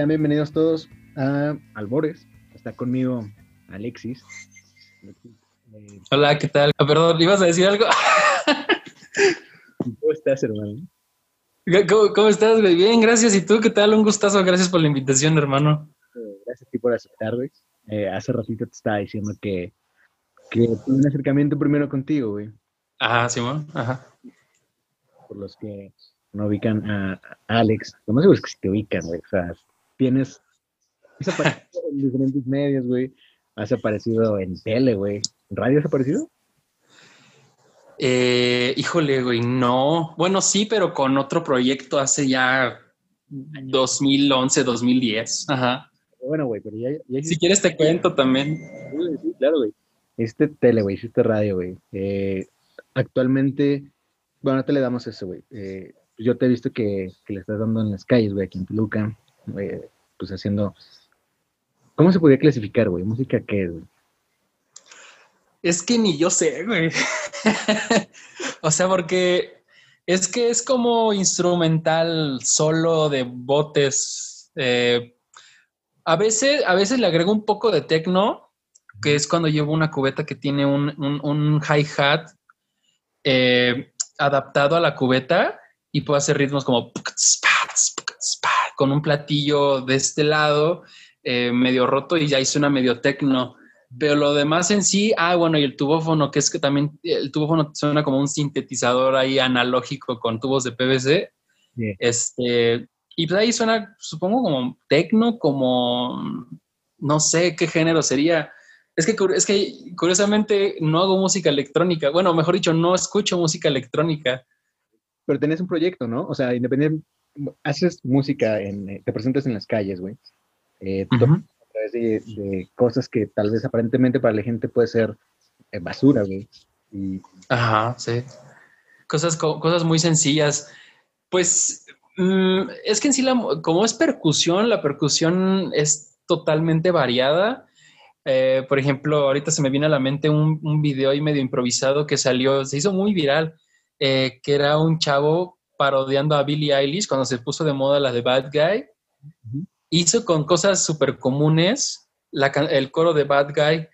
Sean bienvenidos todos a Albores. Está conmigo Alexis. Eh, Hola, ¿qué tal? Ah, perdón, ¿ibas a decir algo? ¿Cómo estás, hermano? ¿Cómo, estás? Bien, gracias. ¿Y tú qué tal? Un gustazo. Gracias por la invitación, hermano. Eh, gracias a ti por aceptar, güey. Eh, hace ratito te estaba diciendo que, que tuve un acercamiento primero contigo, güey. Ajá, Simón. Ajá. Por los que no ubican a, Alex. Lo más seguro es que si te ubican, güey. O sea, tienes. Has aparecido en diferentes medios, güey. Has aparecido en tele, güey. ¿En radio has aparecido? Eh, híjole, güey, no. Bueno, sí, pero con otro proyecto hace ya 2011, 2010. Ajá. Bueno, güey, pero ya, Si quieres te cuento también. Sí, claro, güey. Hiciste tele, güey, hiciste radio, güey. Eh, actualmente, bueno, no te le damos eso, güey. Eh, yo te he visto que, le estás dando en las calles, güey, aquí en Toluca, pues haciendo... ¿Cómo se podría clasificar, güey? ¿Música qué, güey? Es que ni yo sé, güey. o sea, porque es que es como instrumental solo de botes. Eh, a, veces, a veces le agrego un poco de techno, que es cuando llevo una cubeta que tiene un, un, hi-hat eh, adaptado a la cubeta y puedo hacer ritmos como con un platillo de este lado eh, medio roto y ya hice una medio tecno. Pero lo demás en sí, ah, bueno, y el tubófono, que es que también el tubófono suena como un sintetizador ahí analógico con tubos de PVC. Este, y pues ahí suena, supongo, como tecno, como no sé qué género sería. Es que, es que curiosamente no hago música electrónica. Bueno, mejor dicho, no escucho música electrónica pero tenés un proyecto, ¿no? O sea, independiente, haces música, en, eh, te presentas en las calles, güey. Eh, a través de, cosas que tal vez aparentemente para la gente puede ser eh, basura, güey. Ajá, sí. Cosas, cosas muy sencillas. Pues mm, es que en sí, la, como es percusión, la percusión es totalmente variada. por ejemplo, ahorita se me viene a la mente un, un video ahí medio improvisado que salió, se hizo muy viral eh, que era un chavo parodiando a Billie Eilish cuando se puso de moda la de Bad Guy. Hizo con cosas súper comunes el coro de Bad Guy,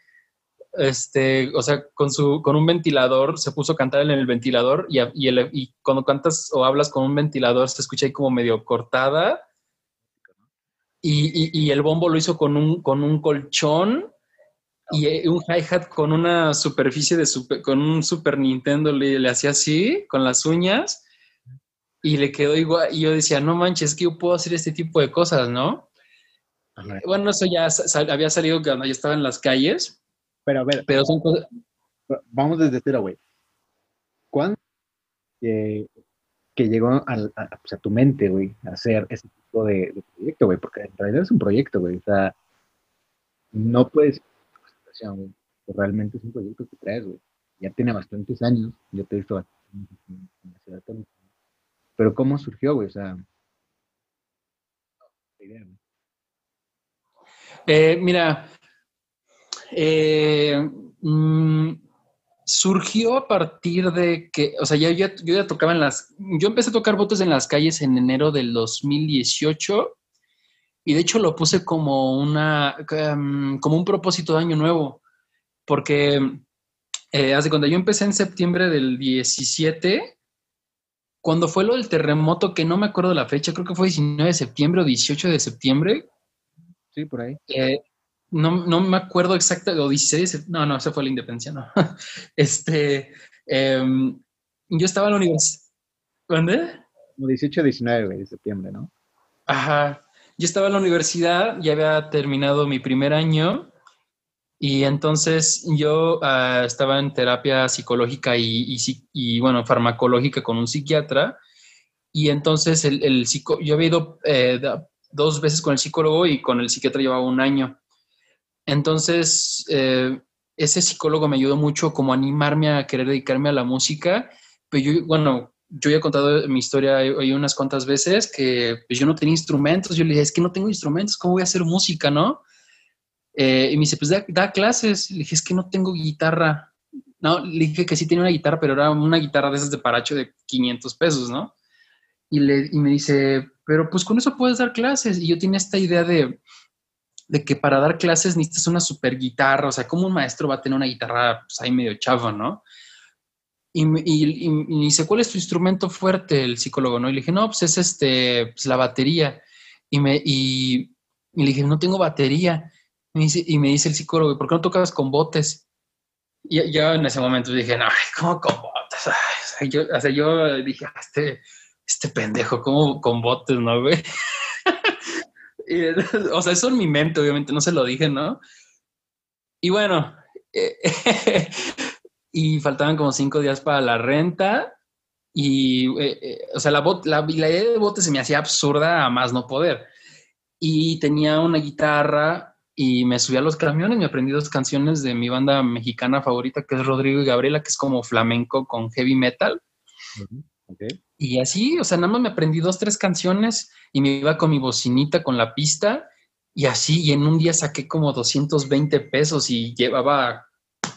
este, o sea, con, su, con un ventilador, se puso a cantar en el ventilador y, y, cuando cantas o hablas con un ventilador se escucha ahí como medio cortada. Y, y, el bombo lo hizo con un, con un colchón y eh, un hi-hat con una superficie de super, con un Super Nintendo le, le, hacía así, con las uñas, y le quedó igual. Y yo decía, no manches, es que yo puedo hacer este tipo de cosas, ¿no? Bueno, eso ya había salido cuando yo estaba en las calles. Pero a ver, pero son cosas... vamos desde cero, güey. ¿Cuándo que llegó a, pues, a, tu mente, güey, hacer ese tipo de, de proyecto, güey? Porque en realidad es un proyecto, güey. O sea, no puedes Realmente es un proyecto que traes, güey. Ya tiene bastantes años, yo te he visto en la ciudad Pero ¿cómo surgió, güey? O sea, eh, mira, eh, mm, surgió a partir de que, o sea, yo ya tocaba en las, yo empecé a tocar botes en las calles en enero del 2018 y de hecho lo puse como, una, em, como un propósito de año nuevo, porque eh, hace cuando yo empecé en septiembre del 17, cuando fue lo del terremoto, que no me acuerdo la fecha, creo que fue 19 de septiembre o 18 de septiembre. Sí, por ahí. Eh, no, no, me acuerdo exactamente, o 16, no, no, esa fue la independencia, no. este, em, yo estaba en la universidad. ¿Dónde? 18 19 de septiembre, ¿no? Ajá yo estaba en la universidad, ya había terminado mi primer año y entonces yo ah, estaba en terapia psicológica y, y, bueno, farmacológica con un psiquiatra. Y entonces el, el psico, yo había ido eh, dos veces con el psicólogo y con el psiquiatra llevaba un año. Entonces, eh, ese psicólogo me ayudó mucho como animarme a querer dedicarme a la música. Pero yo, bueno, yo ya he contado mi historia hoy unas cuantas veces que pues, yo no tenía instrumentos. Yo le dije, es que no tengo instrumentos, ¿cómo voy a hacer música, no? Eh, y me dice, pues da, clases. Le dije, es que no tengo guitarra. No, le dije que sí tenía una guitarra, pero era una guitarra de esas de paracho de 500 pesos, ¿no? Y, le, y me dice, pero pues con eso puedes dar clases. Y yo tenía esta idea de, de que para dar clases necesitas una super guitarra, o sea, como un maestro va a tener una guitarra pues, ahí medio chava, ¿no? Y, y, y, dice, ¿cuál es tu instrumento fuerte? El psicólogo, ¿no? Y le dije, no, pues es este, pues la batería. Y me, y, le dije, no tengo batería. Y me dice, y me dice el psicólogo, ¿por qué no tocas con botes? Y yo en ese momento dije, no, ¿cómo con botes? o, sea, yo, o sea, yo dije, ah, este, este pendejo, ¿cómo con botes, no, güey? o sea, eso en mi mente, obviamente, no se lo dije, ¿no? Y bueno, y faltaban como cinco días para la renta. Y, eh, eh, o sea, la, la, idea de bote se me hacía absurda a más no poder. Y tenía una guitarra y me subí a los camiones, me aprendí dos canciones de mi banda mexicana favorita, que es Rodrigo y Gabriela, que es como flamenco con heavy metal. Y así, o sea, nada más me aprendí dos, tres canciones y me iba con mi bocinita, con la pista, y así, y en un día saqué como 220 pesos y llevaba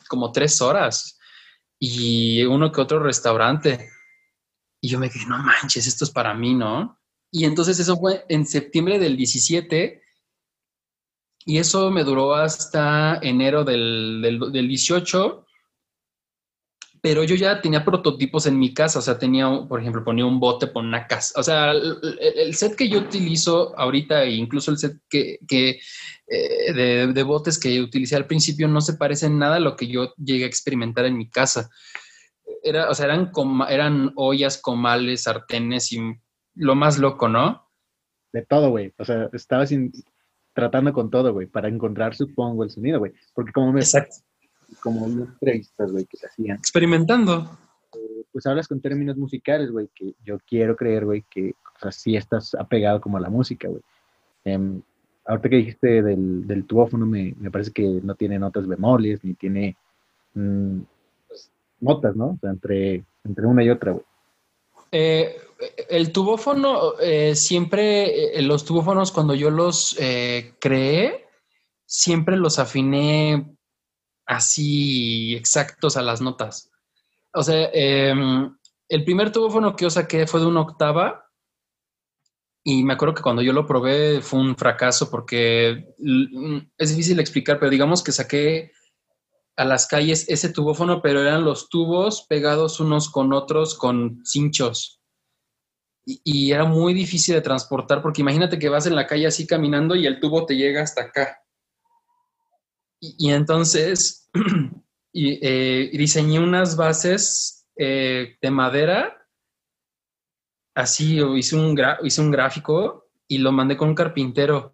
como tres horas y uno que otro restaurante. Y yo me dije, no manches, esto es para mí, ¿no? Y entonces eso fue en septiembre del 17 y eso me duró hasta enero del, del, del 18 pero yo ya tenía prototipos en mi casa, o sea, tenía, por ejemplo, ponía un bote por una casa, o sea, el, set que yo utilizo ahorita e incluso el set que, que eh, de, botes que utilicé al principio no se parece en nada a lo que yo llegué a experimentar en mi casa. Era, o sea, eran, eran ollas, comales, sartenes y lo más loco, ¿no? De todo, güey. O sea, estabas tratando con todo, güey, para encontrar, supongo, el sonido, güey. Porque como me... Exacto como entrevistas, güey, que se hacían. Experimentando. Eh, pues hablas con términos musicales, güey, que yo quiero creer, güey, que o sea, sí estás apegado como a la música, güey. Eh, ahorita que dijiste del, del tubófono, me, me, parece que no tiene notas bemoles, ni tiene mm, pues, notas, ¿no? O sea, entre, entre una y otra, güey. Eh, el tubófono, eh, siempre, eh, los tubófonos cuando yo los creé, siempre los afiné así exactos a las notas. O sea, em, el primer tubófono que yo saqué fue de una octava y me acuerdo que cuando yo lo probé fue un fracaso porque es difícil explicar, pero digamos que saqué a las calles ese tubófono, pero eran los tubos pegados unos con otros con cinchos. Y, era muy difícil de transportar porque imagínate que vas en la calle así caminando y el tubo te llega hasta acá. Y, entonces eh, diseñé unas bases eh, de madera, así hice un, hice un gráfico y lo mandé con un carpintero.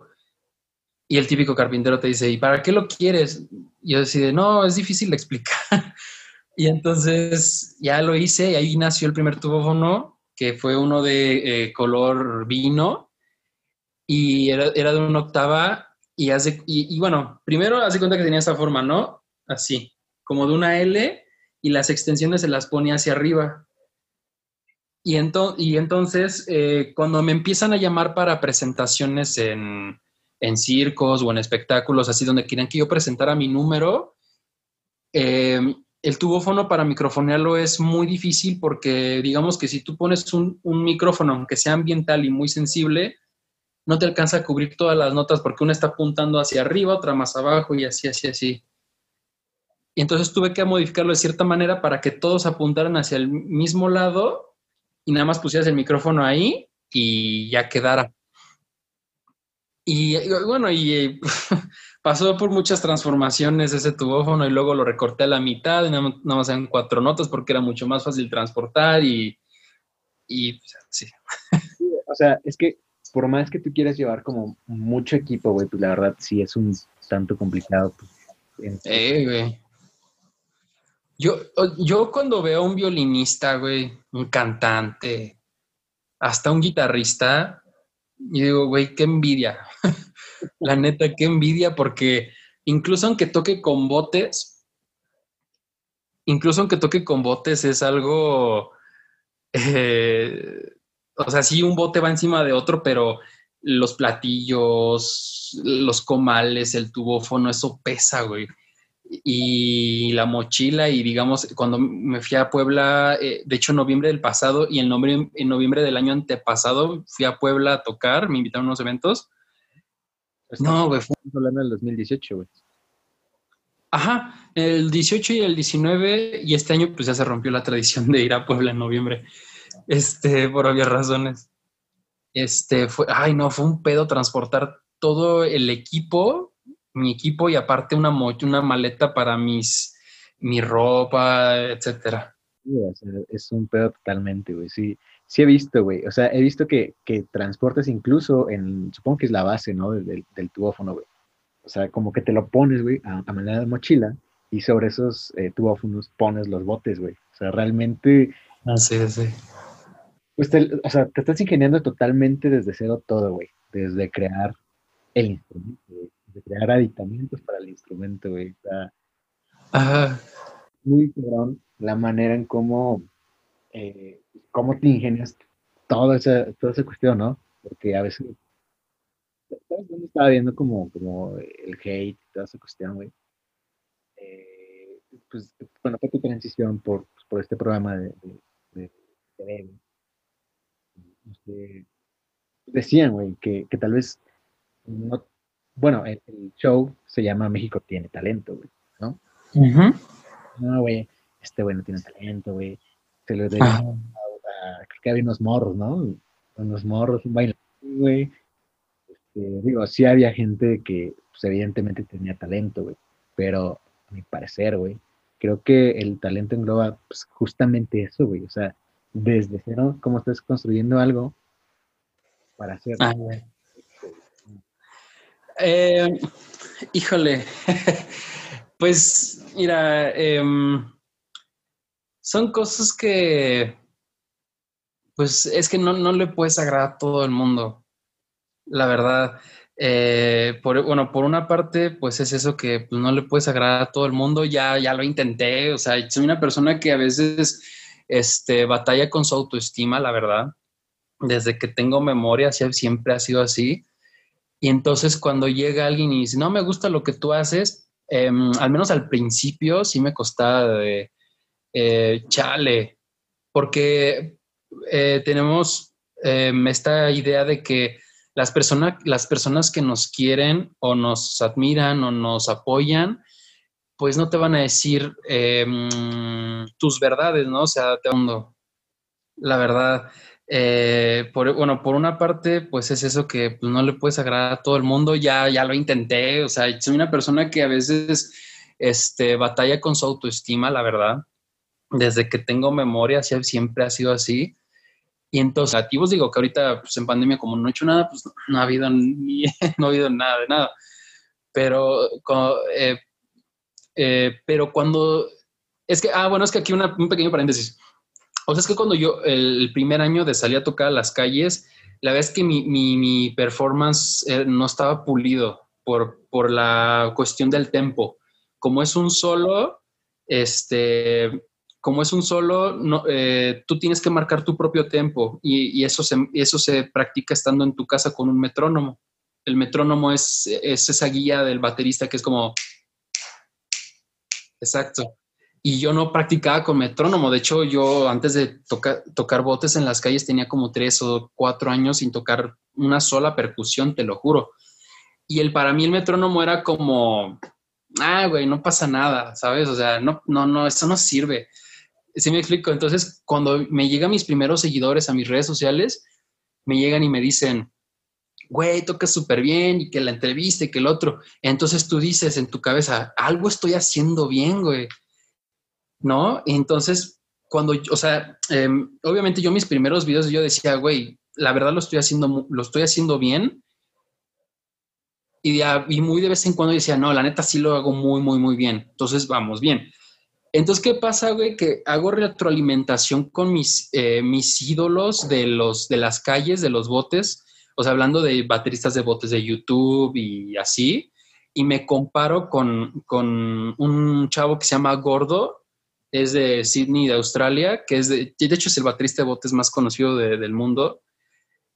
Y el típico carpintero te dice, ¿y para qué lo quieres? Y yo decía, no, es difícil de explicar. y entonces ya lo hice y ahí nació el primer tubófono, que fue uno de eh, color vino y era, era, de una octava y, hace, y, bueno, primero hace cuenta que tenía esta forma, ¿no? Así, como de una L y las extensiones se las pone hacia arriba. Y, y entonces, eh, cuando me empiezan a llamar para presentaciones en, en, circos o en espectáculos, así donde quieran que yo presentara mi número, eh, el tubófono para microfonearlo es muy difícil porque digamos que si tú pones un, un micrófono, aunque sea ambiental y muy sensible, no te alcanza a cubrir todas las notas porque una está apuntando hacia arriba, otra más abajo y así, así, así. Y entonces tuve que modificarlo de cierta manera para que todos apuntaran hacia el mismo lado y nada más pusieras el micrófono ahí y ya quedara. Y bueno, y pasó por muchas transformaciones ese tubófono y luego lo recorté a la mitad y nada, más en cuatro notas porque era mucho más fácil transportar y, y pues, sí. O sea, es que por más que tú quieras llevar como mucho equipo, güey, pues la verdad sí es un tanto complicado. Pues, eh, güey. Yo, yo cuando veo a un violinista, güey, un cantante, hasta un guitarrista, y digo, güey, qué envidia. la neta, qué envidia, porque incluso aunque toque con botes, incluso aunque toque con botes es algo eh, o sea, sí un bote va encima de otro, pero los platillos, los comales, el tubófono, eso pesa, güey. Y la mochila y digamos, cuando me fui a Puebla, eh, de hecho en noviembre del pasado y en noviembre, en noviembre del año antepasado fui a Puebla a tocar, me invitaron a unos eventos. no, güey. Estamos hablando del 2018, güey. Ajá, el 18 y el 19 y este año pues ya se rompió la tradición de ir a Puebla en noviembre, este, por obvias razones. Este, fue, ay no, fue un pedo transportar todo el equipo, mi equipo y aparte una, una maleta para mis, mi ropa, etcétera. es un pedo totalmente, güey, sí. Sí he visto, güey. O sea, he visto que, que transportes incluso en, supongo que es la base, ¿no? Del, del tubófono, güey o sea, como que te lo pones, güey, a, manera de mochila y sobre esos eh, tubófonos pones los botes, güey. O sea, realmente... Así es, sí. Pues o sea, te estás ingeniando totalmente desde cero todo, güey. Desde crear el instrumento, güey. Desde crear aditamentos para el instrumento, güey. O sea, Ajá. Muy cabrón la manera en cómo, eh, cómo te ingenias toda esa, toda esa cuestión, ¿no? Porque a veces ¿Sabes dónde estaba viendo como, como el hate y toda esa cuestión, güey? Eh, pues, bueno, fue tu transición por, pues, por este programa de, de, de, este, decían, güey, que, que, tal vez no, bueno, el, show se llama México tiene talento, güey, ¿no? No, güey, este güey no tiene talento, güey. Se lo dedica a, creo que había unos morros, ¿no? Unos morros, un baile, güey este, digo, sí había gente que pues, evidentemente tenía talento, güey, pero a mi parecer, güey, creo que el talento engloba pues, justamente eso, güey, o sea, desde cero, cómo estás construyendo algo para hacer. Ah, eh, híjole, pues mira, em, son cosas que, pues es que no, no le puedes agradar a todo el mundo la verdad. Eh, por, bueno, por una parte, pues es eso que pues, no le puedes agradar a todo el mundo, ya, ya lo intenté, o sea, soy una persona que a veces este, batalla con su autoestima, la verdad, desde que tengo memoria, siempre ha sido así, y entonces cuando llega alguien y dice, no me gusta lo que tú haces, em, al menos al principio sí me costaba de, eh, chale, porque eh, tenemos em, esta idea de que las, personas las personas que nos quieren o nos admiran o nos apoyan, pues no te van a decir em, tus verdades, ¿no? O sea, te. La verdad, eh, por, bueno, por una parte, pues es eso que pues, no le puedes agradar a todo el mundo, ya, ya lo intenté, o sea, soy una persona que a veces este, batalla con su autoestima, la verdad. Desde que tengo memoria, siempre ha sido así. Y entonces, activos, digo que ahorita pues, en pandemia como no he hecho nada, pues no, ha habido no ha habido nada de nada. Pero, eh, eh, pero cuando, es que, ah, bueno, es que aquí un pequeño paréntesis. O sea, es que cuando yo, el primer año de salir a tocar a las calles, la verdad es que mi, mi, performance eh, no estaba pulido por, por la cuestión del tempo. Como es un solo, este, como es un solo, no, eh, tú tienes que marcar tu propio tempo y, eso, se, eso se practica estando en tu casa con un metrónomo. El metrónomo es, es esa guía del baterista que es como... Exacto. Y yo no practicaba con metrónomo. De hecho, yo antes de tocar botes en las calles tenía como tres o cuatro años sin tocar una sola percusión, te lo juro. Y el, para mí el metrónomo era como, ah, güey, no pasa nada, ¿sabes? O sea, no, no, no, eso no sirve. Sí me explico. Entonces, cuando me llegan mis primeros seguidores a mis redes sociales, me llegan y me dicen, güey, tocas súper bien y que la entrevista y que el otro. Entonces tú dices en tu cabeza, algo estoy haciendo bien, güey. ¿No? Entonces, cuando, o sea, em, obviamente yo mis primeros videos yo decía, güey, la verdad lo estoy haciendo, lo estoy haciendo bien. Y, muy de vez en cuando decía, no, la neta sí lo hago muy, muy, muy bien. Entonces, vamos bien. Entonces, ¿qué pasa, güey? Que hago retroalimentación con mis, eh, mis ídolos de, los, de las calles, de los botes, o sea, hablando de bateristas de botes de YouTube y así, y me comparo con, un chavo que se llama Gordo, es de Sydney, de Australia, que es de, de hecho es el baterista de botes más conocido del mundo.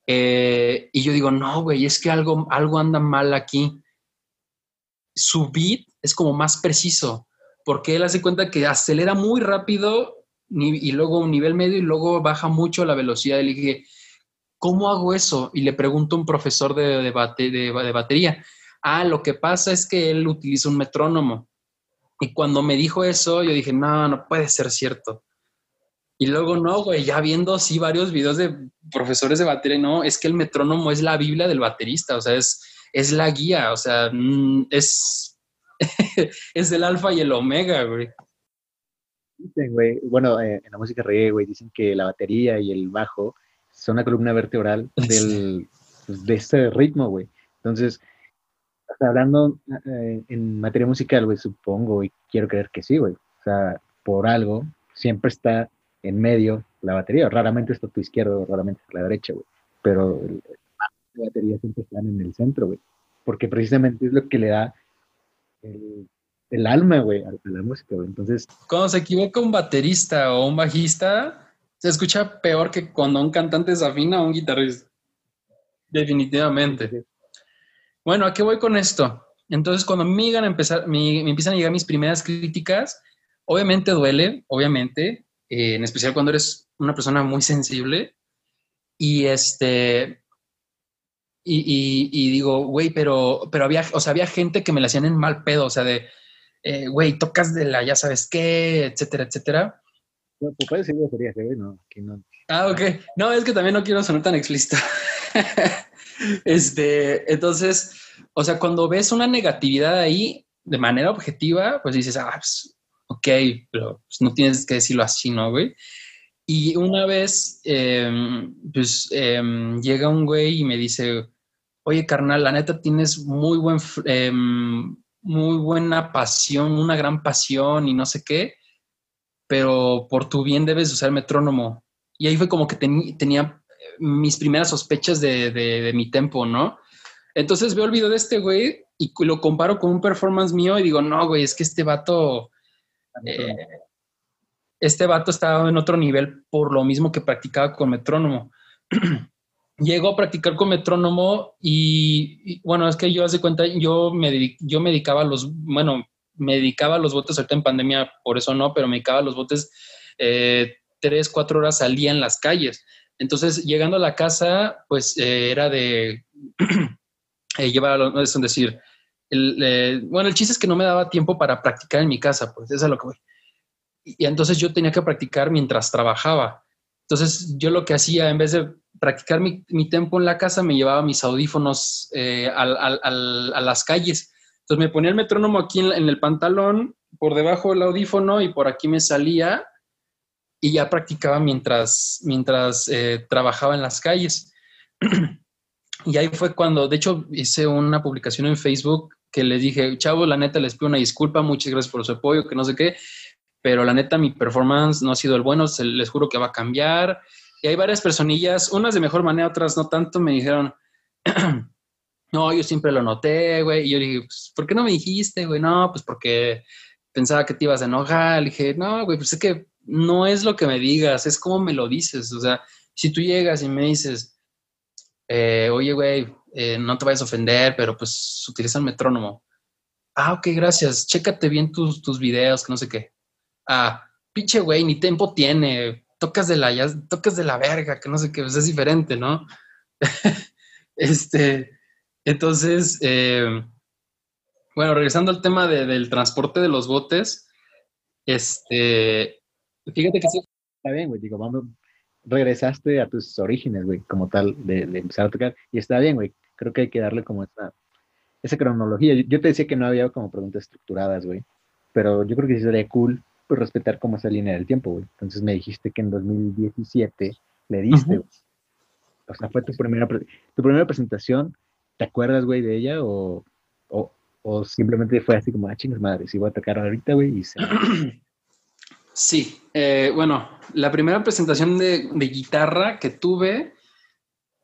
Eh, y yo digo, no, güey, es que algo, algo anda mal aquí su beat es como más preciso, porque él hace cuenta que acelera muy rápido y luego un nivel medio y luego baja mucho la velocidad. Y le dije, ¿cómo hago eso? Y le pregunto a un profesor de, de, de, batería. Ah, lo que pasa es que él utiliza un metrónomo. Y cuando me dijo eso, yo dije, no, no puede ser cierto. Y luego, no, güey, ya viendo así varios videos de profesores de batería, no, es que el metrónomo es la Biblia del baterista, o sea, es, es la guía, o sea, mm, es, es el alfa y el omega, güey. Dicen, güey, bueno, eh, en la música reggae, güey, dicen que la batería y el bajo son una columna vertebral del, pues, de este ritmo, güey. Entonces, hablando eh, en materia musical, güey, supongo y quiero creer que sí, güey. O sea, por algo, siempre está en medio la batería. Raramente está a tu izquierda, raramente a la derecha, güey. Pero la batería siempre están en el centro, güey. Porque precisamente es lo que le da el, alma, güey, a, la música, güey. Entonces. Cuando se equivoca un baterista o un bajista, se escucha peor que cuando un cantante desafina o un guitarrista. Definitivamente. Bueno, ¿a qué voy con esto? Entonces, cuando me, a empezar, me, me empiezan a llegar mis primeras críticas, obviamente duele, obviamente, eh, en especial cuando eres una persona muy sensible. Y este, y, digo, güey, pero, pero había, o sea, había gente que me la hacían en mal pedo, o sea, de, eh, güey, tocas de la ya sabes qué, etcétera, etcétera. No, pues puedes decir sería no, aquí no. Ah, ok. No, es que también no quiero sonar tan explícito. este, entonces, o sea, cuando ves una negatividad ahí de manera objetiva, pues dices, ah, pues, ok, pero pues, no tienes que decirlo así, ¿no, güey? Y una vez, em, pues em, llega un güey y me dice, oye, carnal, la neta tienes muy buen, em, muy buena pasión, una gran pasión y no sé qué, pero por tu bien debes usar metrónomo. Y ahí fue como que tenía mis primeras sospechas de, de, mi tempo, ¿no? Entonces veo el video de este güey y lo comparo con un performance mío y digo, no, güey, es que este vato eh, este vato estaba en otro nivel por lo mismo que practicaba con metrónomo. Llegó a practicar con metrónomo y, bueno, es que yo hace cuenta, yo me, yo me dedicaba a los, bueno, me dedicaba a los botes ahorita en pandemia, por eso no, pero me dedicaba a los botes eh, tres, cuatro horas al día en las calles. Entonces, llegando a la casa, pues eh, era de llevar, es decir, el, bueno, el chiste es que no me daba tiempo para practicar en mi casa, pues eso es lo que voy. Y, entonces yo tenía que practicar mientras trabajaba. Entonces yo lo que hacía, en vez de practicar mi, mi tiempo en la casa, me llevaba mis audífonos eh, a las calles. Entonces me ponía el metrónomo aquí en, el pantalón, por debajo del audífono y por aquí me salía y ya practicaba mientras, mientras eh, trabajaba en las calles. y ahí fue cuando, de hecho, hice una publicación en Facebook que les dije, chavo, la neta, les pido una disculpa, muchas gracias por su apoyo, que no sé qué, pero la neta, mi performance no ha sido el bueno, les juro que va a cambiar. Y hay varias personillas, unas de mejor manera, otras no tanto, me dijeron, no, yo siempre lo noté, güey. Y yo dije, pues, ¿por qué no me dijiste, güey? No, pues porque pensaba que te ibas a enojar. Le dije, no, güey, pues es que no es lo que me digas, es como me lo dices. O sea, si tú llegas y me dices, eh, oye, güey, eh, no te vayas a ofender, pero pues utiliza el metrónomo. Ah, ok, gracias. Chécate bien tus, tus videos, que no sé qué. Ah, pinche güey, ni tempo tiene. Tocas de la, ya, tocas de la verga, que no sé qué, pues es diferente, ¿no? este, entonces, eh, bueno, regresando al tema del transporte de los botes, este, fíjate que sí. Está bien, güey, digo, vamos, regresaste a tus orígenes, güey, como tal, de, empezar a tocar. Y está bien, güey. Creo que hay que darle como esa, esa cronología. Yo, te decía que no había como preguntas estructuradas, güey. Pero yo creo que sí sería cool pues, respetar como esa línea del tiempo, güey. Entonces me dijiste que en 2017 le diste, O sea, fue tu primera, tu primera presentación. ¿Te acuerdas, güey, de ella? O, o, o simplemente fue así como, ah, chingas madres, si voy a tocar ahorita, güey, y se... Sí, eh, bueno, la primera presentación de, guitarra que tuve,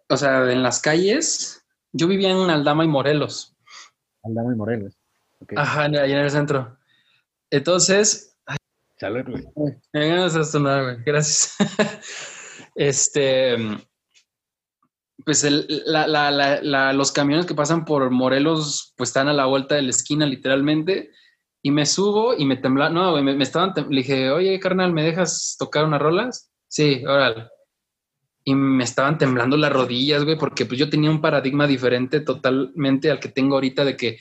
o sea, en las calles, yo vivía en Aldama y Morelos. Aldama y Morelos. Ajá, allá en el centro. Entonces. Salud, güey. Gracias. este. pues los camiones que pasan por Morelos, pues están a la vuelta de la esquina, literalmente. Y me subo y me tembla, no, me, estaban, le dije, oye, carnal, ¿me dejas tocar unas rolas? Sí, órale. Y me estaban temblando las rodillas, güey, porque pues yo tenía un paradigma diferente totalmente al que tengo ahorita de que,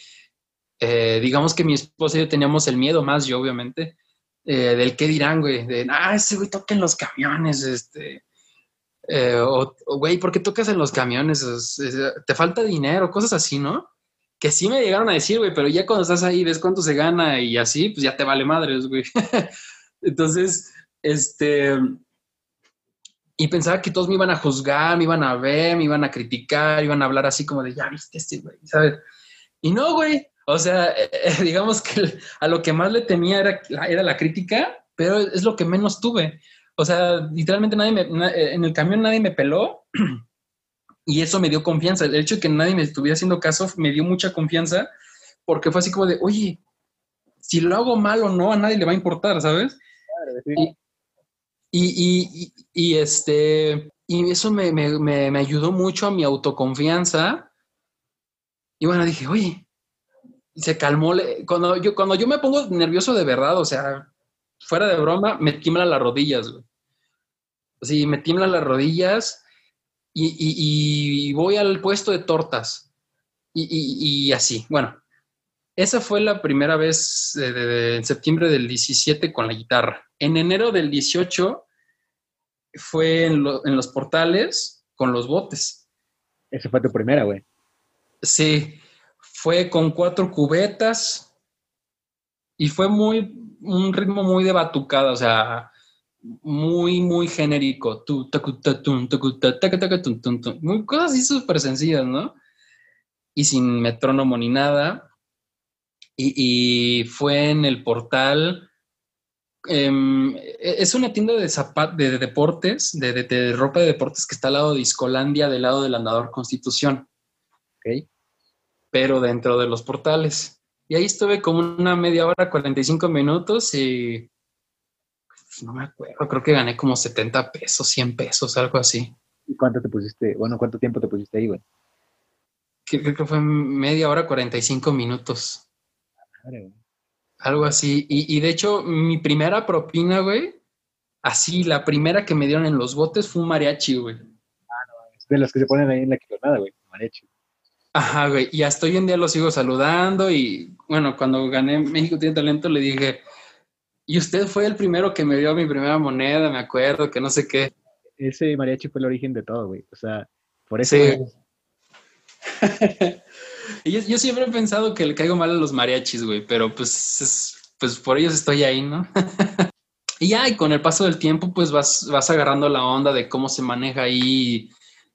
eh, digamos que mi esposa y yo teníamos el miedo, más yo obviamente, eh, del qué dirán, güey, de, ah, ese güey toca en los camiones, este, eh, o, güey, ¿por qué tocas en los camiones? te falta dinero, cosas así, ¿no? Que sí me llegaron a decir, güey, pero ya cuando estás ahí, ves cuánto se gana y así, pues ya te vale madres, güey. Entonces, este, y pensaba que todos me iban a juzgar, me iban a ver, me iban a criticar, iban a hablar así como de, ya viste este, güey, ¿sabes? Y no, güey, o sea, eh, digamos que a lo que más le temía era, era la crítica, pero es lo que menos tuve. O sea, literalmente nadie me, en el camión nadie me peló y eso me dio confianza. El hecho de que nadie me estuviera haciendo caso me dio mucha confianza porque fue así como de, oye, si lo hago mal o no, a nadie le va a importar, ¿sabes? y, y, este, y eso me, me, ayudó mucho a mi autoconfianza. Y bueno, dije, oye, se calmó. Cuando yo, cuando yo me pongo nervioso de verdad, o sea, fuera de broma, me tiemblan las rodillas, güey. Sí, me tiemblan las rodillas y, voy al puesto de tortas. Y, así, bueno, esa fue la primera vez en septiembre del 17 con la guitarra. En enero del 18 fue en, en los portales con los botes. Esa fue tu primera, güey. Sí, fue con cuatro cubetas y fue muy, un ritmo muy de batucada, o sea, muy, muy genérico. Muy cosas así súper sencillas, ¿no? Y sin metrónomo ni nada. Y, fue en el portal. Em, es una tienda de, zapat de, deportes, de, de, ropa de deportes que está al lado de Iscolandia, del lado del andador Constitución. Ok. Pero dentro de los portales. Y ahí estuve como una media hora, 45 minutos y no me acuerdo, creo que gané como 70 pesos, 100 pesos, algo así. ¿Y cuánto te pusiste? Bueno, ¿cuánto tiempo te pusiste ahí, güey? Creo que fue media hora, 45 minutos. Algo así. Y, de hecho, mi primera propina, güey, así, la primera que me dieron en los botes fue un mariachi, güey. Ah, no, es de las que se ponen ahí en la nada, güey, mariachi. Ajá, güey. Y hasta hoy en día lo sigo saludando. Y bueno, cuando gané México Tiene Talento, le dije, y usted fue el primero que me dio mi primera moneda, me acuerdo, que no sé qué. Ese mariachi fue el origen de todo, güey. O sea, por eso. y yo, siempre he pensado que le caigo mal a los mariachis, güey, pero pues, pues por ellos estoy ahí, ¿no? y ya, y con el paso del tiempo, pues vas, vas agarrando la onda de cómo se maneja ahí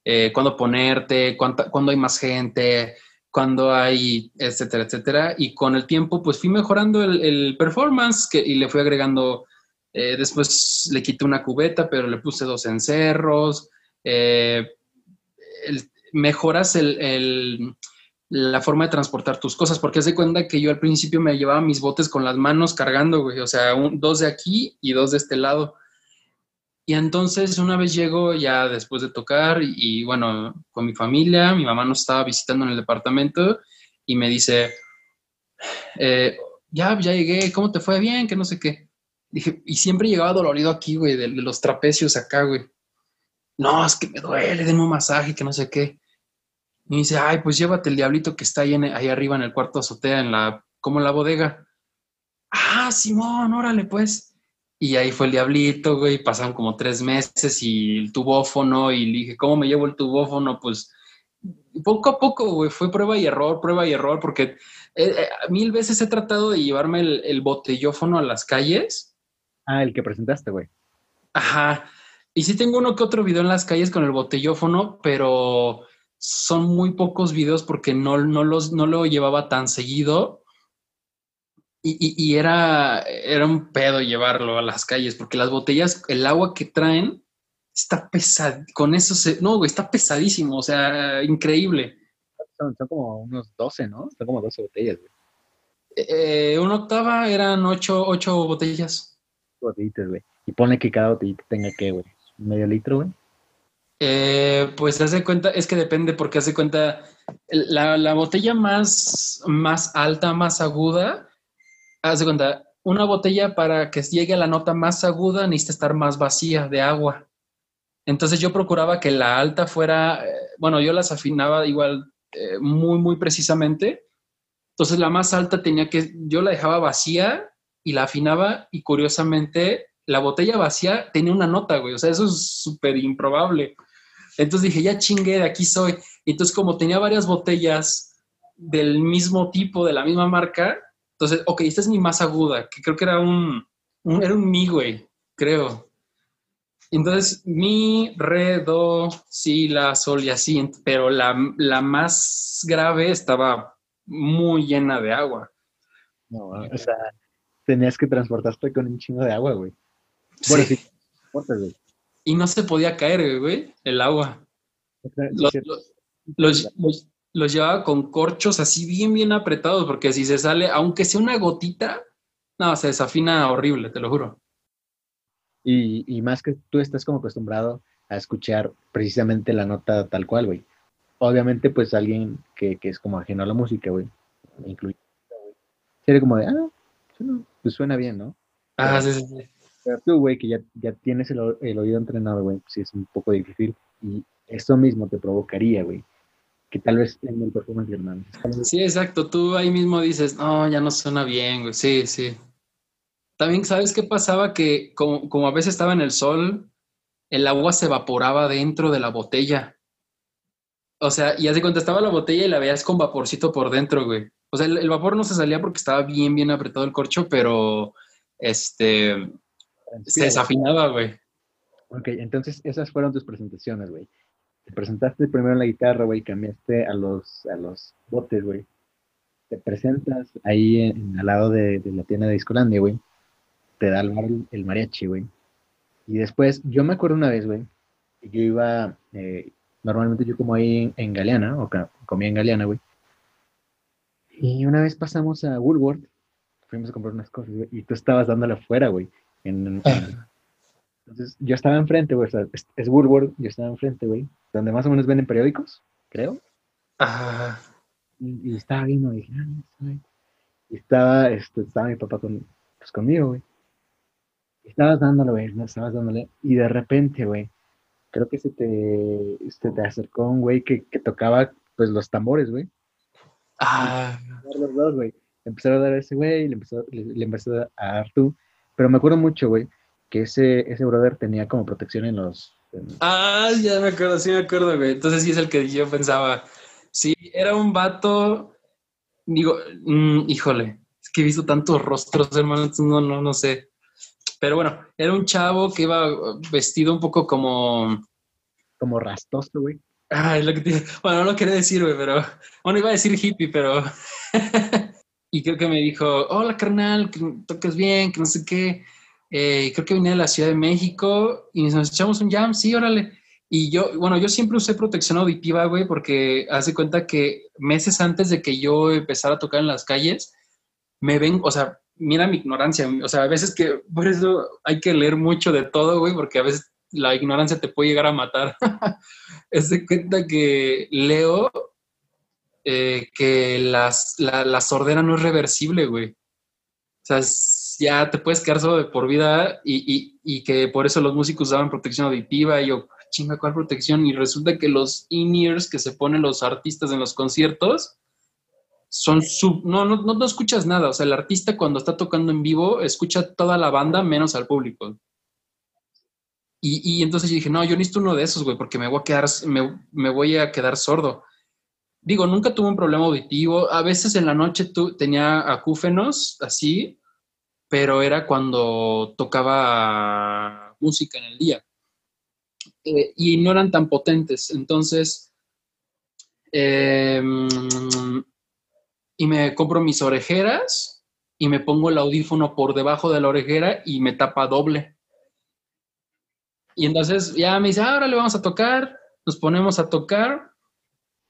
eh, cuándo ponerte, cuándo hay más gente, cuándo hay, etcétera, etcétera. Y con el tiempo, pues fui mejorando el, performance y le fui agregando, eh, después le quité una cubeta, pero le puse dos encerros. Eh, mejoras la forma de transportar tus cosas, porque se cuenta que yo al principio me llevaba mis botes con las manos cargando, o sea, dos de aquí y dos de este lado. Y entonces una vez llego ya después de tocar y, bueno, con mi familia, mi mamá nos estaba visitando en el departamento y me dice, eh, ya, ya llegué, ¿cómo te fue? Bien, que no sé qué. Dije, y siempre llegaba dolorido aquí, güey, de, los trapecios acá, güey. No, es que me duele, denme un masaje, que no sé qué. Y me dice, ay, pues llévate el diablito que está ahí, ahí arriba en el cuarto azotea, en la, como en la bodega. Ah, Simón, órale, pues. Y ahí fue el diablito, güey, pasaron como tres meses y el tubófono y le dije, ¿cómo me llevo el tubófono? Pues poco a poco, güey, fue prueba y error, prueba y error, porque eh, eh, mil veces he tratado de llevarme el, el, botellófono a las calles. Ah, el que presentaste, güey. Ajá. Y sí tengo uno que otro video en las calles con el botellófono, pero son muy pocos videos porque no, no, los, no lo llevaba tan seguido y, era, era un pedo llevarlo a las calles, porque las botellas, el agua que traen está pesado, con eso se, no, güey, está pesadísimo, o sea, increíble. Son, como unos 12, ¿no? Son como 12 botellas, güey. Eh, una octava eran 8, ocho botellas. Botellitas, güey. Y pone que cada botellita tenga, ¿qué, güey? ¿Medio litro, güey? Eh, pues hace cuenta, es que depende porque hace cuenta, la, la, botella más, más alta, más aguda, hace cuenta, una botella para que llegue a la nota más aguda necesita estar más vacía de agua. Entonces yo procuraba que la alta fuera, eh, bueno, yo las afinaba igual eh, muy, muy precisamente. Entonces la más alta tenía que, yo la dejaba vacía y la afinaba y curiosamente la botella vacía tenía una nota, güey. O sea, eso es súper improbable. Entonces dije, ya chingué, de aquí soy. entonces como tenía varias botellas del mismo tipo, de la misma marca, entonces, ok, esta es mi más aguda, que creo que era un, era un mi, güey, creo. Entonces, mi, re, do, si, la, sol y así, pero la, la más grave estaba muy llena de agua. No, o sea, tenías que transportarte con un chingo de agua, güey. Bueno, sí. sí y no se podía caer, güey, el agua. Los, los, llevaba con corchos así bien, bien apretados, porque si se sale, aunque sea una gotita, no, se desafina horrible, te lo juro. Y, y más que tú estás como acostumbrado a escuchar precisamente la nota tal cual, güey. Obviamente, pues alguien que, que es como ajeno a la música, güey, incluye, sería como de, ah, pues suena bien, ¿no? Ah, sí, sí, sí. Pero tú, güey, que ya, ya tienes el, oído entrenado, güey, sí es un poco difícil. Y eso mismo te provocaría, güey, que tal vez en el performance hermano. Sí, exacto. Tú ahí mismo dices, no, ya no suena bien, güey. Sí, sí. También, ¿sabes qué pasaba? Que como, como a veces estaba en el sol, el agua se evaporaba dentro de la botella. O sea, y así contestaba la botella y la veías con vaporcito por dentro, güey. O sea, el, el, vapor no se salía porque estaba bien, bien apretado el corcho, pero este, se desafinaba, güey. Ok, entonces esas fueron tus presentaciones, güey. Te presentaste primero en la guitarra, güey, cambiaste a los, a los botes, güey. Te presentas ahí en, al lado de, la tienda de Discolandia, güey. Te da el, el mariachi, güey. Y después, yo me acuerdo una vez, güey, yo iba, eh, normalmente yo como ahí en, Galeana, o comía en Galeana, güey. Y una vez pasamos a Woolworth, fuimos a comprar unas cosas, güey, y tú estabas dándole afuera, güey. Ah. Entonces, yo estaba enfrente, güey, es, es Woodward, yo estaba enfrente, güey, donde más o menos venden periódicos, creo. Y, estaba viendo, y dije, ah, y estaba, este, estaba mi papá con, pues, conmigo, güey. Estabas dándole, güey, no estabas dándole, y de repente, güey, creo que se te, se te acercó un güey que, que tocaba, pues, los tambores, güey. Ah. Los dos, güey. Empezó a dar a ese güey, le empezó, le, empezó a dar tú. Pero me acuerdo mucho, güey, que ese, ese brother tenía como protección en los... Ah, ya me acuerdo, sí me acuerdo, güey. Entonces sí es el que yo pensaba. Sí, era un vato, digo, mm, híjole, es que he visto tantos rostros, hermano, no, no, no sé. Pero bueno, era un chavo que iba vestido un poco como... Como rastoso, güey. Ay, lo que te... Bueno, no lo quería decir, güey, pero... Bueno, iba a decir hippie, pero... y creo que me dijo, hola carnal, que tocas bien, que no sé qué. Eh, creo que venía de la Ciudad de México y nos echamos un jam, sí, órale. Y yo, bueno, yo siempre usé protección auditiva, güey, porque hace cuenta que meses antes de que yo empezara a tocar en las calles, me ven, o sea, mira mi ignorancia, o sea, a veces que, por eso hay que leer mucho de todo, güey, porque a veces la ignorancia te puede llegar a matar. es de cuenta que leo eh, que las, la, sordera no es reversible, güey. O sea, ya te puedes quedar solo por vida y, y, que por eso los músicos usaban protección auditiva y yo, chinga, ¿cuál protección? Y resulta que los in-ears que se ponen los artistas en los conciertos son sub... No, no, no, escuchas nada. O sea, el artista cuando está tocando en vivo escucha toda la banda menos al público. Y, y entonces yo dije, no, yo necesito uno de esos, güey, porque me voy a quedar, me, me voy a quedar sordo digo, nunca tuve un problema auditivo. A veces en la noche tu, tenía acúfenos así, pero era cuando tocaba música en el día. Eh, y no eran tan potentes. Entonces, em, y me compro mis orejeras y me pongo el audífono por debajo de la orejera y me tapa doble. Y entonces ya me dice, ahora le vamos a tocar, nos ponemos a tocar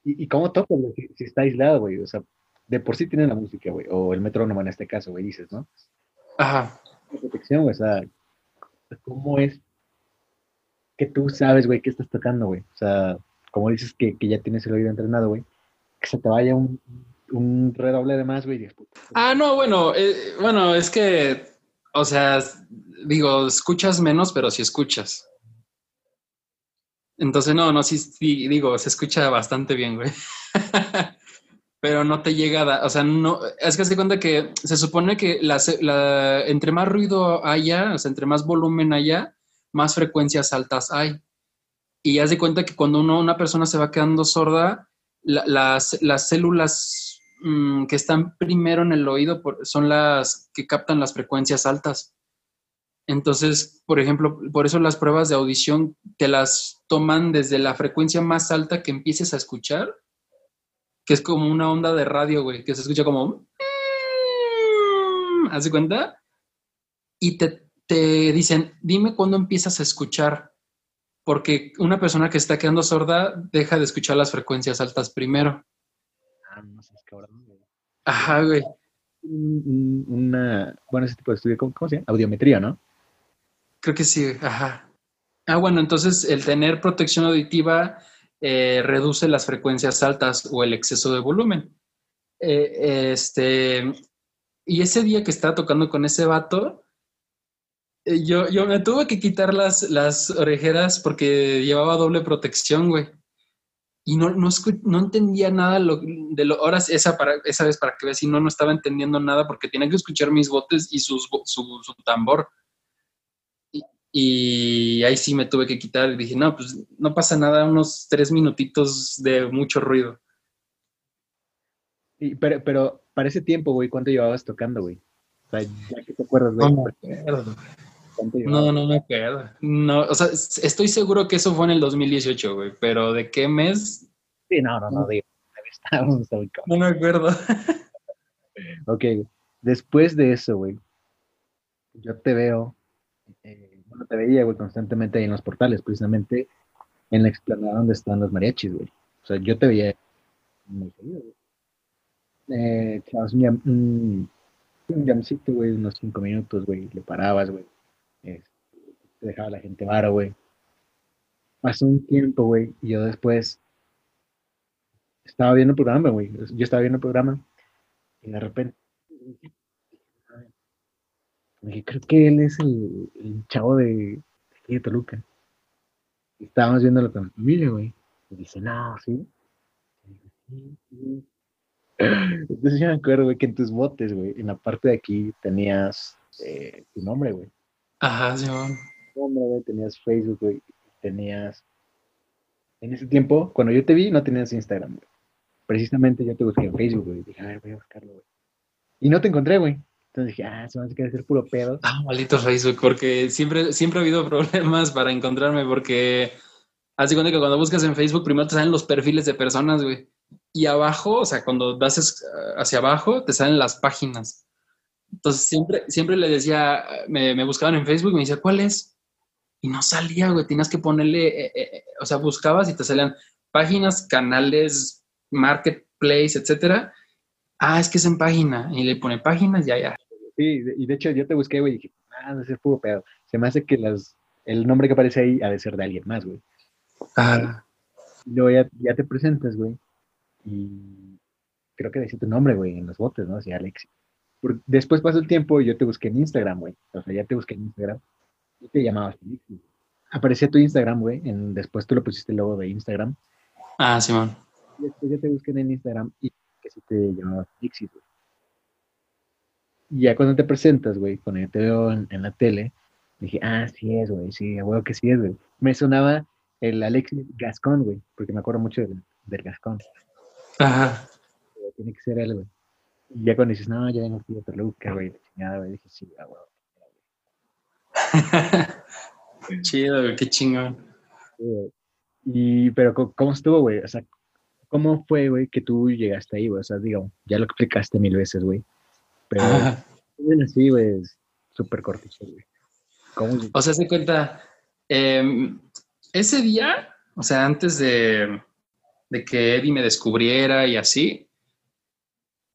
¿Y, cómo toca, Si, está aislado, güey. O sea, de por sí tiene la música, güey. O el metrónomo en este caso, güey, dices, ¿no? Ajá. Protección, güey. O sea, ¿cómo es que tú sabes, güey, que estás tocando, güey. O sea, como dices que, que ya tienes el oído entrenado, güey, que se te vaya un, un redoble de más, güey. Ah, no, bueno, eh, bueno, es que, o sea, digo, escuchas menos, pero sí escuchas. Entonces, no, no, sí, sí, digo, se escucha bastante bien, güey. pero no te llega a, o sea, no, es que se cuenta que se supone que la, entre más ruido haya, o sea, entre más volumen haya, más frecuencias altas hay. Y haz cuenta que cuando uno, una persona se va quedando sorda, las, las, células mm, que están primero en el oído son las que captan las frecuencias altas. Entonces, por ejemplo, por eso las pruebas de audición te las toman desde la frecuencia más alta que empieces a escuchar, que es como una onda de radio, güey, que se escucha como... ¿Haz de cuenta? Y te, te dicen, dime cuándo empiezas a escuchar, porque una persona que está quedando sorda deja de escuchar las frecuencias altas primero. Ah, no cabrón. Ajá, güey. Una, bueno, ese tipo de estudio, ¿cómo, se llama? Audiometría, ¿no? Creo que sí, ajá. Ah, bueno, entonces el tener protección auditiva eh, reduce las frecuencias altas o el exceso de volumen. Eh, este, y ese día que estaba tocando con ese vato, eh, yo, yo me tuve que quitar las, las orejeras porque llevaba doble protección, güey. Y no, no, no entendía nada de lo. Ahora, esa, para, esa vez para que veas, si no, no estaba entendiendo nada porque tenía que escuchar mis botes y sus, su, su tambor. Y, ahí sí me tuve que quitar. Y dije, no, pues no pasa nada, unos tres minutitos de mucho ruido. Y, pero, pero para ese tiempo, güey, ¿cuánto llevabas tocando, güey? O sea, ya que te acuerdas, güey. No, no, no me acuerdo. No, o sea, estoy seguro que eso fue en el 2018, güey, pero ¿de qué mes? Sí, no, no, no, digo. No me acuerdo. ok, después de eso, güey, yo te veo, eh, bueno, te veía, güey, constantemente ahí en los portales, precisamente en la explanada donde están los mariachis, güey. O sea, yo te veía muy seguido. Eh, un, un jamcito, güey, unos cinco minutos, güey, le parabas, güey este, dejaba la gente vara, güey. Pasó un tiempo, güey, y yo después estaba viendo el programa, güey. Yo estaba viendo el programa y de repente dije, creo que él es el, el chavo de, de Toluca. Y estábamos viéndolo con la familia, güey. Y dice, no, ¿sí? Entonces yo me acuerdo, güey, que en tus botes, güey, en la parte de aquí tenías eh, tu nombre, güey. Ajá, sí, güey, tenías Facebook, güey, tenías... En ese tiempo, cuando yo te vi, no tenías Instagram, güey. Precisamente yo te busqué en Facebook, güey. Dije, a ver, voy a buscarlo, güey. Y no te encontré, güey. Entonces dije, ah, se va a hacer puro pedo. Ah, maldito Facebook, porque siempre, siempre ha habido problemas para encontrarme, porque hace cuenta que cuando buscas en Facebook, primero te salen los perfiles de personas, güey. Y abajo, o sea, cuando das hacia abajo, te salen las páginas. Entonces siempre, siempre le decía, me, buscaban en Facebook y me decía, ¿cuál es? Y no salía, güey, tenías que ponerle, eh, eh, eh, o sea, buscabas y te salían páginas, canales, marketplace, etcétera. Ah, es que es en página. Y le pone páginas, ya, ya. Sí, y de hecho yo te busqué, güey, y dije, ah, no sé, puro pedo. Se me hace que las, el nombre que aparece ahí ha de ser de alguien más, güey. Ah. Luego ya, ya te presentas, güey. Y creo que decía tu nombre, güey, en los botes, ¿no? Así, Alex después pasó el tiempo y yo te busqué en Instagram, güey. O sea, ya te busqué en Instagram y te llamabas Felix. Aparecía tu Instagram, güey. después tú lo pusiste el logo de Instagram. Ah, Simón. y después ya te busqué en Instagram y que sí te güey. Y ya cuando te presentas, güey, cuando yo te veo en, la tele, dije, ah, sí es, güey, sí, que sí es, güey. Me sonaba el Alexis Gascón, güey, porque me acuerdo mucho del, del Gascón. Ajá. tiene que ser él, güey. Y ya cuando dices, no, ya vengo aquí de Toluca, güey, chingada, güey, dije, sí, ah, güey. Chido, güey, qué chingón. y, pero, ¿cómo estuvo, güey? O sea, ¿cómo fue, güey, que tú llegaste ahí, güey? O sea, digo, ya lo explicaste mil veces, güey. Pero, bueno, así, güey, súper cortito, güey. ¿Cómo? O sea, se cuenta, eh, ese día, o sea, antes de, de que Eddie me descubriera y así,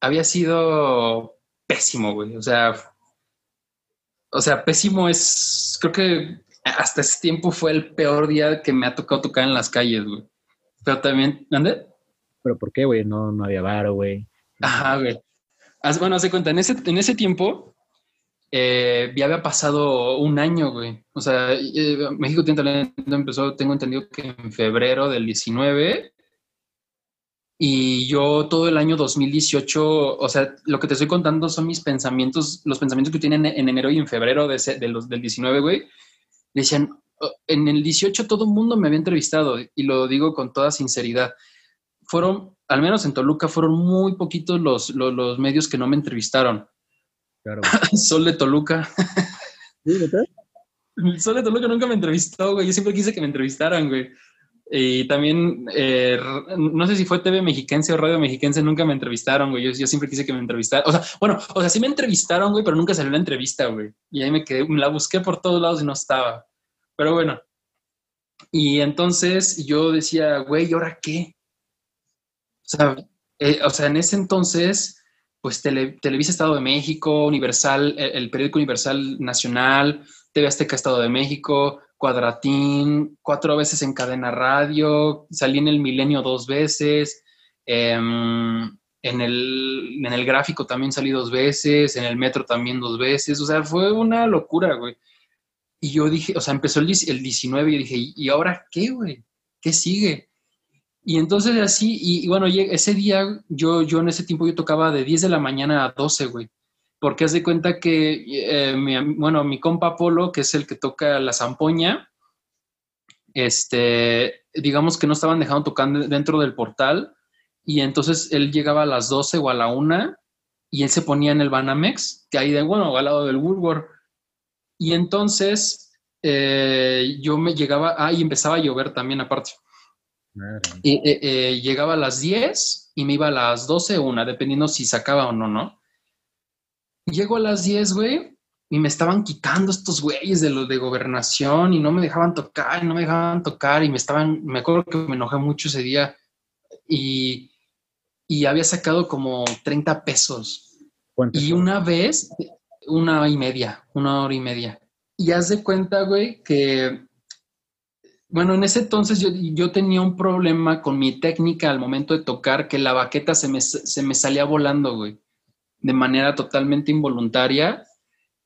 había sido pésimo, güey. O sea, o sea, pésimo es, creo que hasta ese tiempo fue el peor día que me ha tocado tocar en las calles, güey. Pero también, ¿dónde? ¿Pero por qué, güey? No, no había varo, güey. Ajá, güey. bueno, hace cuenta, en ese, en ese tiempo eh, ya había pasado un año, güey. O sea, eh, México Tiene Talento empezó, tengo entendido que en febrero del 19 y yo todo el año 2018, o sea, lo que te estoy contando son mis pensamientos, los pensamientos que tienen en enero y en febrero de, de los, del 19, güey. Decían, oh, en el 18 todo el mundo me había entrevistado y lo digo con toda sinceridad. Fueron, al menos en Toluca, fueron muy poquitos los, los, medios que no me entrevistaron. Claro. Sol de Toluca. ¿Sí, Sol de Toluca nunca me entrevistó, güey. Yo siempre quise que me entrevistaran, güey. Y también, eh, no sé si fue TV Mexiquense o Radio Mexiquense, nunca me entrevistaron, güey. Yo, yo, siempre quise que me entrevistaran. O sea, bueno, o sea, sí me entrevistaron, güey, pero nunca salió la entrevista, güey. Y ahí me quedé, la busqué por todos lados y no estaba. Pero bueno. Y entonces yo decía, güey, ¿y ahora qué? O sea, eh, o sea en ese entonces, pues Televisa Estado de México, Universal, el, el periódico Universal Nacional, TV Azteca Estado de México, Cuadratín, cuatro veces en cadena radio, salí en el milenio dos veces, em, en, el, en, el, gráfico también salí dos veces, en el metro también dos veces, o sea, fue una locura, güey. Y yo dije, o sea, empezó el, el 19 y dije, ¿y ahora qué, güey? ¿Qué sigue? Y entonces así, y, bueno, ese día yo, yo en ese tiempo yo tocaba de 10 de la mañana a 12, güey porque haz de cuenta que, eh, mi, bueno, mi compa Polo, que es el que toca la zampoña, este, digamos que no estaban dejando tocar dentro del portal, y entonces él llegaba a las 12 o a la 1 y él se ponía en el Banamex, que ahí de, bueno, al lado del Woolworth. Y entonces eh, yo me llegaba, ah, y empezaba a llover también aparte. Y eh, llegaba a las 10 y me iba a las 12 o 1, dependiendo si sacaba o no, ¿no? Llego a las 10, güey, y me estaban quitando estos güeyes de los de gobernación y no me dejaban tocar, y no me dejaban tocar y me estaban, me acuerdo que me enojé mucho ese día y, y había sacado como 30 pesos. Y una vez, una y media, una hora y media. Y haz de cuenta, güey, que, bueno, en ese entonces yo, yo tenía un problema con mi técnica al momento de tocar, que la baqueta se me, se me salía volando, güey de manera totalmente involuntaria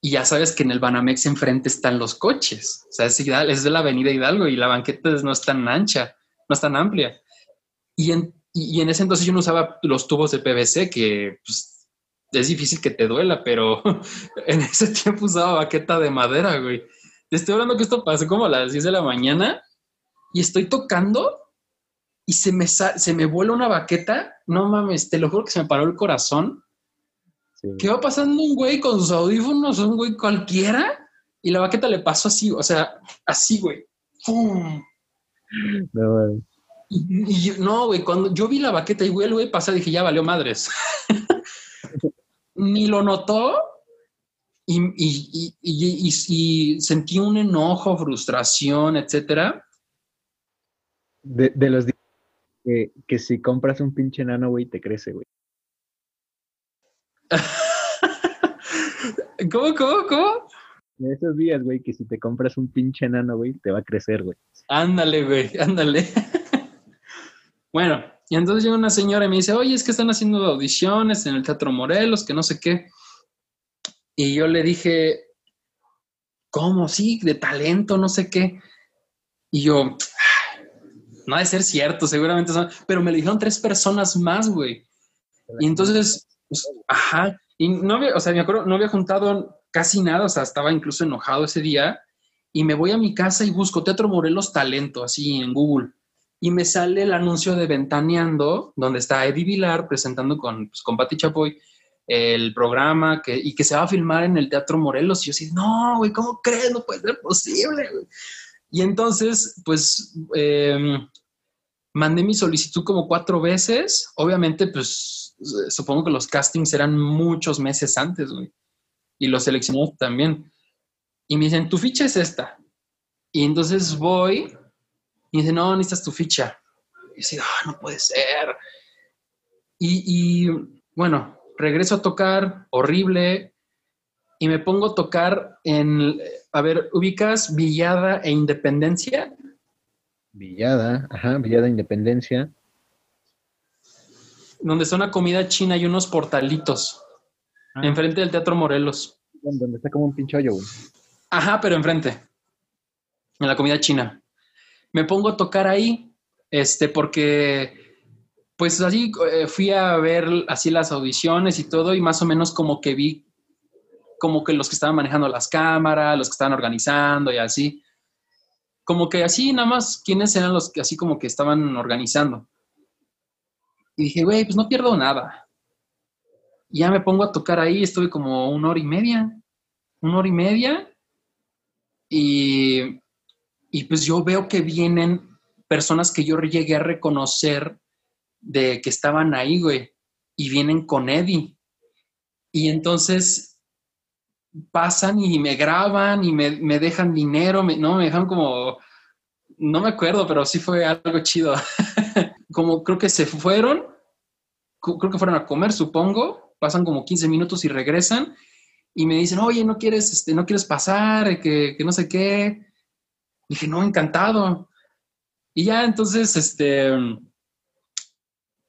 y ya sabes que en el Banamex enfrente están los coches. O sea, es, es de la avenida Hidalgo y la banqueta no es tan ancha, no es tan amplia. Y en, y en ese entonces yo no usaba los tubos de PVC, que pues, es difícil que te duela, pero en ese tiempo usaba baqueta de madera, güey. Te estoy hablando que esto pasó como a las 10 de la mañana y estoy tocando y se me, se me vuela una baqueta. No mames, te lo juro que se me paró el corazón ¿Qué va pasando un güey con sus audífonos, un güey cualquiera? Y la baqueta le pasó así, o sea, así, güey. ¡Pum! No, güey. Y, no, güey, cuando yo vi la baqueta y güey, el güey pasó, dije, ya valió madres. Ni lo notó y, y, y, sentí un enojo, frustración, etcétera. De, de los que, que si compras un pinche enano, güey, te crece, güey. ¿Cómo, cómo, cómo? En esos días, güey, que si te compras un pinche enano, güey, te va a crecer, güey. Ándale, güey, ándale. bueno, y entonces llega una señora y me dice, oye, es que están haciendo audiciones en el Teatro Morelos, que no sé qué. Y yo le dije, ¿cómo? Sí, de talento, no sé qué. Y yo, no ha de ser cierto, seguramente son, pero me dijeron tres personas más, güey. Y entonces pues, ajá. Y no había, o sea, me acuerdo, no había juntado casi nada, o sea, estaba incluso enojado ese día. Y me voy a mi casa y busco Teatro Morelos Talento, así en Google. Y me sale el anuncio de Ventaneando, donde está Eddie Vilar presentando con, pues, con Pati Chapoy el programa que, y que se va a filmar en el Teatro Morelos. Y yo así, no, güey, ¿cómo crees? No puede ser posible, güey. Y entonces, pues, em, mandé mi solicitud como cuatro veces. Obviamente, pues, supongo que los castings eran muchos meses antes, güey. Y los seleccionados también. Y me dicen, tu ficha es esta. Y entonces voy y dicen, no, necesitas tu ficha. Y yo ah, no puede ser. Y, y, bueno, regreso a tocar, horrible. Y me pongo a tocar en, a ver, ubicas Villada e Independencia. Villada, ajá, Villada Independencia. Donde está una comida china y unos portalitos. Ah. Enfrente del Teatro Morelos. Donde está como un pinche hoyo, güey. Ajá, pero enfrente. En la comida china. Me pongo a tocar ahí, este, porque pues así eh, fui a ver así las audiciones y todo y más o menos como que vi como que los que estaban manejando las cámaras, los que estaban organizando y así. Como que así nada más, ¿quiénes eran los que así como que estaban organizando? Y dije, güey, pues no pierdo nada. Ya me pongo a tocar ahí, estuve como una hora y media, una hora y media. Y, y pues yo veo que vienen personas que yo llegué a reconocer de que estaban ahí, güey, y vienen con Eddie. Y entonces pasan y me graban y me, me dejan dinero, no, me dejan como, no me acuerdo, pero sí fue algo chido. como creo que se fueron, creo que fueron a comer, supongo, pasan como 15 minutos y regresan y me dicen, oye, ¿no quieres, este, no quieres pasar? Que, que no sé qué. dije, no, encantado. Y ya entonces, este,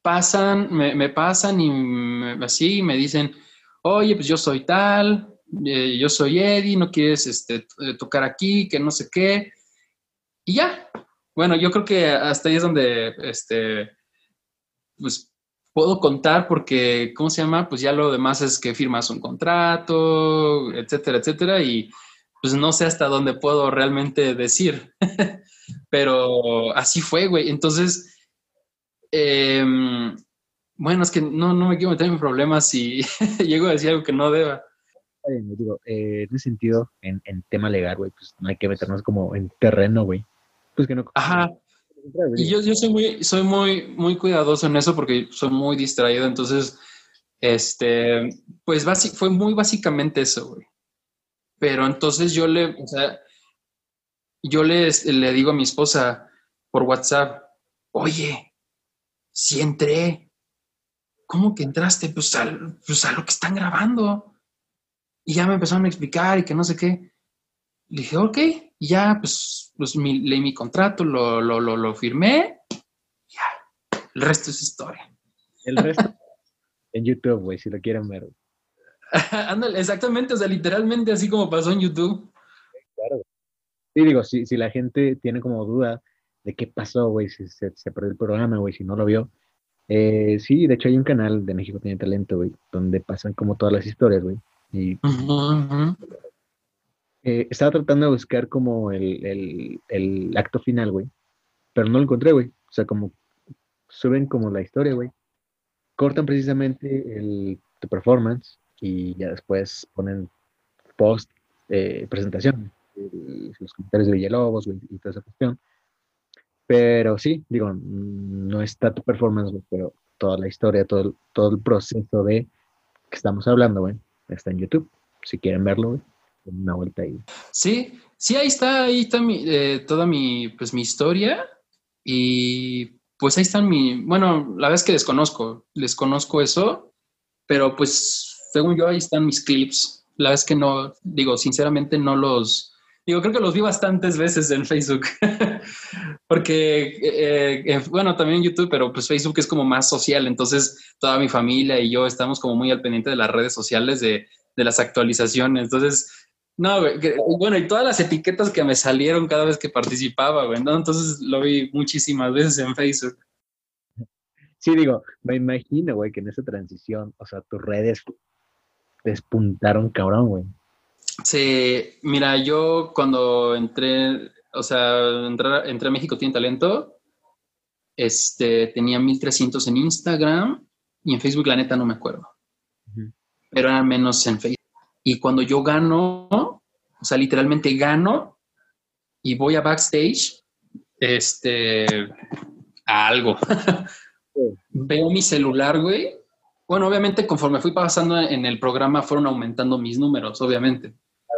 pasan, me, me pasan y así me dicen, oye, pues yo soy tal, eh, yo soy Eddie, no quieres este, eh, tocar aquí, que no sé qué. Y ya. Bueno, yo creo que hasta ahí es donde este, pues, puedo contar porque, ¿cómo se llama? Pues ya lo demás es que firmas un contrato, etcétera, etcétera, y pues no sé hasta dónde puedo realmente decir. Pero así fue, güey. Entonces, em, bueno, es que no, no me quiero meter en problemas si llego a decir algo que no deba eh, en ese sentido, en, tema legal, güey, pues no hay que meternos como en terreno, güey. Pues que no. Ajá. Y yo, yo soy muy, soy muy, muy cuidadoso en eso porque soy muy distraído. Entonces, este, pues fue muy básicamente eso, güey. Pero entonces yo le, o sea, yo le, le digo a mi esposa por WhatsApp, oye, si entré, ¿cómo que entraste? Pues, pues a lo que están grabando. Y ya me empezaron a explicar y que no sé qué. Le dije, ok, y ya pues, pues leí mi contrato, lo, lo, lo, lo firmé. Ya, el resto es historia. El resto en YouTube, güey, si lo quieren ver. Ándale, exactamente, o sea, literalmente así como pasó en YouTube. Claro. Sí, digo, si, si la gente tiene como duda de qué pasó, güey, si se, se, perdió el programa, güey, si no lo vio. Eh, sí, de hecho hay un canal de México Tiene Talento, güey, donde pasan como todas las historias, güey. Y eh, estaba tratando de buscar como el, acto final, güey. Pero no lo encontré, güey. O sea, como suben como la historia, güey. Cortan precisamente el performance y ya después ponen post eh, presentación, los comentarios de Villalobos, güey, y toda esa cuestión. Pero sí, digo, no está tu performance, güey, pero toda la historia, todo, todo el proceso de que estamos hablando, güey, está en YouTube. Si quieren verlo, una vuelta ahí. Sí, sí, ahí está, ahí está eh, toda mi, pues, mi historia. Y pues ahí están mi, bueno, la vez que desconozco, desconozco eso, pero pues según yo ahí están mis clips. La vez que no, digo, sinceramente no los, digo, creo que los vi bastantes veces en Facebook, porque, eh, eh, bueno, también en YouTube, pero pues Facebook es como más social, entonces toda mi familia y yo estamos como muy al pendiente de las redes sociales, de, de las actualizaciones, entonces, no, güey, bueno, y todas las etiquetas que me salieron cada vez que participaba, güey, ¿no? Entonces lo vi muchísimas veces en Facebook. Sí, digo, me imagino, güey, que en esa transición, o sea, tus redes despuntaron cabrón, güey. Sí, mira, yo cuando entré, o sea, entré, a México Tiene Talento, este, tenía 1300 en Instagram y en Facebook la neta no me acuerdo. Pero era menos en Facebook. Y cuando yo gano, o sea, literalmente gano y voy a backstage, este, a algo. Veo mi celular, güey. Bueno, obviamente conforme fui pasando en el programa fueron aumentando mis números, obviamente.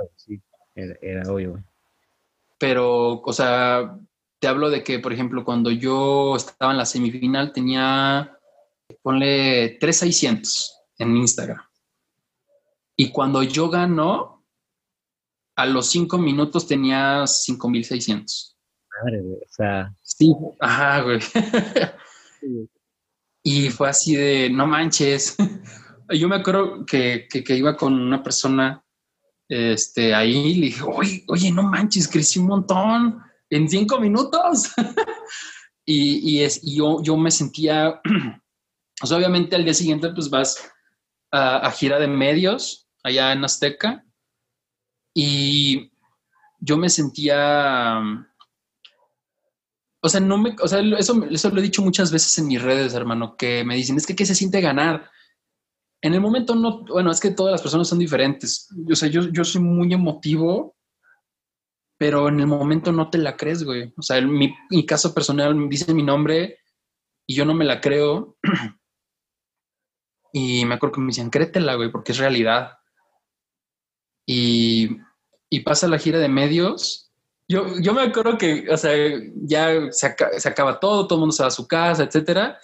Claro, sí, era, era obvio, güey. Pero, o sea, te hablo de que, por ejemplo, cuando yo estaba en la semifinal tenía, ponle 3600 en Instagram. Y cuando yo ganó, a los cinco minutos tenía 5600. Madre, güey, o sea. Sí, ajá, güey. y fue así de, no manches. Yo me acuerdo que, que, iba con una persona este, ahí le dije, oye, oye, no manches, crecí un montón en cinco minutos. y, y, es, y yo, yo me sentía, pues obviamente al día siguiente pues vas a, a gira de medios allá en Azteca y yo me sentía, o sea, no me, o sea, eso, eso lo he dicho muchas veces en mis redes, hermano, que me dicen, es que ¿qué se siente ganar? En el momento no, bueno, es que todas las personas son diferentes. O sea, yo, yo soy muy emotivo, pero en el momento no te la crees, güey. O sea, en mi, caso personal dice mi nombre y yo no me la creo. y me acuerdo que me decían, créetela, güey, porque es realidad. Y, y pasa la gira de medios. Yo, yo me acuerdo que, o sea, ya se, se acaba todo, todo el mundo se va a su casa, etcétera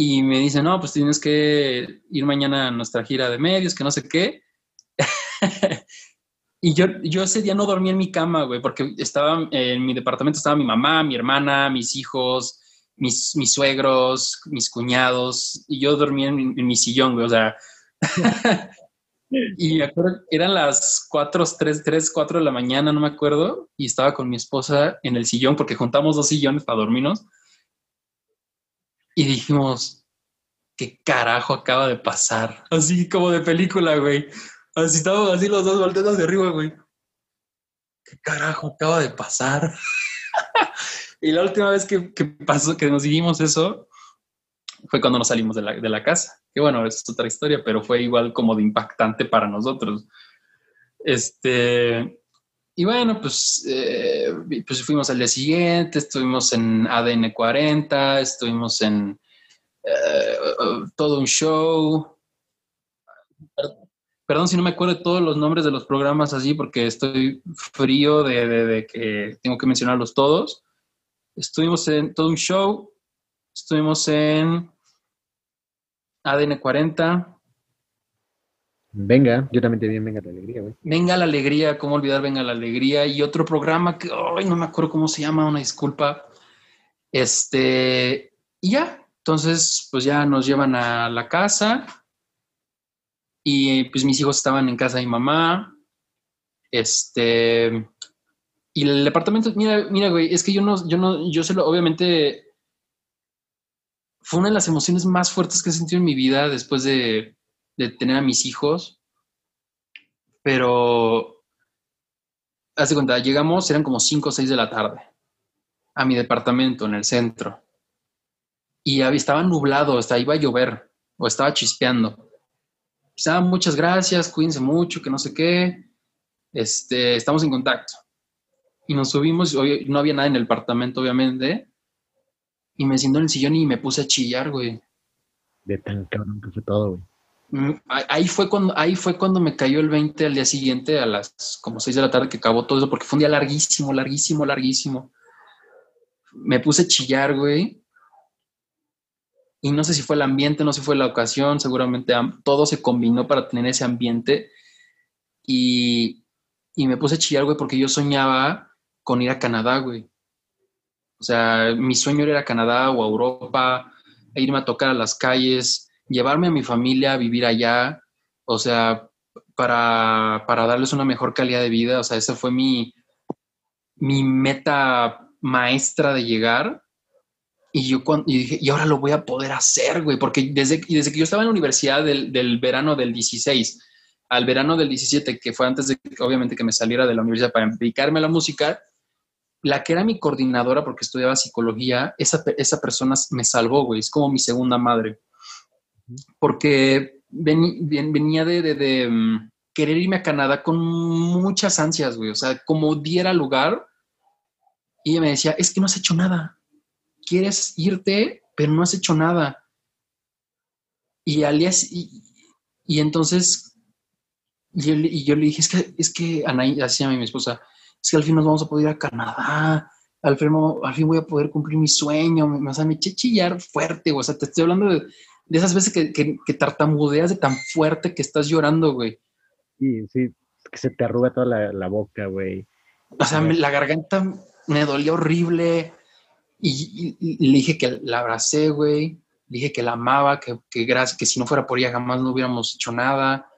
y me dice, no, pues tienes que ir mañana a nuestra gira de medios, que no sé qué. y yo, yo ese día no dormí en mi cama, güey, porque estaba en mi departamento, estaba mi mamá, mi hermana, mis hijos, mis, mis suegros, mis cuñados, y yo dormí en, mi sillón, güey, o sea. y me acuerdo, eran las 4, 3, 3, 4 de la mañana, no me acuerdo, y estaba con mi esposa en el sillón, porque juntamos dos sillones para dormirnos y dijimos, ¿qué carajo acaba de pasar? Así como de película, güey. Así estábamos así los dos volteando hacia arriba, güey. ¿Qué carajo acaba de pasar? y la última vez que, pasó, que nos dijimos eso, fue cuando nos salimos de la, de la casa. Que bueno, es otra historia, pero fue igual como de impactante para nosotros. Este, y bueno, pues, eh, pues fuimos al día siguiente, estuvimos en ADN 40, estuvimos en eh, todo un show. Perdón si no me acuerdo todos los nombres de los programas así, porque estoy frío de, de que tengo que mencionarlos todos. Estuvimos en todo un show, estuvimos en ADN 40, Venga, yo también te vi Venga la Alegría, güey. Venga la Alegría, ¿cómo olvidar Venga la Alegría? Y otro programa que, ay, no me acuerdo cómo se llama, una disculpa. Este, y ya, entonces, pues ya nos llevan a la casa y pues mis hijos estaban en casa de mi mamá. Este, y el departamento, mira, mira, güey, es que yo no, yo no, yo se lo, obviamente, fue una de las emociones más fuertes que he sentido en mi vida después de de tener a mis hijos, pero hace cuenta, llegamos, eran como 5 o 6 de la tarde, a mi departamento en el centro, y estaba nublado, hasta iba a llover, o estaba chispeando. Estaba, muchas gracias, cuídense mucho, que no sé qué, este, estamos en contacto. Y nos subimos, no había nada en el departamento, obviamente, y me siento en el sillón y me puse a chillar, güey. De tan cabrón que fue todo, güey. Mm, ahí fue cuando, ahí fue cuando me cayó el 20 al día siguiente, a las como 6 de la tarde que acabó todo eso, porque fue un día larguísimo, larguísimo, larguísimo. Me puse a chillar, güey. Y no sé si fue el ambiente, no sé si fue la ocasión, seguramente todo se combinó para tener ese ambiente. Y, y me puse a chillar, güey, porque yo soñaba con ir a Canadá, güey. O sea, mi sueño era Canadá o a Europa, e irme a tocar a las calles, llevarme a mi familia a vivir allá, o sea, para, darles una mejor calidad de vida, o sea, esa fue mi, mi meta maestra de llegar. Y yo cuando, y dije, y ahora lo voy a poder hacer, güey, porque desde, desde que yo estaba en la universidad del, del, verano del 16 al verano del 17, que fue antes de, obviamente, que me saliera de la universidad para dedicarme a la música, la que era mi coordinadora, porque estudiaba psicología, esa, esa persona me salvó, güey, es como mi segunda madre porque venía de, mm, querer irme a Canadá con muchas ansias, güey. O sea, como diera lugar, y ella me decía, es que no has hecho nada. Quieres irte, pero no has hecho nada. Y al día, y, entonces, y yo, le dije, es que, es que, Anaí, así a mi esposa, es que al fin nos vamos a poder ir a Canadá, al fin, al fin voy a poder cumplir mi sueño, o sea, me eché chillar fuerte, o sea, te estoy hablando de, de esas veces que, que, tartamudeas de tan fuerte que estás llorando, güey. Sí, sí, que se te arruga toda la, la boca, güey. O sea, me- la garganta me dolía horrible y, y- y le dije que la abracé, güey. Le dije que la amaba, que, que gracias, que si no fuera por ella jamás no hubiéramos hecho nada.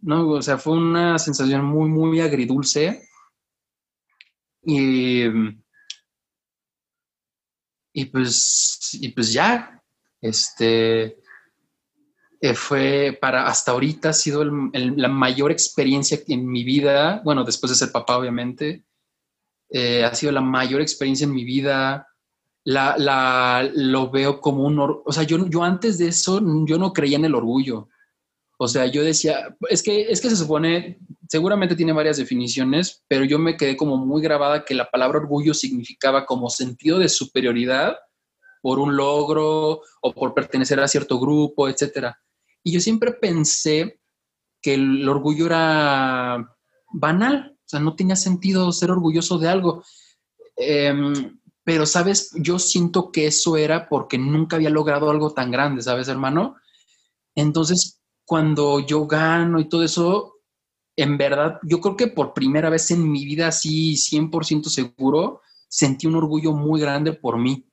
No, o sea, fue una sensación muy, muy agridulce. Y, y pues, y pues ya, este, eh, fue para, hasta ahorita ha sido el- el- la mayor experiencia en mi vida, bueno, después de ser papá, obviamente, eh, ha sido la mayor experiencia en mi vida. La, la, lo veo como un, o sea, yo, yo antes de eso, yo no creía en el orgullo. O sea, yo decía, es que, es que se supone, seguramente tiene varias definiciones, pero yo me quedé como muy grabada que la palabra orgullo significaba como sentido de superioridad por un logro o por pertenecer a cierto grupo, etcétera. Y yo siempre pensé que el orgullo era banal, o sea, no tenía sentido ser orgulloso de algo. Em, pero, ¿sabes? Yo siento que eso era porque nunca había logrado algo tan grande, ¿sabes, hermano? Entonces, cuando yo gano y todo eso, en verdad, yo creo que por primera vez en mi vida, así 100% seguro, sentí un orgullo muy grande por mí.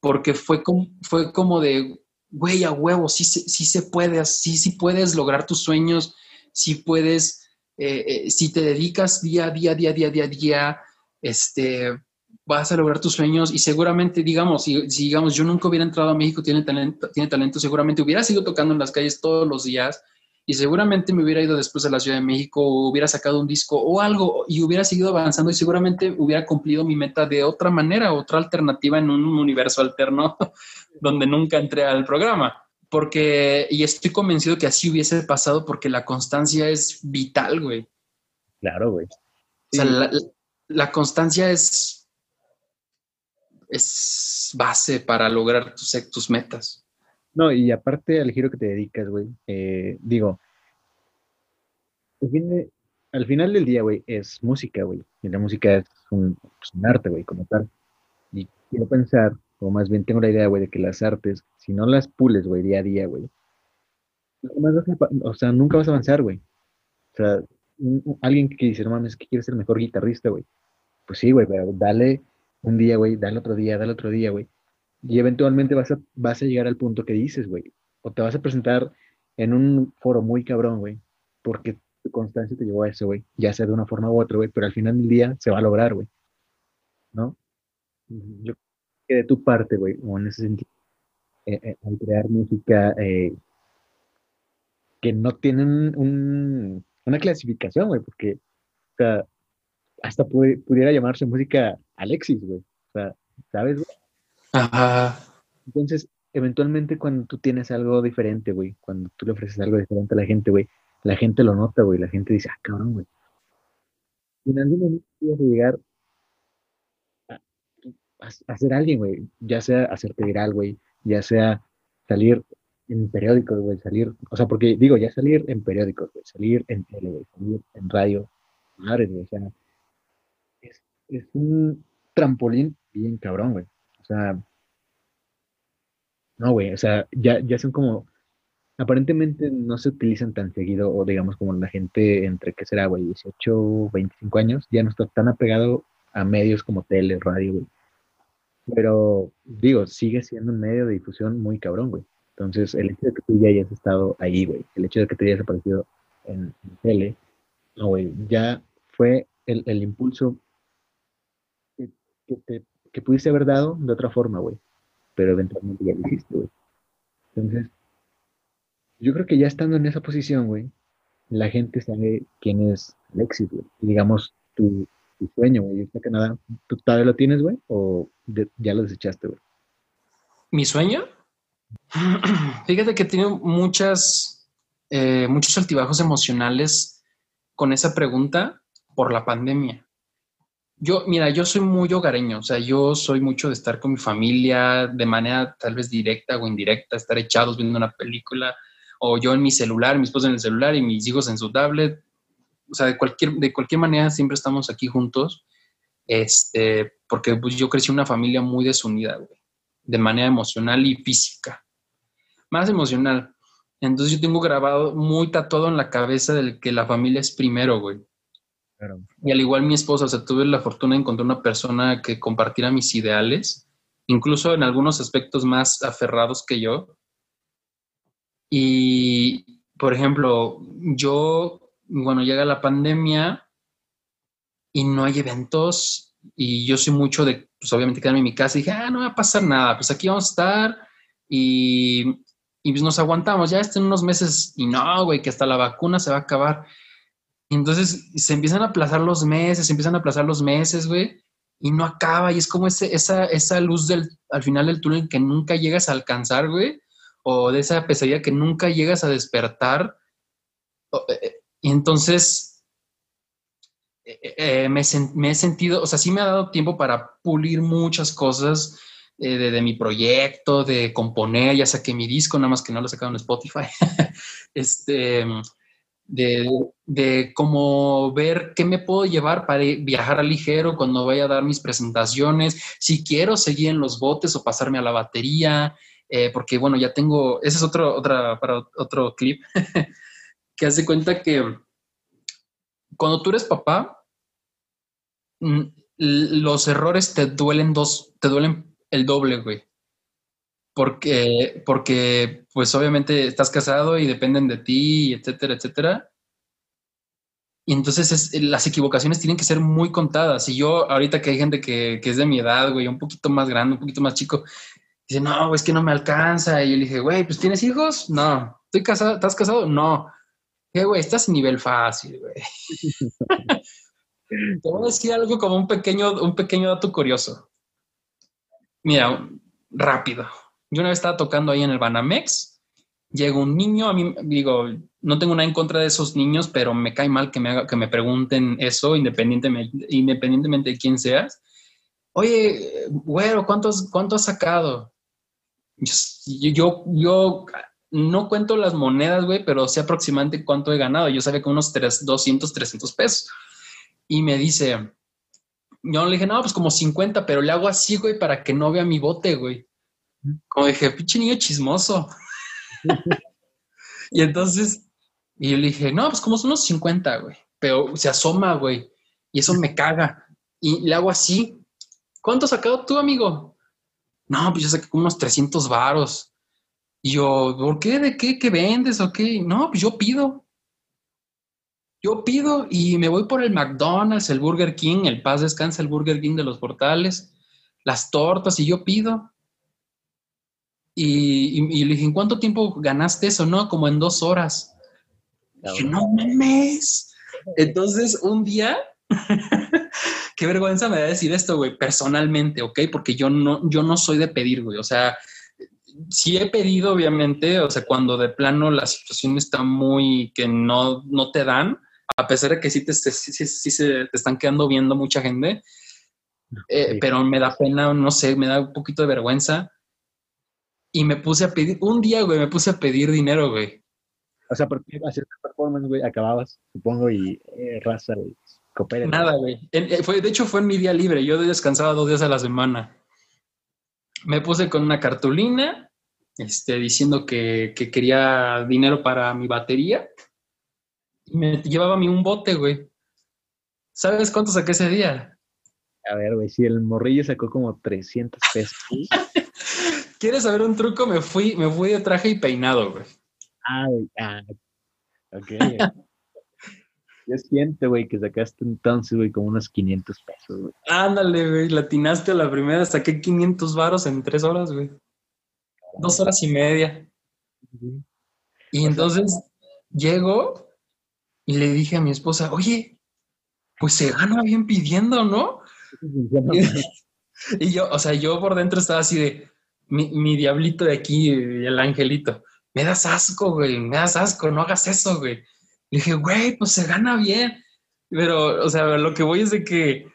Porque fue como, fue como de, güey, a huevo, sí, sí se puede, sí, sí puedes lograr tus sueños, sí puedes, eh, eh, si te dedicas día a día, día a día, día día, este, vas a lograr tus sueños y seguramente, digamos, si, si, digamos, yo nunca hubiera entrado a México, tiene talento, tiene talento, seguramente hubiera seguido tocando en las calles todos los días y seguramente me hubiera ido después a la Ciudad de México, o hubiera sacado un disco o algo y hubiera seguido avanzando y seguramente hubiera cumplido mi meta de otra manera, otra alternativa en un universo alterno donde nunca entré al programa. Porque, y estoy convencido que así hubiese pasado porque la constancia es vital, güey. Claro, güey. O sea, Sí. la, la constancia es, es base para lograr tus, tus metas. No, y aparte al giro que te dedicas, güey, eh, digo, al, final del día, güey, es música, güey, y la música es un, pues, un arte, güey, como tal. Y quiero pensar, o más bien tengo la idea, güey, de que las artes, si no las pules, güey, día a día, güey, o sea, nunca vas a avanzar, güey. O sea, alguien que dice, no mames, que quiere ser mejor guitarrista, güey. Pues sí, güey, pero dale un día, güey, dale otro día, dale otro día, güey. Y eventualmente vas a, vas a llegar al punto que dices, güey. O te vas a presentar en un foro muy cabrón, güey. Porque tu constancia te llevó a eso, güey. Ya sea de una forma u otra, güey. Pero al final del día se va a lograr, güey. ¿No? Yo creo que de tu parte, güey, o en ese sentido, eh, eh, al crear música eh, que no tienen un- una clasificación, güey. Porque, o sea, hasta pu- pudiera llamarse música Alexis, güey. O sea, ¿sabes, güey? Ajá. Entonces, eventualmente cuando tú tienes algo diferente, güey, cuando tú le ofreces algo diferente a la gente, güey, la gente lo nota, güey, la gente dice, ah, cabrón, güey. Y en algún momento vas a llegar a- a ser alguien, güey, ya sea hacerte viral, güey, ya sea salir en periódicos, güey, salir, o sea, porque digo, ya salir en periódicos, güey, salir en tele, güey, salir en radio, madre, güey, o sea, es, es un trampolín bien cabrón, güey. Sea, no, güey, o sea, ya, ya son como, aparentemente no se utilizan tan seguido, o digamos como la gente entre, ¿qué será, güey? 18, 25 años, ya no está tan apegado a medios como tele, radio, güey. Pero, digo, sigue siendo un medio de difusión muy cabrón, güey. Entonces, el hecho de que tú ya hayas estado ahí, güey, el hecho de que te hayas aparecido en, en tele, no, güey, ya fue el, el impulso que, que, te, que pudiste haber dado de otra forma, güey. Pero eventualmente ya lo hiciste, güey. Entonces, yo creo que ya estando en esa posición, güey, la gente sabe quién es Alexis, güey. Digamos, tu, tu sueño, güey, irte a Canadá, ¿tú todavía lo tienes, güey? ¿O de- ya lo desechaste, güey? ¿Mi sueño? Fíjate que he tenido muchas, eh, muchos altibajos emocionales con esa pregunta por la pandemia. Yo, mira, yo soy muy hogareño, o sea, yo soy mucho de estar con mi familia de manera tal vez directa o indirecta, estar echados viendo una película, o yo en mi celular, mi esposa en el celular y mis hijos en su tablet. O sea, de cualquier, de cualquier manera siempre estamos aquí juntos, este, porque pues, yo crecí en una familia muy desunida, güey, de manera emocional y física. Más emocional. Entonces yo tengo grabado muy tatuado en la cabeza del que la familia es primero, güey. Y al igual mi esposa, o sea, tuve la fortuna de encontrar una persona que compartiera mis ideales, incluso en algunos aspectos más aferrados que yo. Y, por ejemplo, yo, bueno, llega la pandemia y no hay eventos y yo soy mucho de, pues obviamente quedarme en mi casa y dije, ah, no va a pasar nada, pues aquí vamos a estar y, y pues nos aguantamos, ya estén unos meses y no, güey, que hasta la vacuna se va a acabar. Y entonces se empiezan a aplazar los meses, se empiezan a aplazar los meses, güey, y no acaba. Y es como ese, esa, esa luz del, al final del túnel que nunca llegas a alcanzar, güey, o de esa pesadilla que nunca llegas a despertar. Eh, y entonces eh, eh, me, he sentido, o sea, sí me ha dado tiempo para pulir muchas cosas de, de, mi proyecto, de componer, ya saqué mi disco, nada más que no lo he en Spotify. este de, de cómo ver qué me puedo llevar para viajar ligero cuando vaya a dar mis presentaciones, si quiero seguir en los botes o pasarme a la batería, eh, porque bueno, ya tengo, ese es otro, otra, para otro clip, que hace cuenta que cuando tú eres papá, mm, los errores te duelen dos, te duelen el doble, güey porque, porque pues obviamente estás casado y dependen de ti, etcétera, etcétera. Y entonces las equivocaciones tienen que ser muy contadas. Y yo, ahorita que hay gente que, que es de mi edad, güey, un poquito más grande, un poquito más chico, dice, no, es que no me alcanza. Y yo le dije, güey, pues ¿tienes hijos? No. ¿Estoy casado? ¿Estás casado? No. ¿Qué, güey? Estás en nivel fácil, güey. Te voy a decir algo como un pequeño, un pequeño dato curioso. Mira, rápido. Yo una vez estaba tocando ahí en el Banamex, llega un niño, a mí digo, no tengo nada en contra de esos niños, pero me cae mal que me, que me pregunten eso independientemente, independientemente de quién seas. Oye, güero, ¿cuántos, ¿cuánto has sacado? Yo, yo, yo no cuento las monedas, güey, pero sé aproximadamente cuánto he ganado. Yo sabía que unos 3, 200, 300 pesos. Y me dice, yo le dije, no, pues como 50, pero le hago así, güey, para que no vea mi bote, güey. Como dije, pinche niño chismoso. y entonces, y yo le dije, no, pues como son unos 50, güey. Pero se asoma, güey. Y eso me caga. Y le hago así. ¿Cuánto has sacado tú, amigo? No, pues yo saqué como unos 300 varos. Y yo, ¿por qué? ¿De qué? ¿Qué vendes o? No, pues yo pido. Yo pido y me voy por el McDonald's, el Burger King, el Paz Descansa, el Burger King de los portales, las tortas y yo pido. Y, le dije, ¿en cuánto tiempo ganaste eso? No, como en dos horas. dije, no mames. Entonces, un día, qué vergüenza me da decir esto, güey, personalmente, ¿ok? Porque yo no, yo no soy de pedir, güey. O sea, sí he pedido, obviamente, o sea, cuando de plano la situación está muy que no, no te dan, a pesar de que sí, te, sí, sí, se te están quedando viendo mucha gente, eh, pero me da pena, no sé, me da un poquito de vergüenza y me puse a pedir, un día, güey, me puse a pedir dinero, güey. O sea, porque hacer performance, güey, acababas, supongo, y eh, raza, güey, Nada, güey. Eh, fue, de hecho, fue en mi día libre. Yo descansaba dos días a la semana. Me puse con una cartulina, este, diciendo que, que quería dinero para mi batería. Y me llevaba a mí un bote, güey. ¿Sabes cuánto saqué ese día? A ver, güey, si el morrillo sacó como 300 pesos. ¿Quieres saber un truco? Me fui, me fui de traje y peinado, güey. Ah, ah ok. Yo siento, güey, que sacaste entonces, güey, como unos 500 pesos, güey. Ándale, güey, latinaste a la primera, saqué 500 varos en tres horas, güey. Dos horas y media. Y entonces llego y le dije a mi esposa, oye, pues se gana bien pidiendo, ¿no? y yo, o sea, yo por dentro estaba así de, mi, diablito de aquí, el angelito, me das asco, güey, me das asco, no hagas eso, güey. Le dije, güey, pues se gana bien. Pero, o sea, lo que voy es de que,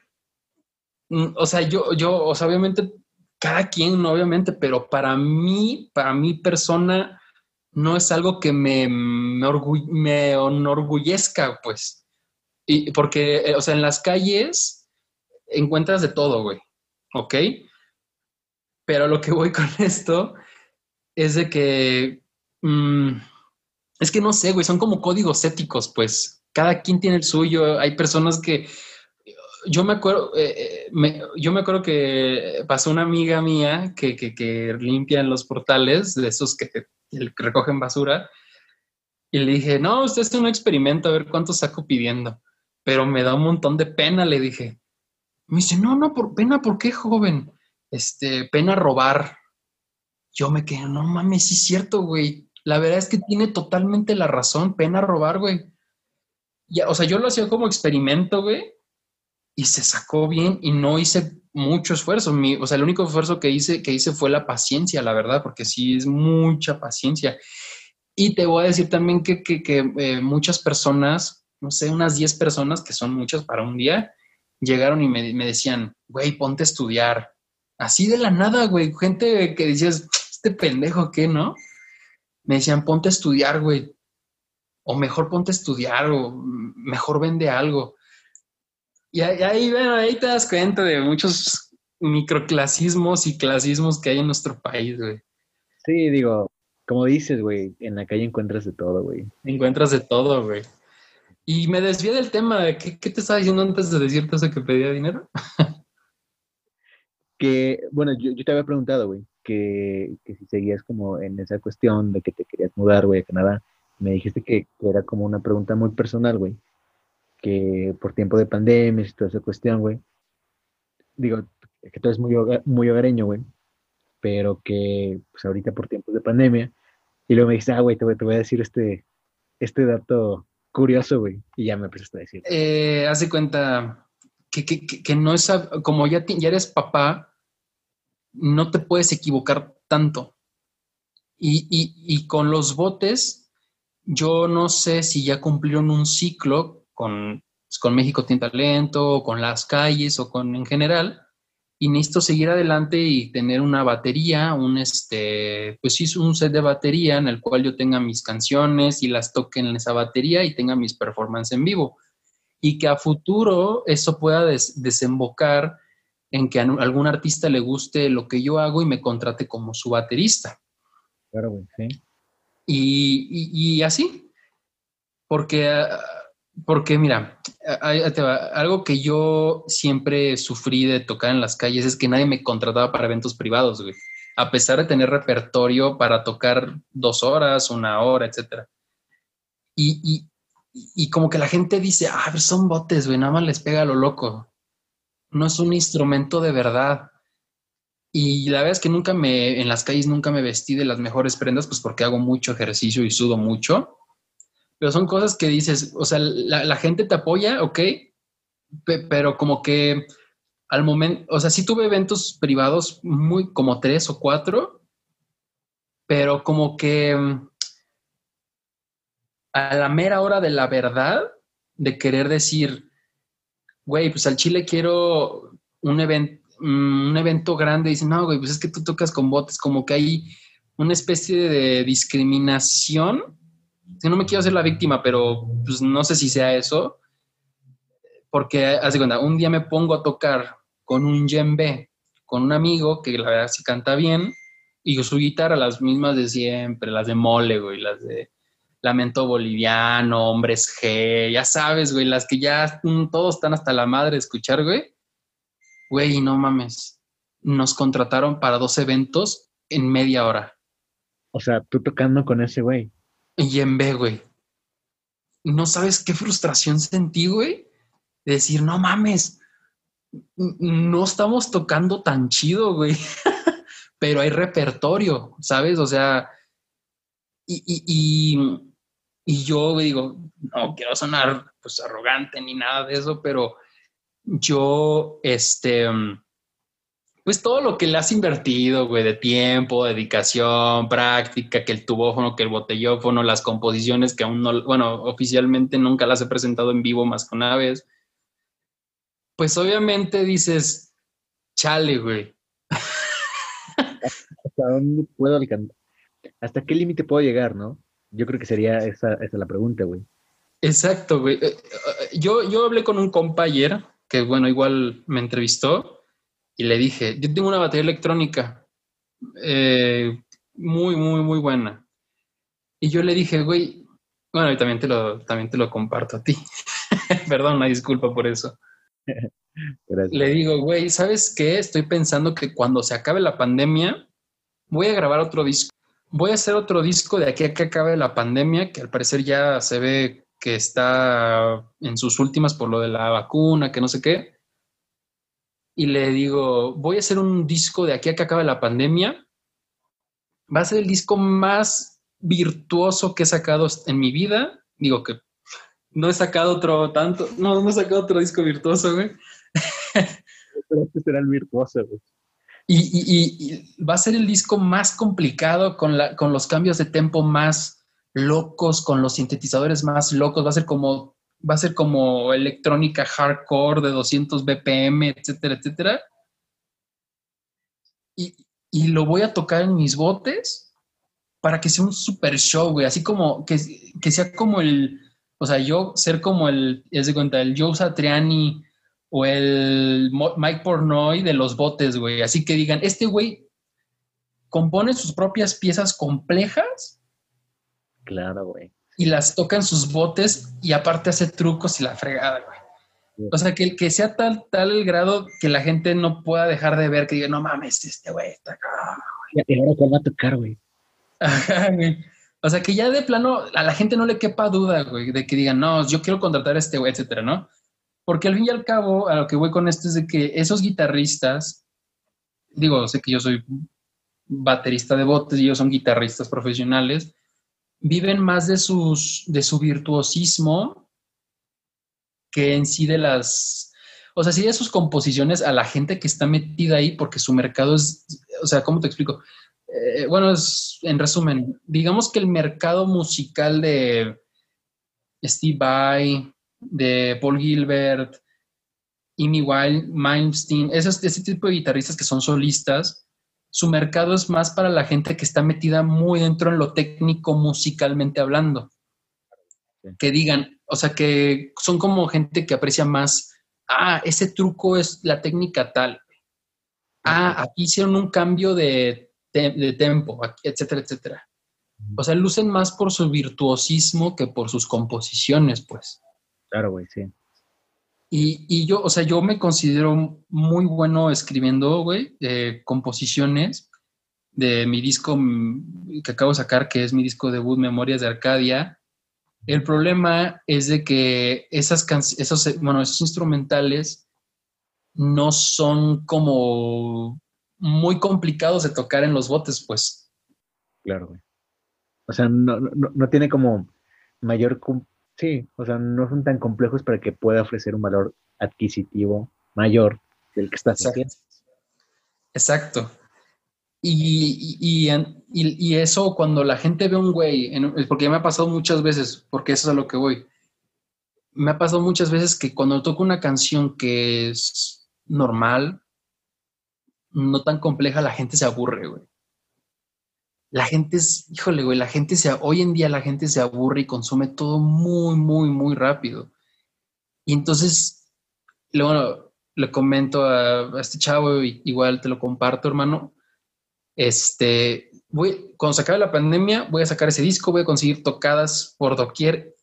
mm, o sea, yo, yo, o sea, obviamente, cada quien, obviamente, pero para mí, para mi persona, no es algo que me, me, me enorgullezca, pues. Y porque, eh, o sea, en las calles encuentras de todo, güey. ¿Ok? Pero lo que voy con esto es de que, mm, Es que no sé, güey, son como códigos éticos, pues. Cada quien tiene el suyo. Hay personas que. Yo me acuerdo, eh, eh, yo me acuerdo que pasó una amiga mía que, que, que limpian los portales, de esos que, recogen basura, y le dije, no, usted es un experimento, a ver cuánto saco pidiendo. Pero me da un montón de pena, le dije. Me dice, no, no, por pena, ¿por qué, joven? Este, pena robar. Yo me quedé, no mames, sí es cierto, güey. La verdad es que tiene totalmente la razón, pena robar, güey. O sea, yo lo hacía como experimento, güey, y se sacó bien y no hice mucho esfuerzo. O sea, el único esfuerzo que hice, que hice fue la paciencia, la verdad, porque sí es mucha paciencia. Y te voy a decir también que, que, eh, muchas personas, no sé, unas 10 personas, que son muchas para un día, llegaron y me, me decían, güey, ponte a estudiar. Así de la nada, güey. Gente que decías, este pendejo, ¿qué, no? me decían, ponte a estudiar, güey. O mejor ponte a estudiar, o mejor vende algo. Y ahí, bueno, ahí te das cuenta de muchos microclasismos y clasismos que hay en nuestro país, güey. Sí, digo, como dices, güey, en la calle encuentras de todo, güey. Encuentras de todo, güey. Y me desvié del tema, ¿qué, qué te estaba diciendo antes de decirte eso que pedía dinero? que, bueno, yo, yo te había preguntado, güey, que, si seguías como en esa cuestión de que te querías mudar, güey, a Canadá, me dijiste que, era como una pregunta muy personal, güey, que por tiempo de pandemia y toda esa cuestión, güey, digo, que tú eres muy, muy hogareño, güey, pero que pues ahorita por tiempos de pandemia, y luego me dijiste, ah, güey, te, voy a decir este, este dato curioso, güey, y ya me empezaste a decir. Eh, hace cuenta que, que, que, no es, como ya, ya eres papá, no te puedes equivocar tanto. Y, con los botes, yo no sé si ya cumplieron un ciclo con, pues, con México Tiene Talento, o con las calles, o con en general, y necesito seguir adelante y tener una batería, un este, pues sí, un set de batería en el cual yo tenga mis canciones y las toque en esa batería y tenga mis performances en vivo. Y que a futuro eso pueda desembocar en que a algún artista le guste lo que yo hago y me contrate como su baterista. Claro, güey, sí. Y, así, porque, porque mira, algo que yo siempre sufrí de tocar en las calles es que nadie me contrataba para eventos privados, güey. A pesar de tener repertorio para tocar dos horas, una hora, etc. Y, y, como que la gente dice, ah, son botes, güey, nada más les pega lo loco no es un instrumento de verdad. Y la verdad es que nunca me, en las calles nunca me vestí de las mejores prendas, pues porque hago mucho ejercicio y sudo mucho. Pero son cosas que dices, o sea, la, gente te apoya, ok, pero como que al momento, o sea, sí tuve eventos privados muy como tres o cuatro, pero como que mm, a la mera hora de la verdad, de querer decir, güey, pues al Chile quiero un, evento mm, un evento grande. Dicen, no, güey, pues es que tú tocas con botes, como que hay una especie de discriminación. Si no me quiero hacer la víctima, pero pues no sé si sea eso. Porque, haz de cuenta, un día me pongo a tocar con un djembe, con un amigo que la verdad sí canta bien, y su guitarra, las mismas de siempre, las de mole, güey, las de Lamento Boliviano, Hombres G, ya sabes, güey, las que ya todos están hasta la madre de escuchar, güey. Güey, no mames. Nos contrataron para dos eventos en media hora. O sea, tú tocando con ese güey. Y en B, güey. No sabes qué frustración sentí, güey. De decir, no mames, no estamos tocando tan chido, güey. Pero hay repertorio, ¿sabes? O sea, y, y yo digo, no quiero sonar pues arrogante ni nada de eso, pero yo, este, pues todo lo que le has invertido, güey, de tiempo, dedicación, práctica, que el tubófono, que el botellófono, las composiciones que aún no, bueno, oficialmente nunca las he presentado en vivo más que una vez, pues obviamente dices, chale, güey. ¿Hasta dónde puedo alcanzar? ¿Hasta qué límite puedo llegar, no? Yo creo que sería esa, esa la pregunta, güey. Exacto, güey. Eh, eh, yo, yo hablé con un compañero que, bueno, igual me entrevistó y le dije, yo tengo una batería electrónica eh, muy, muy, muy buena. Y yo le dije, güey, Bueno, y también te lo, también te lo comparto a ti. Perdón, una disculpa por eso. Le digo, güey, ¿sabes qué? Estoy pensando que cuando se acabe la pandemia, voy a grabar otro disco. Voy a hacer otro disco de aquí a que acabe la pandemia, que al parecer ya se ve que está en sus últimas por lo de la vacuna, que no sé qué. Y le digo, voy a hacer un disco de aquí a que acabe la pandemia. Va a ser el disco más virtuoso que he sacado en mi vida. Digo que no he sacado otro tanto, no, no he sacado otro disco virtuoso, güey. Este será el virtuoso, güey. Y, va a ser el disco más complicado con, con los cambios de tempo más locos, con los sintetizadores más locos. Va a ser como, va a ser como electrónica hardcore de 200 BPM, etcétera, etcétera. Y, y lo voy a tocar en mis botes para que sea un super show, güey. Así como que, que sea como el, o sea, yo ser como el, es de cuenta, el Joe Satriani o el Mike Pornoy de los botes, güey. Así que digan, este güey compone sus propias piezas complejas. Claro, güey. Y las toca en sus botes y aparte hace trucos y la fregada, güey. O sea, que, que sea tal, tal el grado que la gente no pueda dejar de ver, que diga, no mames, este güey está acá. Y ahora cuál va a tocar, güey. güey. O sea, que ya de plano a la gente no le quepa duda, güey, de que digan, no, yo quiero contratar a este güey, etcétera, ¿no? Porque al fin y al cabo, a lo que voy con esto es de que esos guitarristas, digo, sé que yo soy baterista de botes y ellos son guitarristas profesionales, viven más de, sus, de su virtuosismo que en sí de las, o sea, sí de sus composiciones a la gente que está metida ahí, porque su mercado es, o sea, ¿cómo te explico? Eh, bueno, en resumen, digamos que el mercado musical de Steve Vai, de Paul Gilbert, Amy Wild, Malmsteen, ese tipo de guitarristas que son solistas, su mercado es más para la gente que está metida muy dentro en lo técnico musicalmente hablando. Que digan, o sea, que son como gente que aprecia más, ah, ese truco es la técnica tal. Ah, aquí hicieron un cambio de de tempo, etcétera, etcétera. O sea, lucen más por su virtuosismo que por sus composiciones, pues. Claro, güey, sí. Y, yo, o sea, yo me considero muy bueno escribiendo, güey, composiciones de mi disco que acabo de sacar, que es mi disco debut, Memorias de Arcadia. El problema es de que esas esos, bueno, esos instrumentales no son como muy complicados de tocar en los botes, pues. Claro, güey. O sea, no, no, tiene como mayor, sí, o sea, no son tan complejos para que pueda ofrecer un valor adquisitivo mayor del que está haciendo. Exacto. Y, y, y, eso cuando la gente ve un güey, porque ya me ha pasado muchas veces, porque eso es a lo que voy, me ha pasado muchas veces que cuando toco una canción que es normal, no tan compleja, la gente se aburre, güey. La gente es, híjole, güey, la gente se, hoy en día la gente se aburre y consume todo muy, muy, muy rápido. Y entonces, luego le comento a, este chavo, igual te lo comparto, hermano. Este, voy, cuando se acabe la pandemia, voy a sacar ese disco, voy a conseguir tocadas por doquier.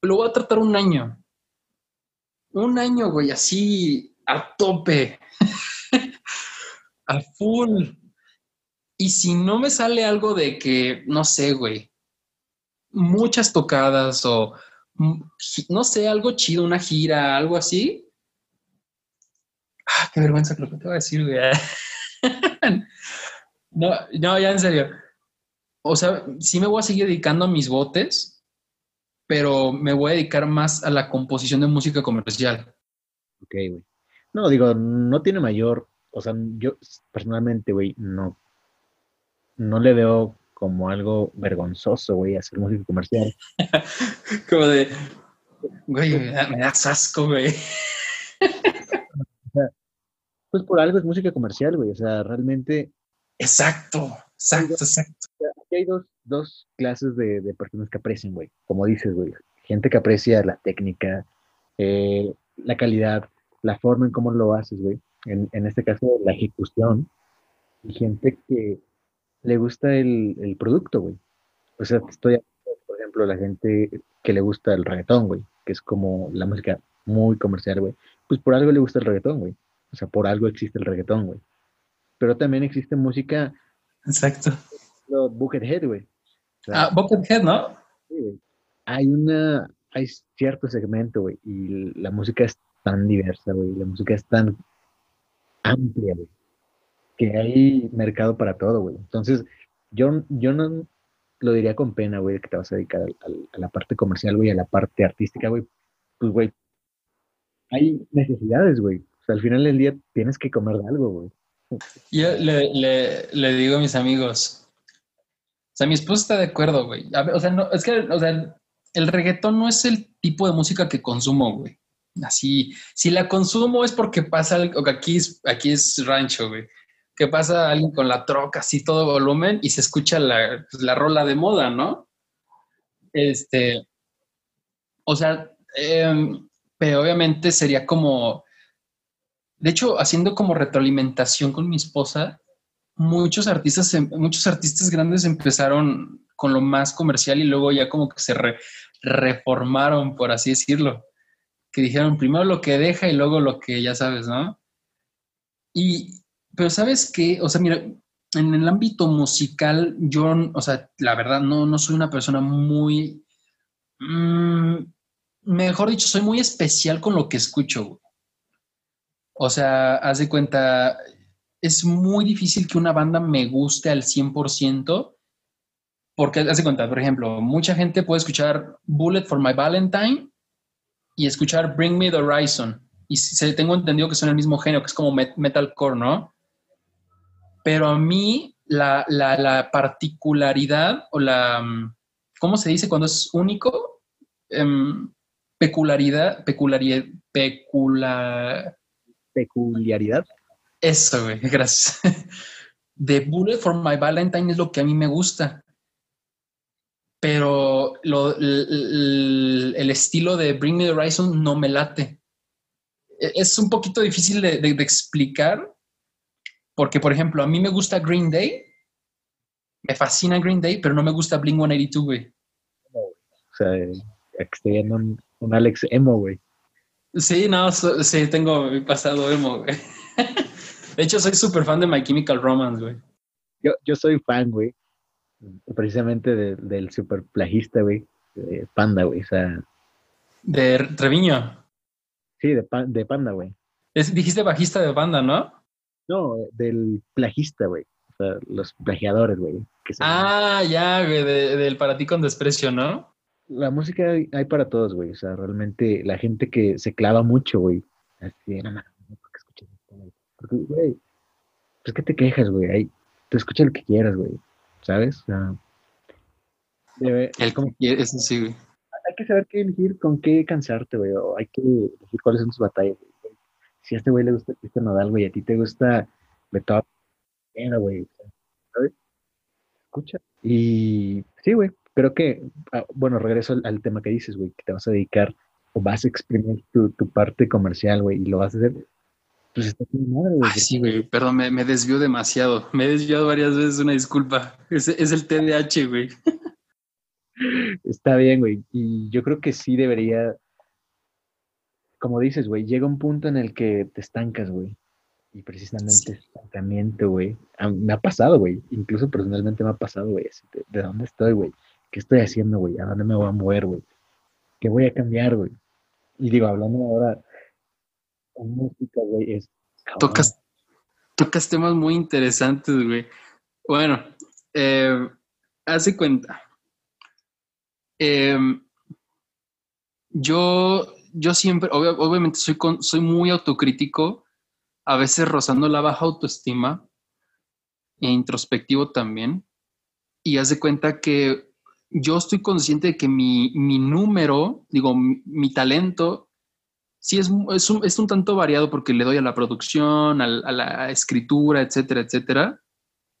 Lo voy a tratar un año. Un año, güey, así a tope a full. Y si no me sale algo de que, no sé, güey, muchas tocadas o, no sé, algo chido, una gira, algo así. Ah, qué vergüenza lo que te voy a decir, güey. no, no, ya en serio. O sea, sí me voy a seguir dedicando a mis botes, pero me voy a dedicar más a la composición de música comercial. Ok, güey. No, digo, no tiene mayor o sea, yo personalmente, güey, no, no le veo como algo vergonzoso, güey, hacer música comercial. como de, güey, me da, asco, güey. pues por algo es música comercial, güey, o sea, realmente... Exacto, exacto, exacto. Aquí hay dos, dos clases de, de, personas que aprecian, güey, como dices, güey, gente que aprecia la técnica, eh, la calidad, la forma en cómo lo haces, güey en, este caso la ejecución, y gente que le gusta el, producto, güey. O sea, estoy, por ejemplo, la gente que le gusta el reggaetón, güey, que es como la música muy comercial, güey, pues por algo le gusta el reggaetón, güey. O sea, por algo existe el reggaetón, güey. Pero también existe música. Exacto. Buckethead, güey. ah, Buckethead, ¿no? Sí, güey. Hay una, hay cierto segmento, güey, y la música es tan diversa, güey, la música es tan amplia, güey, que hay mercado para todo, güey. Entonces, yo, yo no lo diría con pena, güey, que te vas a dedicar a, la parte comercial, güey, a la parte artística, güey. Pues, güey, hay necesidades, güey. O sea, al final del día tienes que comer algo, güey. Yo le, digo a mis amigos, o sea, mi esposa está de acuerdo, güey. O sea, no, es que, o sea, el reggaetón no es el tipo de música que consumo, güey. Así, si la consumo es porque pasa, algo, aquí es, aquí es rancho, güey. Que pasa alguien con la troca, así todo volumen y se escucha la, pues, la rola de moda, ¿no? Este, o sea, em, pero obviamente sería como, de hecho, haciendo como retroalimentación con mi esposa, muchos artistas, em, muchos artistas grandes empezaron con lo más comercial y luego ya como que se reformaron, por así decirlo. Que dijeron primero lo que deja y luego lo que ya sabes, ¿no? Y, pero sabes qué, o sea, mira, en el ámbito musical, yo, o sea, la verdad, no, no soy una persona muy, mm, mejor dicho, soy muy especial con lo que escucho. O sea, haz de cuenta, es muy difícil que una banda me guste al 100%, porque haz de cuenta, por ejemplo, mucha gente puede escuchar Bullet for My Valentine y escuchar Bring Me the Horizon. Y se, tengo entendido que son el mismo género, que es como metalcore, ¿no? Pero a mí la, la, particularidad o la, ¿cómo se dice cuando es único? Um, peculiaridad, peculiaridad, peculiaridad. Eso, güey, gracias. The Bullet for My Valentine es lo que a mí me gusta. Pero el, estilo de Bring Me the Horizon no me late. E, es un poquito difícil de, explicar, porque, por ejemplo, a mí me gusta Green Day, me fascina Green Day, pero no me gusta Blink 182, güey. O sea, estoy en un, un Alex emo, güey. Sí, no, sí, tengo mi pasado emo, güey. De hecho, soy súper fan de My Chemical Romance, güey. Yo, yo soy fan, güey, precisamente del super plagista, güey, de Panda, güey, o sea... ¿De Treviño? Sí, de, de Panda, güey. Dijiste bajista de Panda, ¿no? No, del plagista, güey. O sea, los plagiadores, güey. Ah, ya, güey, del para ti con desprecio, ¿no? la música hay, para todos, güey. O sea, realmente la gente que se clava mucho, güey. Así, no, no, porque escuchas esto, Porque, güey, pues que te quejas, güey. Ahí, te escucha lo que quieras, güey. ¿Sabes? O sea, debe, El como, eso sí, güey. Hay que saber qué elegir, con qué cansarte, güey. O hay que elegir cuáles son tus batallas, güey. Si a este güey le gusta Cristian Nodal, güey, a ti te gusta Beethoven, güey. ¿Sabes? Escucha. Y sí, güey, creo que, ah, bueno, regreso al, tema que dices, güey, que te vas a dedicar o vas a exprimir tu, parte comercial, güey, y lo vas a hacer. Pues está bien madre, güey. Ay, sí, güey, perdón, me, me, desvió demasiado. Me he desviado varias veces, una disculpa. Es, es el TDAH, güey. Está bien, güey. Y yo creo que sí debería, como dices, güey, llega un punto en el que te estancas, güey. Y precisamente estancamiento, güey. Me ha pasado, güey. Incluso personalmente me ha pasado, güey. ¿De, ¿De dónde estoy, güey? ¿qué estoy haciendo, güey? ¿A dónde me voy a mover, güey? ¿Qué voy a cambiar, güey? Y digo, hablando ahora con música, güey, es... Tocas, tocas temas muy interesantes, güey. Bueno, eh, hace cuenta. Em, yo, yo siempre, obviamente soy, soy muy autocrítico, a veces rozando la baja autoestima e introspectivo también. Y haz de cuenta que yo estoy consciente de que mi, número, digo, mi, talento, sí es, es, un, es, un, tanto variado porque le doy a la producción, a, la escritura, etcétera, etcétera,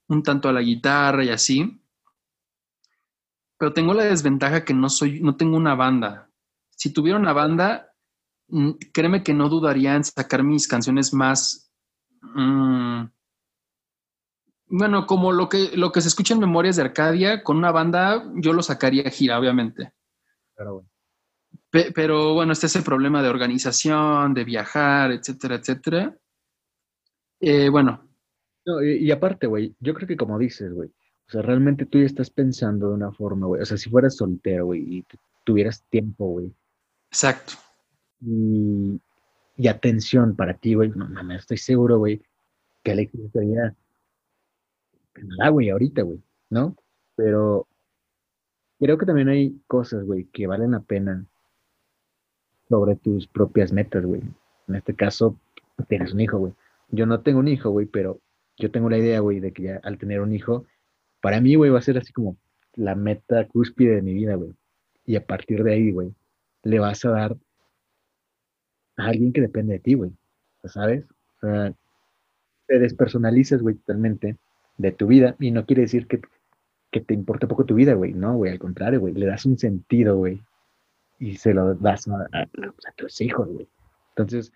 un tanto a la guitarra y así. Pero tengo la desventaja que no soy, no tengo una banda. Si tuviera una banda, mm, créeme que no dudaría en sacar mis canciones más, mm, Bueno, como lo que, lo que se escucha en Memorias de Arcadia, con una banda yo lo sacaría a gira, obviamente. Pero bueno. pero bueno, este es el problema de organización, de viajar, etcétera, etcétera. Eh, bueno. y, aparte, güey, yo creo que como dices, güey, o sea, realmente tú ya estás pensando de una forma, güey. O sea, si fueras soltero, güey, y tuvieras tiempo, güey. Exacto. Y, y atención para ti, güey. No mames, estoy seguro, güey, que Alexis estaría nada, güey, ahorita, güey, ¿no? Pero creo que también hay cosas, güey, que valen la pena sobre tus propias metas, güey. En este caso, tienes un hijo, güey. Yo no tengo un hijo, güey, pero yo tengo la idea, güey, de que ya al tener un hijo, para mí, güey, va a ser así como la meta cúspide de mi vida, güey. Y a partir de ahí, güey, le vas a dar a alguien que depende de ti, güey. ¿Sabes? O sea, te despersonalizas, güey, totalmente de tu vida. Y no quiere decir que, te importe poco tu vida, güey. No, güey, al contrario, güey. Le das un sentido, güey. Y se lo das a, tus hijos, güey. Entonces,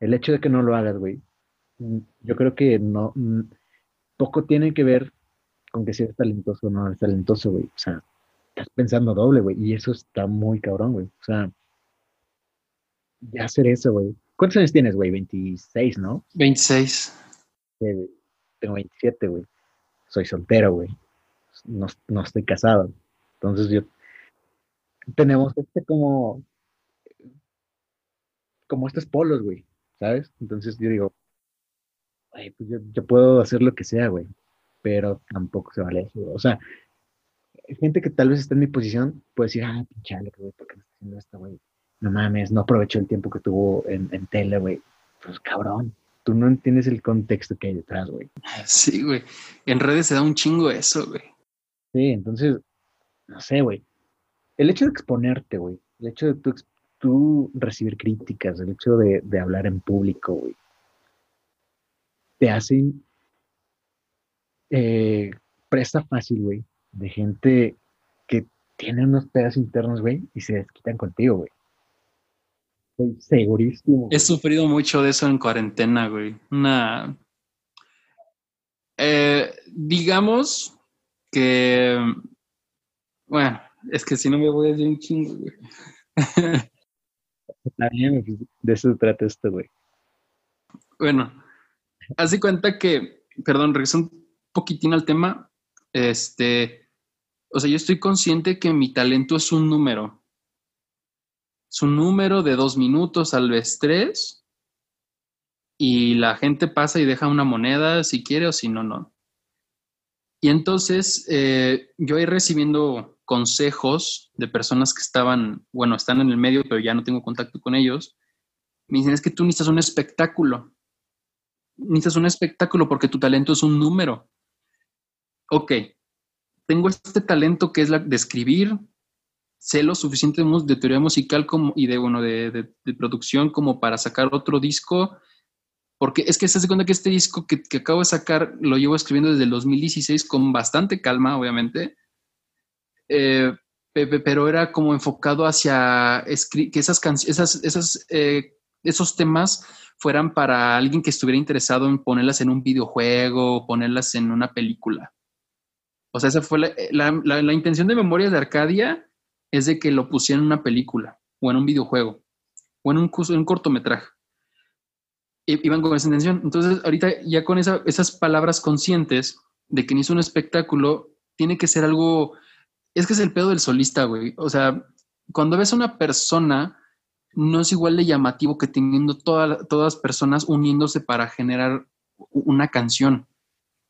el hecho de que no lo hagas, güey, mm, yo creo que no, mm, poco tiene que ver con que seas talentoso o no eres talentoso, güey. O sea, estás pensando doble, güey. Y eso está muy cabrón, güey. O sea, ya hacer eso, güey. ¿Cuántos años tienes, güey? 26, ¿no? 26. tengo 27, güey soy soltero, güey. No, estoy casado. Entonces yo tenemos este como como estos polos, güey, ¿sabes? Entonces yo digo, pues yo, puedo hacer lo que sea, güey, pero tampoco se vale eso, O sea, gente que tal vez está en mi posición puede decir, ah, pinchale, güey, ¿por qué no está haciendo esto, güey? No mames, no aprovecho el tiempo que tuvo en, en tele, güey. Pues cabrón, tú no entiendes el contexto que hay detrás, güey. Sí, güey. En redes se da un chingo eso, güey. Sí, entonces, no sé, güey. El hecho de exponerte, güey. El hecho de tú, recibir críticas, el hecho de, hablar en público, güey. Te hacen eh, presta fácil, güey, de gente que tiene unos pedos internos, güey, y se desquitan contigo, güey. Estoy segurísimo. He sufrido mucho de eso en cuarentena, güey. Una. Eh, digamos que. Bueno, es que si no me voy a decir un chingo, güey. de eso se trata esto, güey. Bueno, haz de cuenta que, perdón, regreso un poquitín al tema. Este, o sea, yo estoy consciente que mi talento es un número su número de dos minutos, tal vez tres, y la gente pasa y deja una moneda si quiere o si no, no. Y entonces eh, yo ahí recibiendo consejos de personas que estaban, bueno, están en el medio, pero ya no tengo contacto con ellos. Me dicen, es que tú necesitas un espectáculo. Necesitas un espectáculo porque tu talento es un número. Ok, tengo este talento que es la de escribir, sé lo suficiente de teoría musical y de, bueno, de, producción como para sacar otro disco, porque es que se hace cuenta que este disco que, acabo de sacar lo llevo escribiendo desde el 2016 con bastante calma, obviamente, eh, pero era como enfocado hacia que esas, esas, esas eh, esos temas fueran para alguien que estuviera interesado en ponerlas en un videojuego, ponerlas en una película. O sea, esa fue la, la, la intención de Memorias de Arcadia es de que lo pusieran en una película o en un videojuego o en un, un cortometraje. Iban con esa intención. Entonces, ahorita ya con esas palabras conscientes de que ni es un espectáculo, tiene que ser algo... Es que es el pedo del solista, güey. O sea, cuando ves a una persona, no es igual de llamativo que teniendo todas todas personas uniéndose para generar una canción.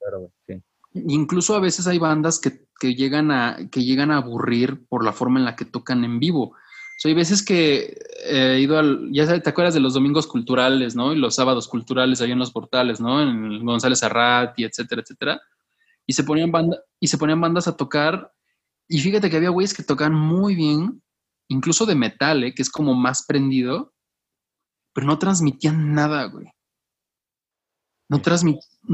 Claro, sí. Incluso a veces hay bandas que, llegan a, que llegan a aburrir por la forma en la que tocan en vivo. hay veces que he ido al, ya te acuerdas de los domingos culturales, ¿no? Y los sábados culturales ahí en los portales, ¿no? En González Arrat y etcétera, etcétera. Y se ponían banda, y se ponían bandas a tocar. Y fíjate que había güeyes que tocaban muy bien, incluso de metal, ¿eh? que es como más prendido, pero no transmitían nada, güey. No,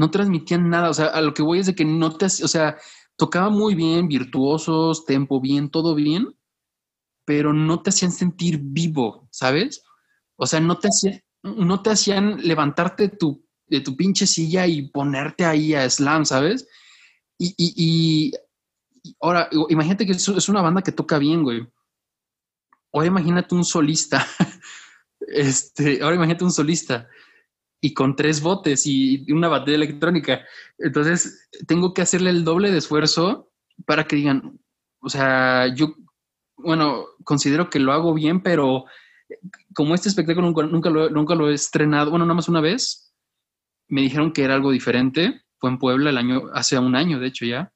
transmitían nada, o sea, a lo que voy es de que no te, o sea, tocaba muy bien, virtuosos, tempo bien, todo bien, pero no te hacían sentir vivo, ¿sabes? O sea, no te hacían, no te hacían levantarte tu, de tu pinche silla y ponerte ahí a slam, ¿sabes? Y, y, y ahora, imagínate que es una banda que toca bien, güey. Ahora imagínate un solista. Este, ahora imagínate un solista y con tres botes y una batería electrónica. Entonces, tengo que hacerle el doble de esfuerzo para que digan, o sea, yo, bueno, considero que lo hago bien, pero como este espectáculo nunca, lo, nunca lo he estrenado, bueno, nada más una vez, me dijeron que era algo diferente. Fue en Puebla el año, hace un año, de hecho ya.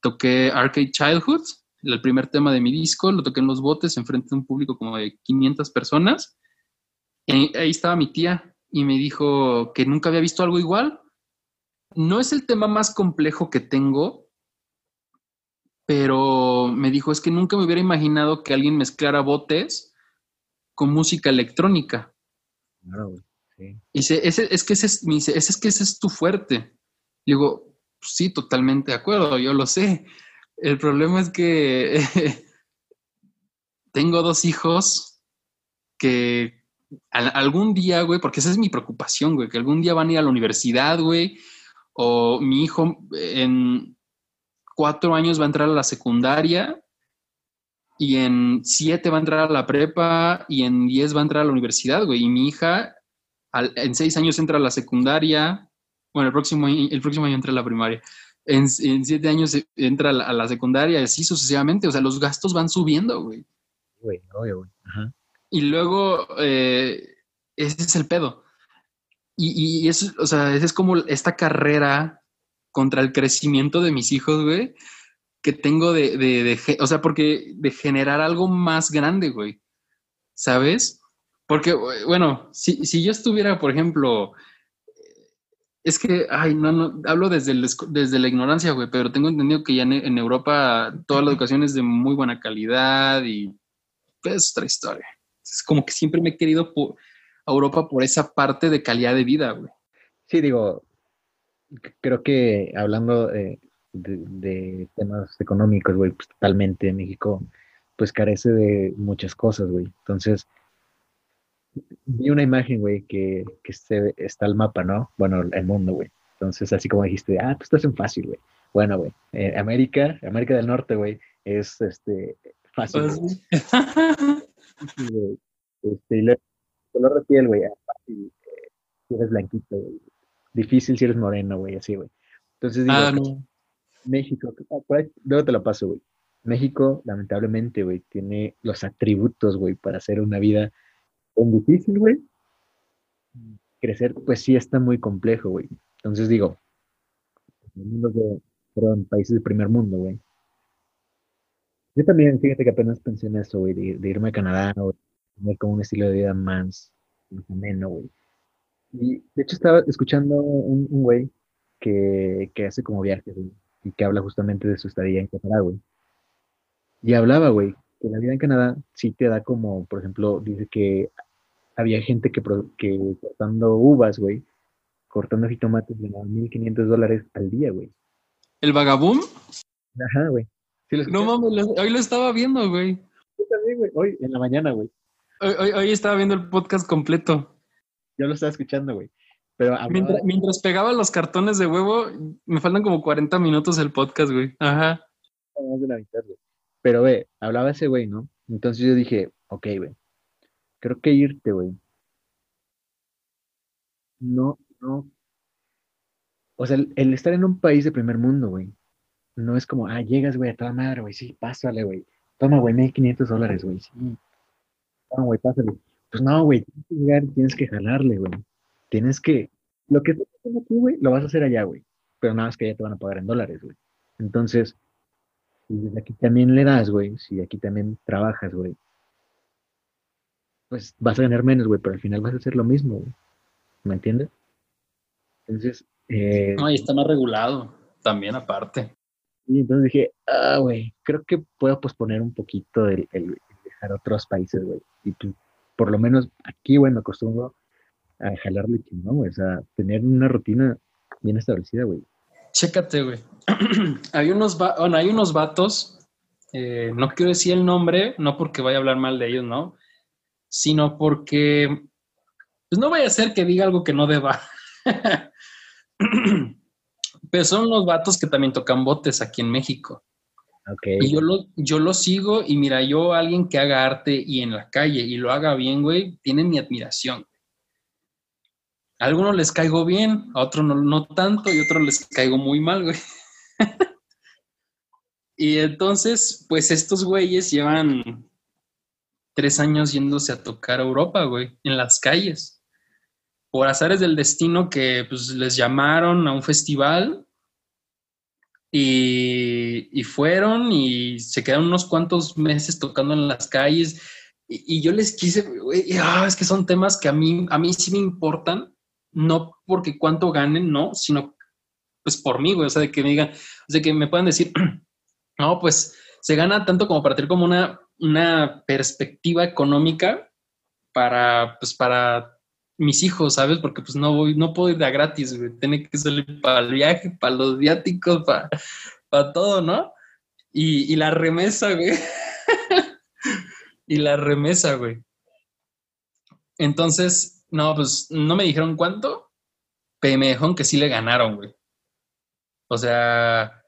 Toqué Arcade Childhood, el primer tema de mi disco, lo toqué en los botes, enfrente de un público como de 500 personas. Y ahí estaba mi tía y me dijo que nunca había visto algo igual. No es el tema más complejo que tengo, pero me dijo, es que nunca me hubiera imaginado que alguien mezclara botes con música electrónica. Claro, sí. Y dice, ese, es que ese es, me dice, ese es que ese es tu fuerte. digo, sí, totalmente de acuerdo, yo lo sé. El problema es que tengo dos hijos que algún día, güey, porque esa es mi preocupación, güey, que algún día van a ir a la universidad, güey, o mi hijo en cuatro años va a entrar a la secundaria y en siete va a entrar a la prepa y en diez va a entrar a la universidad, güey, y mi hija en seis años entra a la secundaria, bueno, el próximo, el próximo año entra a la primaria en, siete años entra a la, secundaria y así sucesivamente. O sea, los gastos van subiendo, güey. Güey, güey. Y luego, eh, ese es el pedo. Y, y, eso, o sea, es como esta carrera contra el crecimiento de mis hijos, güey, que tengo de, de, de, o sea, porque de generar algo más grande, güey, ¿sabes? Porque, bueno, si, si yo estuviera, por ejemplo, es que, ay, no, no, hablo desde, desde la ignorancia, güey, pero tengo entendido que ya en, Europa toda la educación es de muy buena calidad y es otra historia. Es como que siempre me he querido por, a Europa por esa parte de calidad de vida, güey. Sí, digo, creo que hablando de, de, temas económicos, güey, pues totalmente México, pues carece de muchas cosas, güey. Entonces, vi una imagen, güey, que, que está el mapa, ¿no? Bueno, el mundo, güey. Entonces, así como dijiste, ah, pues estás en fácil, güey. Bueno, güey, eh, América, América del Norte, güey, es este fácil. Pues este, y color de piel, güey, fácil, eh, si eres blanquito, güey. Difícil si eres moreno, güey, así, güey. Entonces, digo, ah, no. México, luego te lo paso, güey. México, lamentablemente, güey, tiene los atributos, güey, para hacer una vida es difícil, güey. Crecer, pues sí está muy complejo, güey. Entonces digo, de, perdón, países de primer mundo, güey. Yo también, fíjate que apenas pensé en eso, güey, de, irme a Canadá o tener como un estilo de vida más, ameno, güey. Y de hecho estaba escuchando un, güey que, que, hace como viajes, güey, y que habla justamente de su estadía en Canadá, güey. Y hablaba, güey, que la vida en Canadá sí te da como, por ejemplo, dice que había gente que, que cortando uvas, güey, cortando jitomates, ganaba 1.500 dólares al día, güey. ¿El vagabum? Ajá, güey. No mames, hoy lo estaba viendo, güey. Yo también, güey. Hoy, en la mañana, güey. Hoy, hoy, estaba viendo el podcast completo. Yo lo estaba escuchando, güey. Pero mientras, pegaba los cartones de huevo, me faltan como 40 minutos el podcast, güey. Ajá. Más de la mitad, güey. Pero, ve, hablaba ese güey, ¿no? Entonces yo dije, ok, güey, creo que irte, güey. No, no. O sea, el, estar en un país de primer mundo, güey, no es como, ah, llegas, güey, a toda madre, güey, sí, pásale, güey. Toma, güey, 1500 dólares, güey, sí. Toma, güey, pásale. Pues no, güey, tienes que llegar, tienes que jalarle, güey. Tienes que, lo que estás haciendo aquí, güey, lo vas a hacer allá, güey. Pero nada más que ya te van a pagar en dólares, güey. Entonces, si desde aquí también le das, güey, si aquí también trabajas, güey, pues vas a ganar menos, güey, pero al final vas a hacer lo mismo, güey. ¿Me entiendes? Entonces... Eh, no, y está más regulado, también aparte. Y entonces dije, ah, güey, creo que puedo posponer un poquito el, el, dejar otros países, güey. Y pues, por lo menos aquí, güey, me acostumbro a jalarle chingón, güey. O sea, tener una rutina bien establecida, güey. Chécate, güey. hay, unos bueno, hay unos vatos, eh, no quiero decir el nombre, no porque vaya a hablar mal de ellos, ¿no? Sino porque, pues no vaya a ser que diga algo que no deba. Pero son los vatos que también tocan botes aquí en México. Ok. Y yo lo, yo lo sigo y mira, yo alguien que haga arte y en la calle y lo haga bien, güey, tienen mi admiración. A algunos les caigo bien, a otros no, no tanto y a otros les caigo muy mal, güey. y entonces, pues estos güeyes llevan tres años yéndose a tocar a Europa, güey, en las calles. Por azares del destino que pues les llamaron a un festival y, fueron y se quedaron unos cuantos meses tocando en las calles. Y, yo les quise, ah, es que son temas que a mí, a mí sí me importan, no porque cuánto ganen, no, sino pues por mí, güey, o sea, de que me digan, sea, que me puedan decir, no, pues se gana tanto como para tener como una, una perspectiva económica para, pues para mis hijos, ¿sabes? Porque pues no voy, no puedo ir de a gratis, güey. Tiene que salir para el viaje, para los viáticos, para, para todo, ¿no? Y, y la remesa, güey. y la remesa, güey. Entonces, no, pues no me dijeron cuánto, pero me dijeron que sí le ganaron, güey. O sea,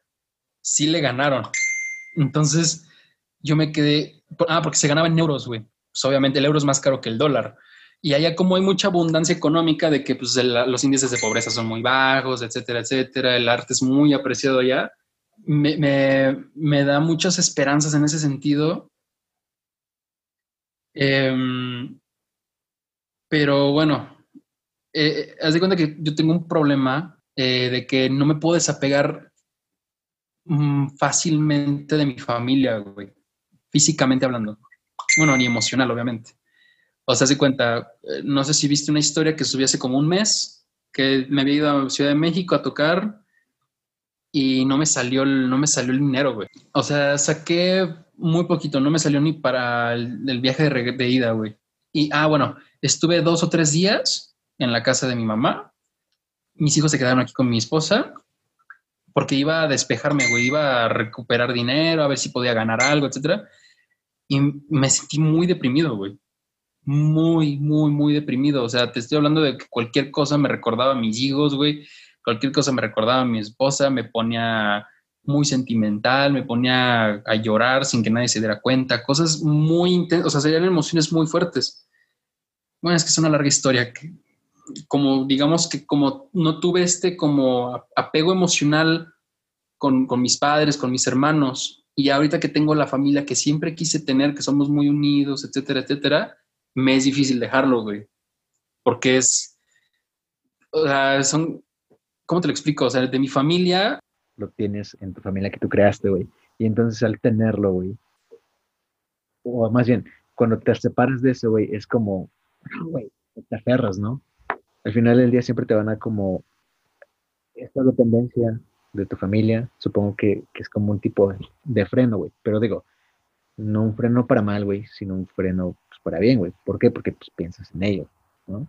sí le ganaron. Entonces, yo me quedé, ah, porque se ganaba en euros, güey. Pues obviamente el euro es más caro que el dólar. Y allá como hay mucha abundancia económica de que pues, los índices de pobreza son muy bajos, etcétera, etcétera, el arte es muy apreciado allá, me, me- da muchas esperanzas en ese sentido. Em, pero bueno, eh, haz de cuenta que yo tengo un problema eh, de que no me puedo desapegar mm, fácilmente de mi familia, güey, físicamente hablando. Bueno, ni emocional, obviamente. O sea, se cuenta, eh, no sé si viste una historia que subí hace como un mes, que me había ido a Ciudad de México a tocar y no me salió el, no me salió el dinero, güey. O sea, saqué muy poquito, no me salió ni para el, viaje de, de ida, güey. Y, ah, bueno, estuve dos o tres días en la casa de mi mamá. Mis hijos se quedaron aquí con mi esposa porque iba a despejarme, güey, iba a recuperar dinero, a ver si podía ganar algo, etcétera. Y me sentí muy deprimido, güey. Muy, muy, muy deprimido. O sea, te estoy hablando de que cualquier cosa me recordaba a mis hijos, güey. Cualquier cosa me recordaba a mi esposa, me ponía muy sentimental, me ponía a llorar sin que nadie se diera cuenta. Cosas muy intensas, o sea, serían emociones muy fuertes. Bueno, es que es una larga historia. Que, como, digamos que como no tuve este como apego emocional con, con mis padres, con mis hermanos, y ahorita que tengo la familia que siempre quise tener, que somos muy unidos, etcétera, etcétera, me es difícil dejarlo, güey. Porque es, o sea, son, ¿cómo te lo explico? O sea, de mi familia, Lo tienes en tu familia que tú creaste, güey. Y entonces al tenerlo, güey. O más bien, cuando te separas de eso, güey, es como, ah, güey, te aferras, ¿no? Al final del día siempre te van a como esta dependencia de tu familia, supongo que, que es como un tipo de, de freno, güey. Pero digo, no un freno para mal, güey, sino un freno para bien, güey. ¿Por qué? Porque pues, piensas en ello, ¿no?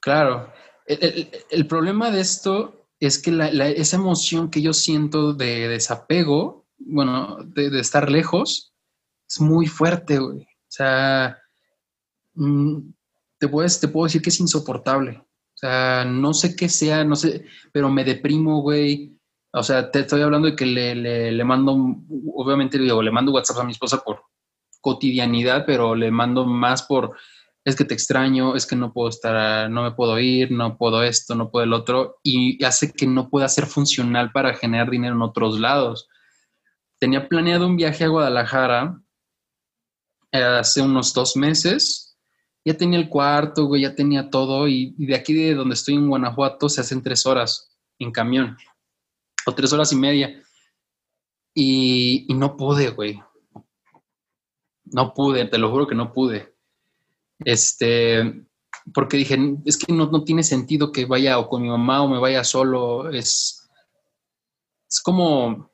claro, el, problema de esto es que esa emoción que yo siento de desapego, bueno, de, estar lejos, es muy fuerte, güey. O sea, mm, te, puedes, te puedo decir que es insoportable. O sea, no sé qué sea, no sé, pero me deprimo, güey. O sea, te estoy hablando de que le, le, le mando, obviamente digo, le mando WhatsApp a mi esposa por cotidianidad, pero le mando más por, es que te extraño, es que no puedo estar, no me puedo ir, no puedo esto, no puedo el otro, y hace que no pueda ser funcional para generar dinero en otros lados. Tenía planeado un viaje a Guadalajara eh, hace unos dos meses. Ya tenía el cuarto, güey, ya tenía todo. Y, de aquí de donde estoy en Guanajuato se hacen tres horas en camión. O tres horas y media. Y, y no pude, güey. No pude, te lo juro que no pude. Este, porque dije, es que no, no tiene sentido que vaya o con mi mamá o me vaya solo. Es, es como,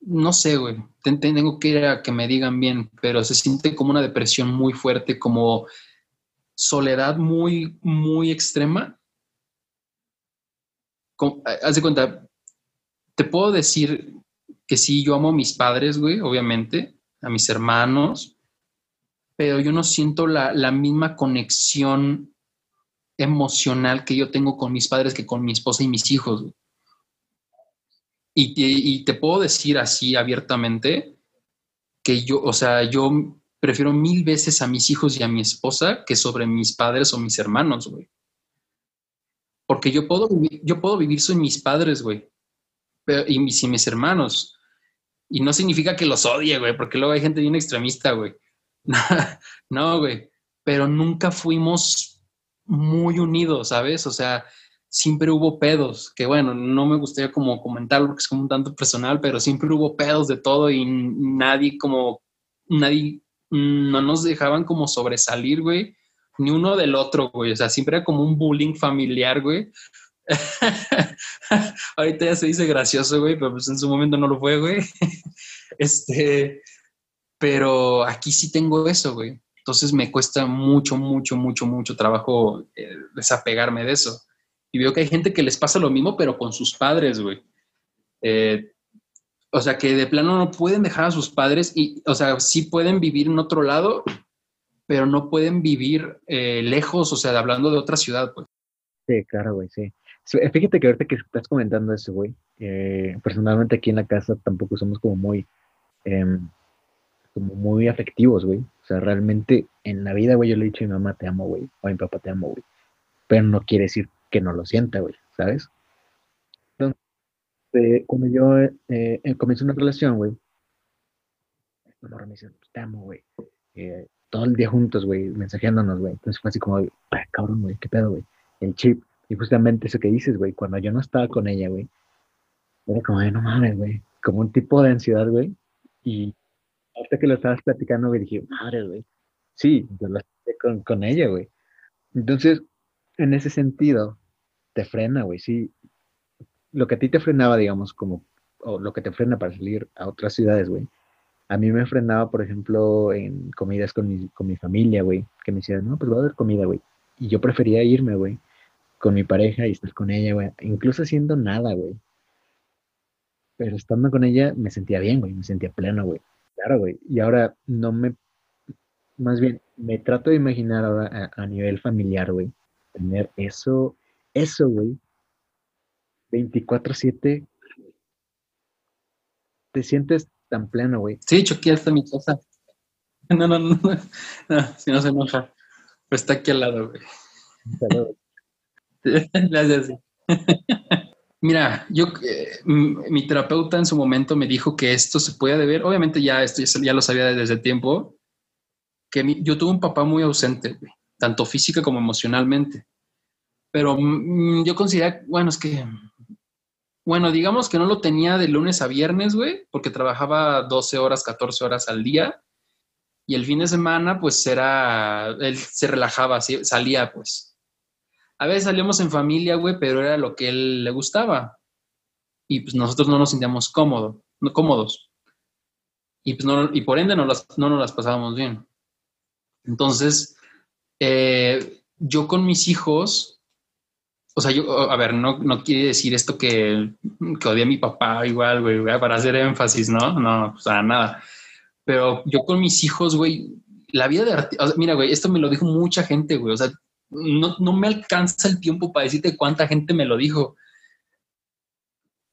no sé, güey. Ten- Tengo que ir a que me digan bien, pero se siente como una depresión muy fuerte, como soledad muy, muy extrema. Haz de cuenta, te puedo decir que sí, yo amo a mis padres, güey, obviamente, a mis hermanos, pero yo no siento la, la misma conexión emocional que yo tengo con mis padres que con mi esposa y mis hijos. Y, te puedo decir así abiertamente que yo, o sea, yo prefiero mil veces a mis hijos y a mi esposa que sobre mis padres o mis hermanos, güey. Porque yo puedo, yo puedo vivir sin mis padres, güey. Y sin mis hermanos. Y no significa que los odie, güey, porque luego hay gente bien extremista, güey. no, güey. Pero nunca fuimos muy unidos, ¿sabes? O sea, siempre hubo pedos, que bueno, no me gustaría como comentarlo porque es como un tanto personal, pero siempre hubo pedos de todo y nadie como, nadie, no nos dejaban como sobresalir, güey ni uno del otro, güey. O sea, siempre era como un bullying familiar, güey. Ahorita ya se dice gracioso, güey, pero pues en su momento no lo fue, güey. este, pero aquí sí tengo eso, güey. Entonces me cuesta mucho, mucho, mucho, mucho trabajo eh, desapegarme de eso. Y veo que hay gente que les pasa lo mismo, pero con sus padres, güey. Eh, o sea, que de plano no pueden dejar a sus padres y, o sea, sí pueden vivir en otro lado, pero no pueden vivir eh, lejos, o sea, hablando de otra ciudad, pues. Sí, claro, güey, sí. Fíjate que ahorita que estás comentando eso, güey, eh, personalmente aquí en la casa tampoco somos como muy, em, como muy afectivos, güey. O sea, realmente en la vida, güey, yo le he dicho a mi mamá te amo, güey, o a mi papá te amo, güey. Pero no quiere decir que no lo sienta, güey, ¿sabes? Entonces, eh, cuando yo eh, comienzo una relación, güey, mi me dice, te amo, güey todo el día juntos, güey, mensajeándonos, güey. Entonces fue así como, ay, cabrón, güey, qué pedo, güey. El chip. Y justamente eso que dices, güey, cuando yo no estaba con ella, güey, era como, no mames, güey, como un tipo de ansiedad, güey. Y hasta que lo estabas platicando, güey, dije, madre, güey. Sí, yo lo estoy con, con ella, güey. Entonces, en ese sentido, te frena, güey, sí. Lo que a ti te frenaba, digamos, como, o lo que te frena para salir a otras ciudades, güey, a mí me frenaba, por ejemplo, en comidas con mi, con mi familia, güey, que me decían, no, pues voy a dar comida, güey. Y yo prefería irme, güey, con mi pareja y estar con ella, güey, incluso haciendo nada, güey. Pero estando con ella me sentía bien, güey, me sentía pleno, güey. Claro, güey. Y ahora no me, más bien, me trato de imaginar ahora a, a nivel familiar, güey, tener eso, eso, güey, 24/7. Te sientes tan pleno, güey. Sí, Chucky está mi casa. No, no, no, no, si no se enoja. Pero está aquí al lado, güey. Gracias. Mira, yo, eh, mi terapeuta en su momento me dijo que esto se puede deber, obviamente ya esto ya lo sabía desde tiempo, que yo tuve un papá muy ausente, tanto física como emocionalmente. Pero yo considero, bueno, es que bueno, digamos que no lo tenía de lunes a viernes, güey, porque trabajaba 12 horas, 14 horas al día. Y el fin de semana, pues era, él se relajaba, salía, pues. A veces salíamos en familia, güey, pero era lo que él le gustaba. Y pues nosotros no nos sentíamos cómodo, no, cómodos. Y, pues no, y por ende no, las, no nos las pasábamos bien. Entonces, eh, yo con mis hijos, o sea, yo, a ver, no, no quiere decir esto que, que odié a mi papá igual, güey, para hacer énfasis, ¿no? No, o sea, nada. Pero yo con mis hijos, güey, la vida de mira, güey, esto me lo dijo mucha gente, güey, o sea, no, no me alcanza el tiempo para decirte cuánta gente me lo dijo.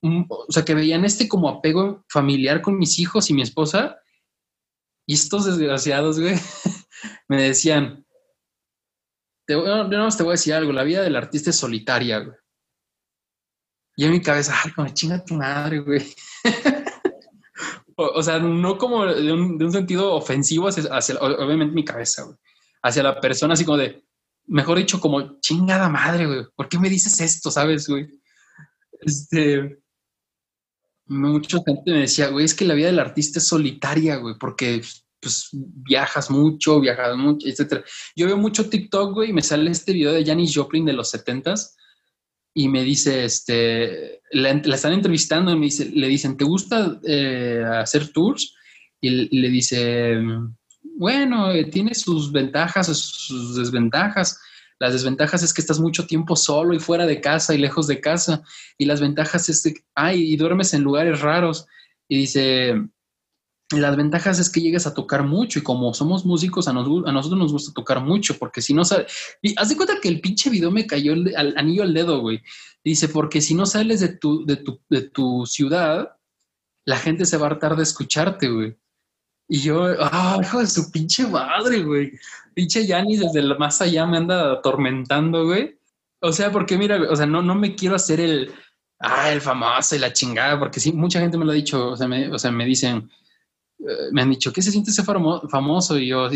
Mm, o sea, que veían este como apego familiar con mis hijos y mi esposa. Y estos desgraciados, güey, me decían, te, no, te voy a decir algo, la vida del artista es solitaria, güey. Y en mi cabeza, ay, como chinga tu madre, güey. o, sea, no como de un, sentido ofensivo hacia, obviamente, mi cabeza, güey. Hacia la persona, así como de, mejor dicho, como chingada madre, güey. ¿Por qué me dices esto, sabes, güey? Este. Mucha gente me decía, güey, es que la vida del artista es solitaria, güey, porque pues viajas mucho, viajas mucho, etc. Yo veo mucho TikTok, güey, y me sale este video de Janis Joplin de los 70s y me dice, este, la, están entrevistando y me dice, le dicen, ¿te gusta eh, hacer tours? Y, le dice, bueno, eh, tiene sus ventajas, sus desventajas. Las desventajas es que estás mucho tiempo solo y fuera de casa y lejos de casa. Y las ventajas es que, ay, y duermes en lugares raros. Y dice, las ventajas es que llegas a tocar mucho y como somos músicos, a, nosotros nos gusta tocar mucho, porque si no sale, haz de cuenta que el pinche video me cayó el, al, anillo al dedo, güey. Dice, porque si no sales de tu, de tu, de tu ciudad, la gente se va a hartar de escucharte, güey. Y yo, ah, hijo de su pinche madre, güey. Pinche Yanni desde el más allá me anda atormentando, güey. O sea, porque mira, o sea, no, no me quiero hacer el, ah, el famoso y la chingada, porque sí, mucha gente me lo ha dicho, o sea, me, o sea, me dicen, eh, me han dicho, ¿qué se siente ser famoso? Y yo,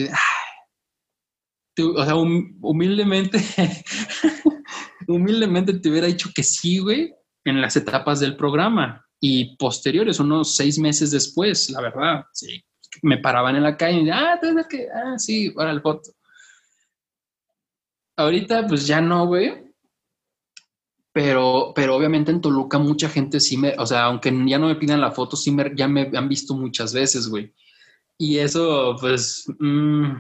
tú, o sea, humildemente, humildemente te hubiera dicho que sí, güey, en las etapas del programa y posteriores, unos seis meses después, la verdad, sí. Me paraban en la calle y ah, que, ah, sí, para el foto. Ahorita, pues ya no, güey. Pero, pero obviamente en Toluca mucha gente sí me, o sea, aunque ya no me pidan la foto, sí me, ya me han visto muchas veces, güey. Y eso, pues, mm,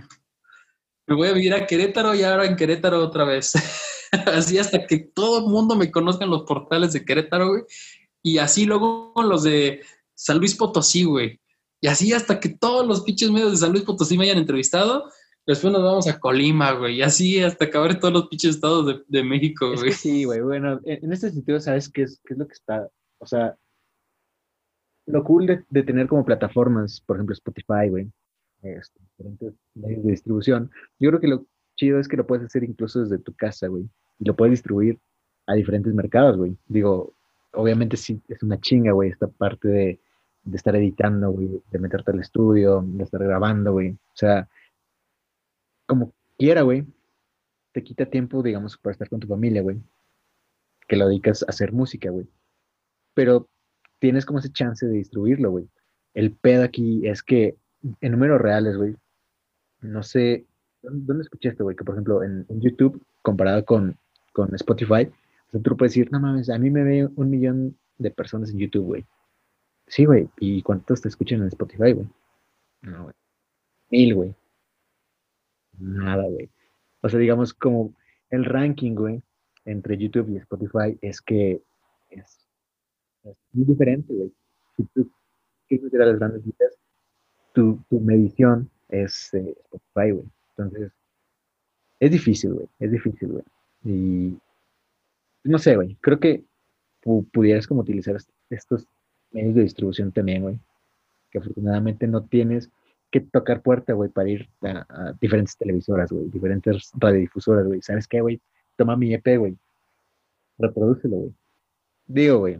me voy a vivir a Querétaro y ahora en Querétaro otra vez. así hasta que todo el mundo me conozca en los portales de Querétaro, güey. Y así luego los de San Luis Potosí, güey. Y así hasta que todos los pinches medios de San Luis Potosí me hayan entrevistado, después nos vamos a Colima, güey. Y así hasta acabar todos los pinches estados de, México, güey. sí, güey. Bueno, en este sentido, ¿sabes qué es, qué es lo que está? O sea, lo cool de, tener como plataformas, por ejemplo, Spotify, güey, este, diferentes medios de distribución, yo creo que lo chido es que lo puedes hacer incluso desde tu casa, güey, y lo puedes distribuir a diferentes mercados, güey. Digo, obviamente sí es una chinga, güey, esta parte de, estar editando, güey, de meterte al estudio, de estar grabando, güey. O sea, como quiera, güey, te quita tiempo, digamos, para estar con tu familia, güey, que lo dedicas a hacer música, güey. Pero tienes como ese chance de distribuirlo, güey. El pedo aquí es que en números reales, güey, no sé, ¿dónde escuchaste, güey? Que por ejemplo en, YouTube, comparado con, con Spotify, o tú puedes decir, no mames, a mí me ve un millón de personas en YouTube, güey. Sí, güey. ¿Y cuántos te escuchan en Spotify, güey? No, güey. Mil, güey. Nada, güey. O sea, digamos, como el ranking, güey, entre YouTube y Spotify es que es, muy diferente, güey. Si tú quieres meter a las grandes ligas, tu, tu medición es eh, Spotify, güey. Entonces, es difícil, güey. Es difícil, güey. Y no sé, güey, creo que pudieras como utilizar estos medios de distribución también, güey, que afortunadamente no tienes que tocar puerta, güey, para ir a, diferentes televisoras, güey, diferentes radiodifusoras, güey. ¿Sabes qué, güey? Toma mi EP, güey. Reprodúcelo, güey. Digo, güey,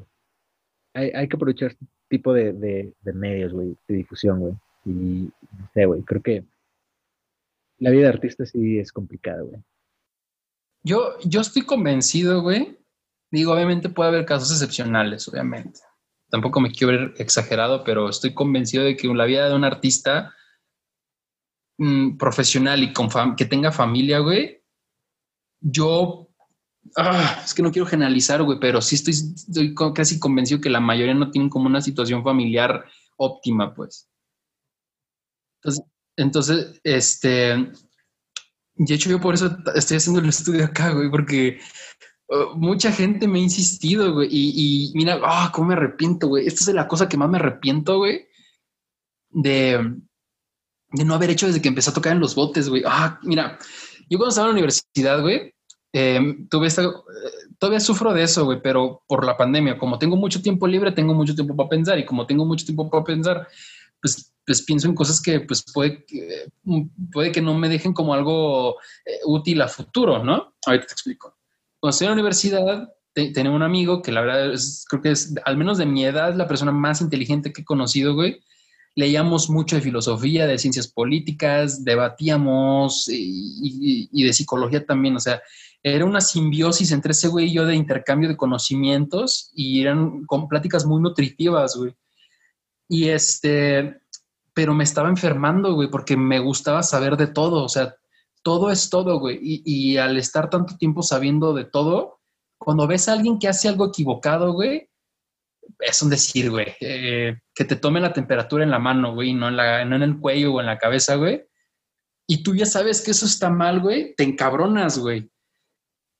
hay, que aprovechar este tipo de, de medios, güey, de difusión, güey. Y no sé, güey, creo que la vida de artista sí es complicada, güey. Yo, yo estoy convencido, güey. Digo, obviamente puede haber casos excepcionales, obviamente. Tampoco me quiero ver exagerado, pero estoy convencido de que la vida de un artista mm, profesional y que tenga familia, güey, yo ah, es que no quiero generalizar, güey, pero sí estoy, casi convencido que la mayoría no tienen como una situación familiar óptima, pues. Entonces, entonces este, de hecho, yo por eso estoy haciendo el estudio acá, güey, porque mucha gente me ha insistido, güey, y, mira, ah, cómo me arrepiento, güey. Esta es la cosa que más me arrepiento, güey, de, no haber hecho desde que empecé a tocar en los botes, güey. Ah, mira, yo cuando estaba en la universidad, güey, em, tuve esta, todavía sufro de eso, güey, pero por la pandemia, como tengo mucho tiempo libre, tengo mucho tiempo para pensar, y como tengo mucho tiempo para pensar, pues pues pienso en cosas que pues puede, puede que no me dejen como algo eh, útil a futuro, ¿no? Ahorita te explico. Cuando estoy en la universidad, tenía un amigo que la verdad creo que es, al menos de mi edad, la persona más inteligente que he conocido, güey. Leíamos mucho de filosofía, de ciencias políticas, debatíamos y, y de psicología también, o sea, era una simbiosis entre ese güey y yo de intercambio de conocimientos y eran con pláticas muy nutritivas, güey. Y este, pero me estaba enfermando, güey, porque me gustaba saber de todo, o sea, todo es todo, güey. Y, al estar tanto tiempo sabiendo de todo, cuando ves a alguien que hace algo equivocado, güey, es un decir, güey, eh, que te tome la temperatura en la mano, güey, no en, la, no en el cuello o en la cabeza, güey. Y tú ya sabes que eso está mal, güey, te encabronas, güey.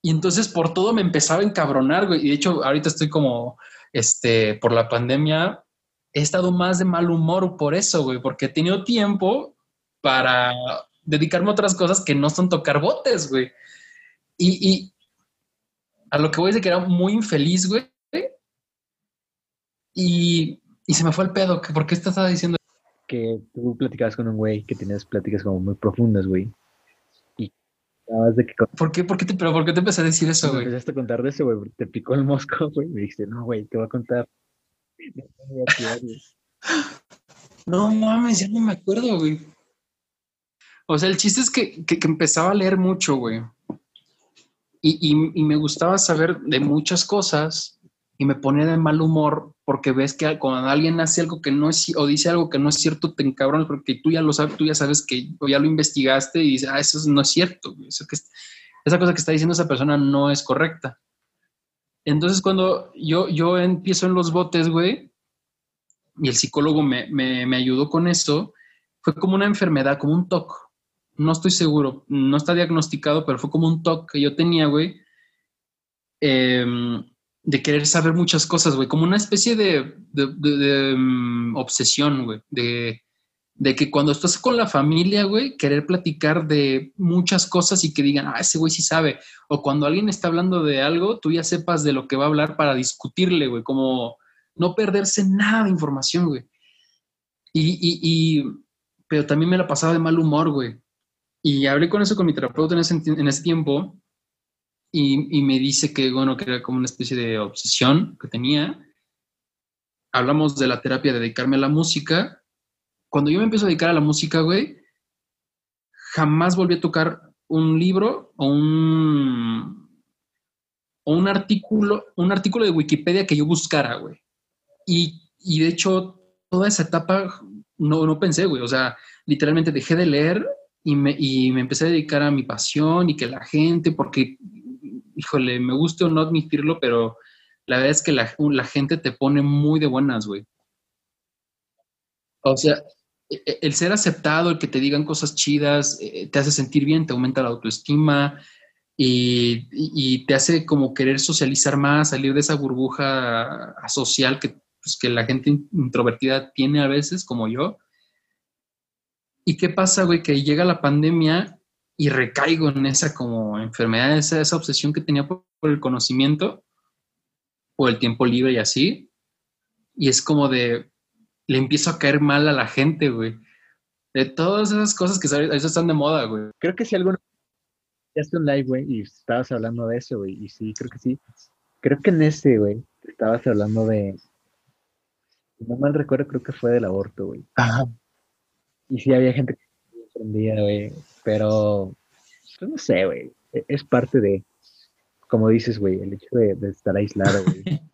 Y entonces por todo me empezaba a encabronar, güey. Y de hecho, ahorita estoy como, este, por la pandemia, he estado más de mal humor por eso, güey, porque he tenido tiempo para dedicarme a otras cosas que no son tocar botes, güey. Y, y a lo que voy a decir que era muy infeliz, güey. Y, y se me fue el pedo. ¿Por qué estás diciendo? Que tú platicabas con un güey que tenías pláticas como muy profundas, güey. Y de que... ¿Por qué? ¿Por qué te, pero ¿por qué te empecé a decir eso, güey? empezaste a contar de eso, güey. Te picó el mosco, güey. Me dijiste, no, güey, te voy a contar. No mames, ya no me acuerdo, güey. O sea, el chiste es que, que, empezaba a leer mucho, güey. Y, y, me gustaba saber de muchas cosas y me ponía de mal humor porque ves que cuando alguien hace algo que no es o dice algo que no es cierto, te encabronas porque tú ya lo sabes, tú ya sabes que ya lo investigaste y dices, ah, eso no es cierto. Esa cosa que está diciendo esa persona no es correcta. Entonces, cuando yo, yo empiezo en los botes, güey, y el psicólogo me, me, me ayudó con eso, fue como una enfermedad, como un TOC no estoy seguro, no está diagnosticado, pero fue como un toque que yo tenía, güey, em, de querer saber muchas cosas, güey, como una especie de, mm, obsesión, güey, de, que cuando estás con la familia, güey, querer platicar de muchas cosas y que digan, ah, ese güey sí sabe, o cuando alguien está hablando de algo, tú ya sepas de lo que va a hablar para discutirle, güey, como no perderse nada de información, güey. Y, y, pero también me la pasaba de mal humor, güey. Y hablé con eso con mi terapeuta en ese, tiempo y, y, me dice que, bueno, que era como una especie de obsesión que tenía. Hablamos de la terapia de dedicarme a la música. Cuando yo me empiezo a dedicar a la música, güey, jamás volví a tocar un libro o un, o un artículo, un artículo de Wikipedia que yo buscara, güey. Y, y de hecho, toda esa etapa no, no pensé, güey. O sea, literalmente dejé de leer y me, y me empecé a dedicar a mi pasión y que la gente, porque, híjole, me gusta o no admitirlo, pero la verdad es que la, la gente te pone muy de buenas, güey. O sea, e, e, el ser aceptado, el que te digan cosas chidas, eh, te hace sentir bien, te aumenta la autoestima y, y, te hace como querer socializar más, salir de esa burbuja social que, pues, que la gente introvertida tiene a veces, como yo. ¿Y qué pasa, güey? Que llega la pandemia y recaigo en esa como enfermedad, esa, esa obsesión que tenía por, el conocimiento, por el tiempo libre y así. Y es como de, le empiezo a caer mal a la gente, güey. De todas esas cosas que están de moda, güey. Creo que si alguno ya un live, güey, y estabas hablando de eso, güey, y sí, creo que sí. Creo que en ese, güey, estabas hablando de, no mal recuerdo, creo que fue del aborto, güey. Ajá. Y sí había gente sorprendía, güey. Pero, pues, no sé, güey. E-, es parte de, como dices, güey, el hecho de, estar aislado, güey.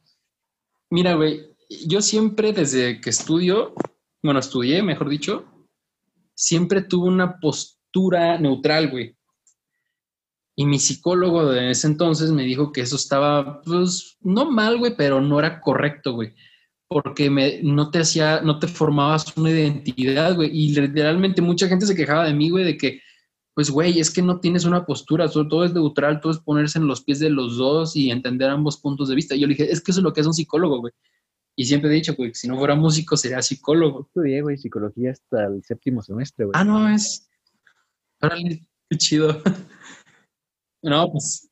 Mira, güey, yo siempre desde que estudio, bueno, estudié, mejor dicho, siempre tuve una postura neutral, güey. Y mi psicólogo de ese entonces me dijo que eso estaba, pues, no mal, güey, pero no era correcto, güey porque me, no te hacía, no te formabas una identidad, güey. Y literalmente mucha gente se quejaba de mí, güey, de que, pues, güey, es que no tienes una postura, todo, es neutral, todo es ponerse en los pies de los dos y entender ambos puntos de vista. Y yo le dije, es que eso es lo que es un psicólogo, güey. Y siempre he dicho, güey, que si no fuera músico sería psicólogo. Estudié, güey, psicología hasta el séptimo semestre, güey. Ah, no, es. Órale, qué chido. no, pues,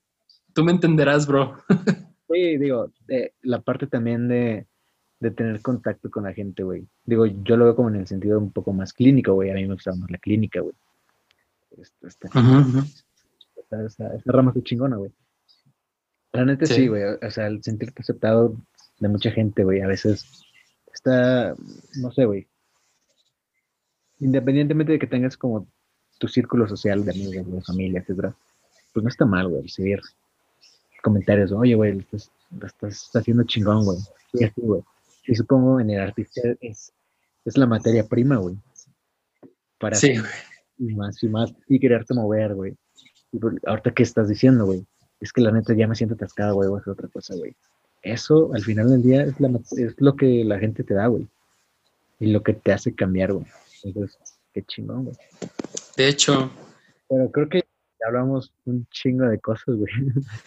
tú me entenderás, bro. Sí, digo, la parte también de de tener contacto con la gente, güey. Digo, yo lo veo como en el sentido un poco más clínico, güey. A mí me gusta más la clínica, güey. Esta, esta, esta, rama está chingona, güey. Realmente sí, güey. o sea, el sentirte aceptado de mucha gente, güey, a veces está, no sé, güey. Independientemente de que tengas como tu círculo social de amigos, de familia, etcétera, pues no está mal, güey, recibir comentarios, oye, güey, estás, estás, haciendo chingón, güey. Sí, así, güey. Y supongo en el artista es, es la materia prima, güey. Para sí, y más y más y quererte mover, güey. Y ahorita qué estás diciendo, güey, es que la neta ya me siento atascada, güey, voy a hacer otra cosa, güey. Eso al final del día es, la, es lo que la gente te da, güey. Y lo que te hace cambiar, güey. Entonces, qué chingón, güey. De hecho. Pero creo que hablamos un chingo de cosas, güey.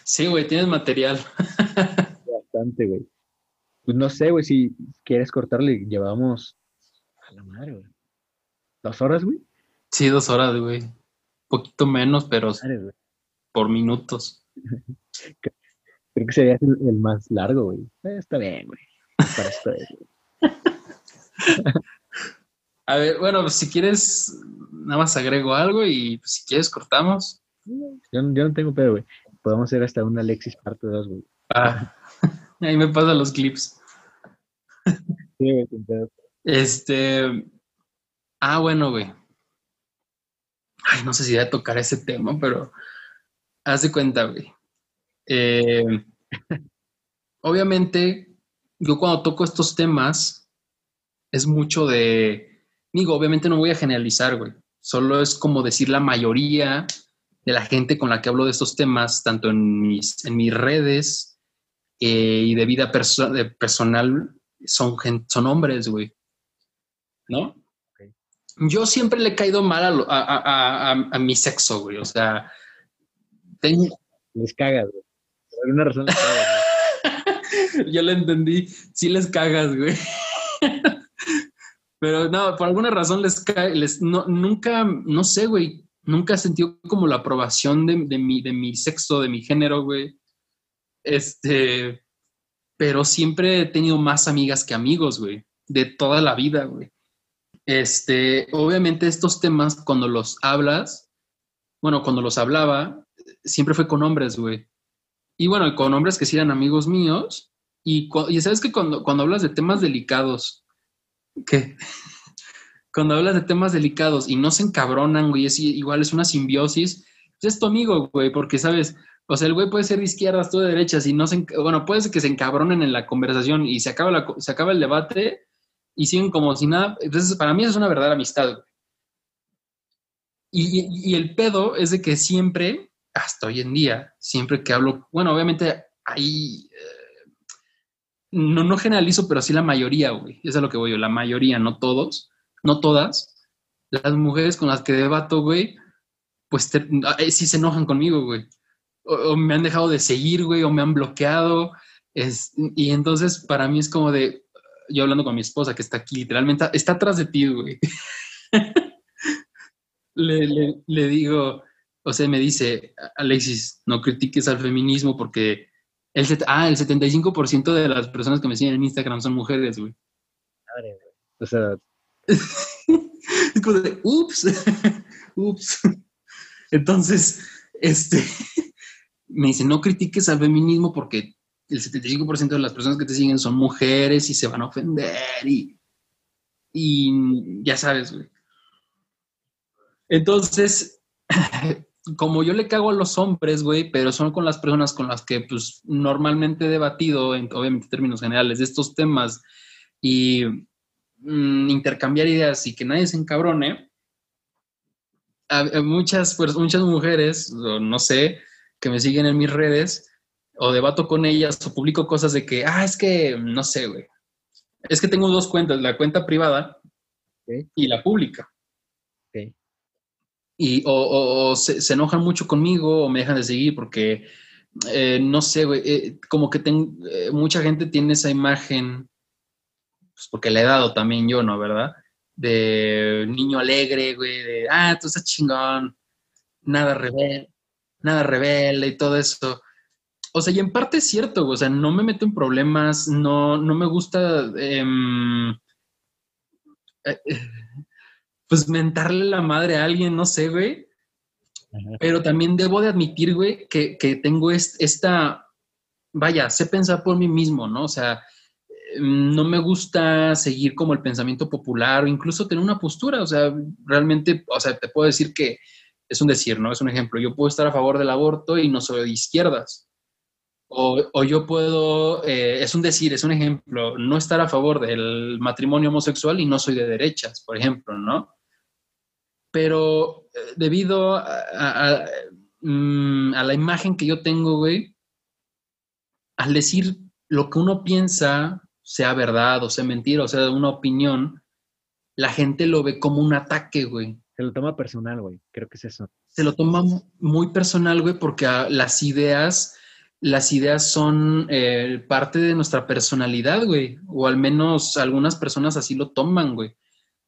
Sí, güey, tienes material. Bastante, güey. Pues no sé, güey, si quieres cortarle, llevamos a la madre, güey. ¿Dos horas, güey? Sí, dos horas, güey. Poquito menos, pero por minutos. Creo que sería el, más largo, güey. Eh, está bien, güey. Para esto A ver, bueno, pues si quieres, nada más agrego algo y pues, si quieres cortamos. Yo, no tengo pedo, güey. Podemos hacer hasta una Alexis parte 2, güey. Ah, ahí me pasan los clips. Sí, pedo. Este. Ah, bueno, güey. Ay, no sé si voy a tocar ese tema, pero haz de cuenta, güey. Eh, obviamente, yo cuando toco estos temas, es mucho de Digo, obviamente no voy a generalizar, güey. Solo es como decir la mayoría de la gente con la que hablo de estos temas, tanto en mis, en mis redes eh, y de vida personal, son, son hombres, güey. ¿No? Yo siempre le he caído mal a, mi sexo, güey. O sea, tengo... Les cagas, güey. Por alguna razón les cagas, Yo le entendí. Sí les cagas, güey. Pero no, por alguna razón les cae, les, no, nunca, no sé, güey, nunca he sentido como la aprobación de, de, mi, de mi sexo, de mi género, güey. Este, pero siempre he tenido más amigas que amigos, güey, de toda la vida, güey. Este, obviamente estos temas cuando los hablas, bueno, cuando los hablaba, siempre fue con hombres, güey. Y bueno, con hombres que sí eran amigos míos. Y, y sabes que cuando, cuando hablas de temas delicados, que cuando hablas de temas delicados y no se encabronan, güey, es igual es una simbiosis, pues es tu amigo, güey, porque sabes, o sea, el güey puede ser de izquierdas, tú de derechas y no se, bueno, puede que se encabronen en la conversación y se acaba, la, se acaba el debate y siguen como si nada. Entonces, para mí eso es una verdadera amistad. Güey. Y, y, el pedo es de que siempre, hasta hoy en día, siempre que hablo, bueno, obviamente hay no, no generalizo, pero sí la mayoría, güey. Eso es lo que voy yo, la mayoría, no todos, no todas. Las mujeres con las que debato, güey, pues sí se enojan conmigo, güey. O, me han dejado de seguir, güey, o me han bloqueado. Es, y entonces para mí es como de, yo hablando con mi esposa que está aquí, literalmente está atrás de ti, güey. le, le digo, o sea, me dice, Alexis, no critiques al feminismo porque el ah, el 75% de las personas que me siguen en Instagram son mujeres, güey. Madre, güey. O sea. es como de, ups, ups. Entonces, este, me dice, no critiques al feminismo porque el 75% de las personas que te siguen son mujeres y se van a ofender y, y ya sabes, güey. Entonces, como yo le cago a los hombres, güey, pero son con las personas con las que, pues, normalmente he debatido, en, obviamente, términos generales, de estos temas y mm, intercambiar ideas y que nadie se encabrone, muchas, pues, muchas mujeres, no sé, que me siguen en mis redes, o debato con ellas, o publico cosas de que, ah, es que, no sé, güey, es que tengo dos cuentas, la cuenta privada y la pública. Y o, se, enojan mucho conmigo o me dejan de seguir porque, eh, no sé, güey, eh, como que eh, mucha gente tiene esa imagen, pues porque le he dado también yo, ¿no? ¿Verdad? De niño alegre, güey, de, ah, tú estás chingón, nada rebelde, nada rebelde y todo eso. O sea, y en parte es cierto, o sea, no me meto en problemas, no, no me gusta... Em, pues mentarle la madre a alguien, no sé, güey. Pero también debo de admitir, güey, que, tengo esta, vaya, sé pensar por mí mismo, ¿no? O sea, no me gusta seguir como el pensamiento popular o incluso tener una postura, o sea, realmente, o sea, te puedo decir que es un decir, ¿no? Es un ejemplo. Yo puedo estar a favor del aborto y no soy de izquierdas. O, yo puedo, eh, es un decir, es un ejemplo, no estar a favor del matrimonio homosexual y no soy de derechas, por ejemplo, ¿no? pero eh, debido mm, a, la imagen que yo tengo, güey, al decir lo que uno piensa, sea verdad o sea mentira, o sea una opinión, la gente lo ve como un ataque, güey. Se lo toma personal, güey. Creo que es eso. Se lo toma muy personal, güey, porque las ideas las ideas son eh, parte de nuestra personalidad, güey. O al menos algunas personas así lo toman, güey.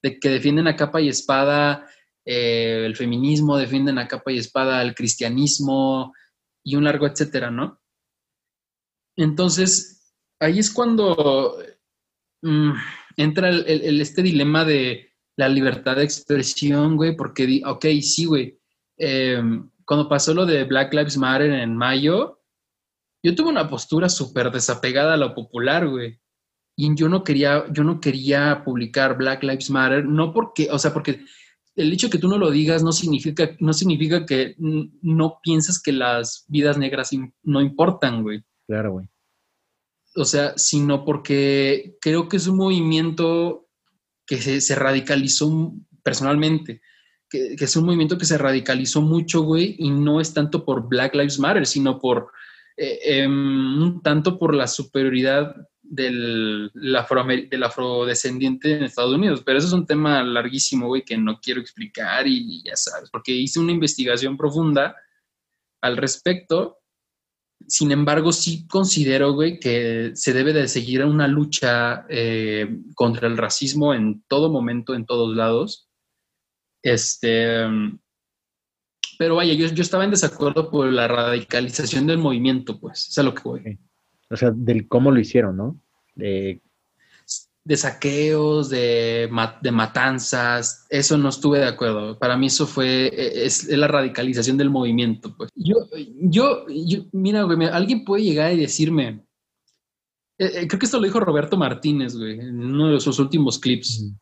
De que defienden a capa y espada eh, el feminismo, defienden a capa y espada el cristianismo y un largo etcétera, ¿no? Entonces, ahí es cuando mm, entra el, este dilema de la libertad de expresión, güey, porque, ok, sí, güey. Em, cuando pasó lo de Black Lives Matter en mayo, yo tuve una postura súper desapegada a lo popular, güey. Y yo no quería, yo no quería publicar Black Lives Matter, no porque, o sea, porque el hecho de que tú no lo digas no significa, no significa que no piensas que las vidas negras no importan, güey. Claro, güey. O sea, sino porque creo que es un movimiento que se, radicalizó personalmente, que, que, es un movimiento que se radicalizó mucho, güey, y no es tanto por Black Lives Matter, sino por eh, em, un tanto por la superioridad del, del, afrodescendiente en Estados Unidos. Pero eso es un tema larguísimo, güey, que no quiero explicar y, ya sabes, porque hice una investigación profunda al respecto. Sin embargo, sí considero, güey, que se debe de seguir una lucha eh, contra el racismo en todo momento, en todos lados. Este, pero vaya, yo, yo estaba en desacuerdo por la radicalización del movimiento, pues, es a lo que voy. O sea, del cómo lo hicieron, ¿no? De saqueos, de, de, matanzas, eso no estuve de acuerdo. Para mí eso fue, e, es, la radicalización del movimiento, pues. Yo, yo, mira, güey, alguien puede llegar y decirme, eh, eh, creo que esto lo dijo Roberto Martínez, güey, en uno de sus últimos clips.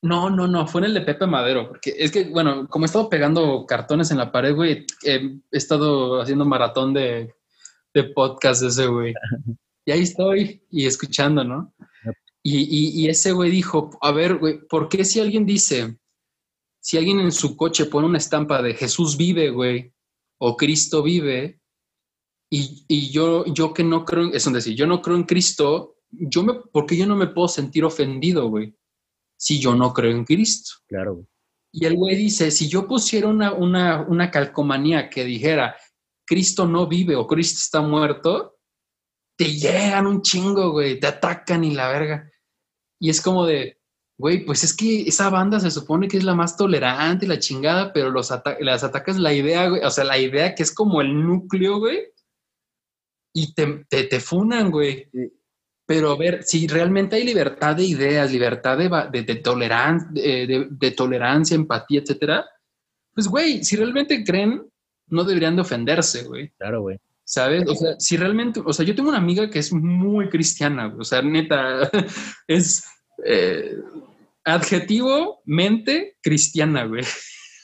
No, no, no, fue en el de Pepe Madero, porque es que, bueno, como he estado pegando cartones en la pared, güey, he estado haciendo maratón de, de podcast ese güey. Y ahí estoy y escuchando, ¿no? Y, y, ese güey dijo, a ver, güey, ¿por qué si alguien dice, si alguien en su coche pone una estampa de Jesús vive, güey, o Cristo vive, y, y yo, yo que no creo, es decir, yo no creo en Cristo, yo me, ¿por qué yo no me puedo sentir ofendido, güey? si yo no creo en Cristo. Claro. Y el güey dice, si yo pusiera una, una, calcomanía que dijera, Cristo no vive o Cristo está muerto, te llegan un chingo, güey, te atacan y la verga. Y es como de, güey, pues es que esa banda se supone que es la más tolerante y la chingada, pero los las atacas la idea, güey, o sea, la idea que es como el núcleo, güey, y te, te, te funan, güey. Pero a ver, si realmente hay libertad de ideas, libertad de, de, de, de, tolerancia, empatía, etcétera, pues, güey, si realmente creen, no deberían de ofenderse, güey. Claro, güey. ¿Sabes? O sea, si realmente, o sea, yo tengo una amiga que es muy cristiana, o sea, neta, es eh, adjetivo, mente, cristiana, güey.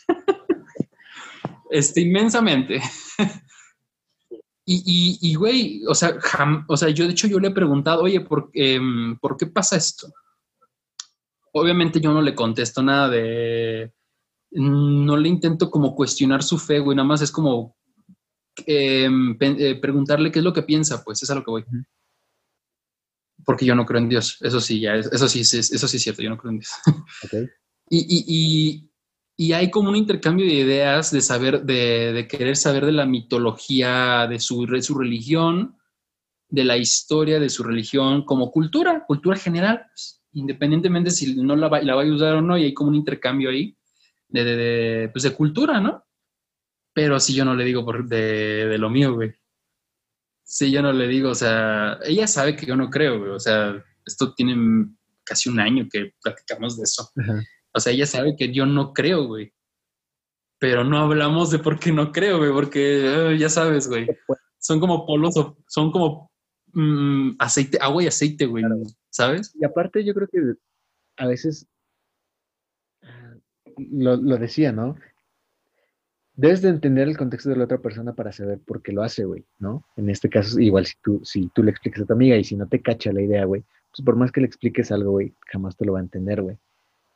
este, inmensamente. Y, y, güey, o sea, o sea, yo de hecho yo le he preguntado, oye, ¿por, em, ¿por qué pasa esto? Obviamente yo no le contesto nada de, no le intento como cuestionar su fe, güey, nada más es como em, eh, preguntarle qué es lo que piensa, pues es a lo que voy. Porque yo no creo en Dios, eso sí, ya, eso sí, eso sí es cierto, yo no creo en Dios. Okay. y, y, y hay como un intercambio de ideas, de saber, de, querer saber de la mitología de su, su, religión, de la historia de su religión como cultura, cultura general, pues, independientemente si no la va, la va a usar o no, y hay como un intercambio ahí de, de, pues de cultura, ¿no? Pero si yo no le digo por, de, lo mío, güey. Si yo no le digo, o sea, ella sabe que yo no creo, güey. O sea, esto tiene casi un año que platicamos de eso. O sea, ella sabe que yo no creo, güey. Pero no hablamos de por qué no creo, güey, porque eh, ya sabes, güey. Son como polos, son como mm, aceite, agua y aceite, güey. ¿Sabes? Y aparte, yo creo que a veces lo, lo decía, ¿no? Debes de entender el contexto de la otra persona para saber por qué lo hace, güey, ¿no? En este caso, igual si tú, si tú le explicas a tu amiga y si no te cacha la idea, güey, pues por más que le expliques algo, güey, jamás te lo va a entender, güey.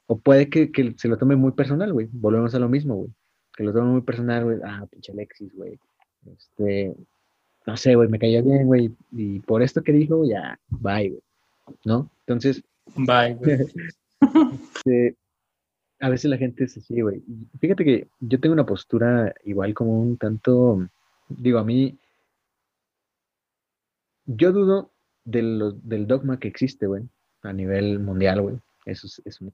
O puede que, se lo tome muy personal, güey. Volvemos a lo mismo, güey. Que lo tome muy personal, güey. Ah, pinche Alexis, güey. Este, no sé, güey, me caía bien, güey. Y por esto que dijo, ya, bye, güey. ¿No? Entonces. Bye, güey. Este, a veces la gente es así, güey. Fíjate que yo tengo una postura igual como un tanto, digo, a mí yo dudo del dogma que existe, güey, a nivel mundial, güey. Eso es, un,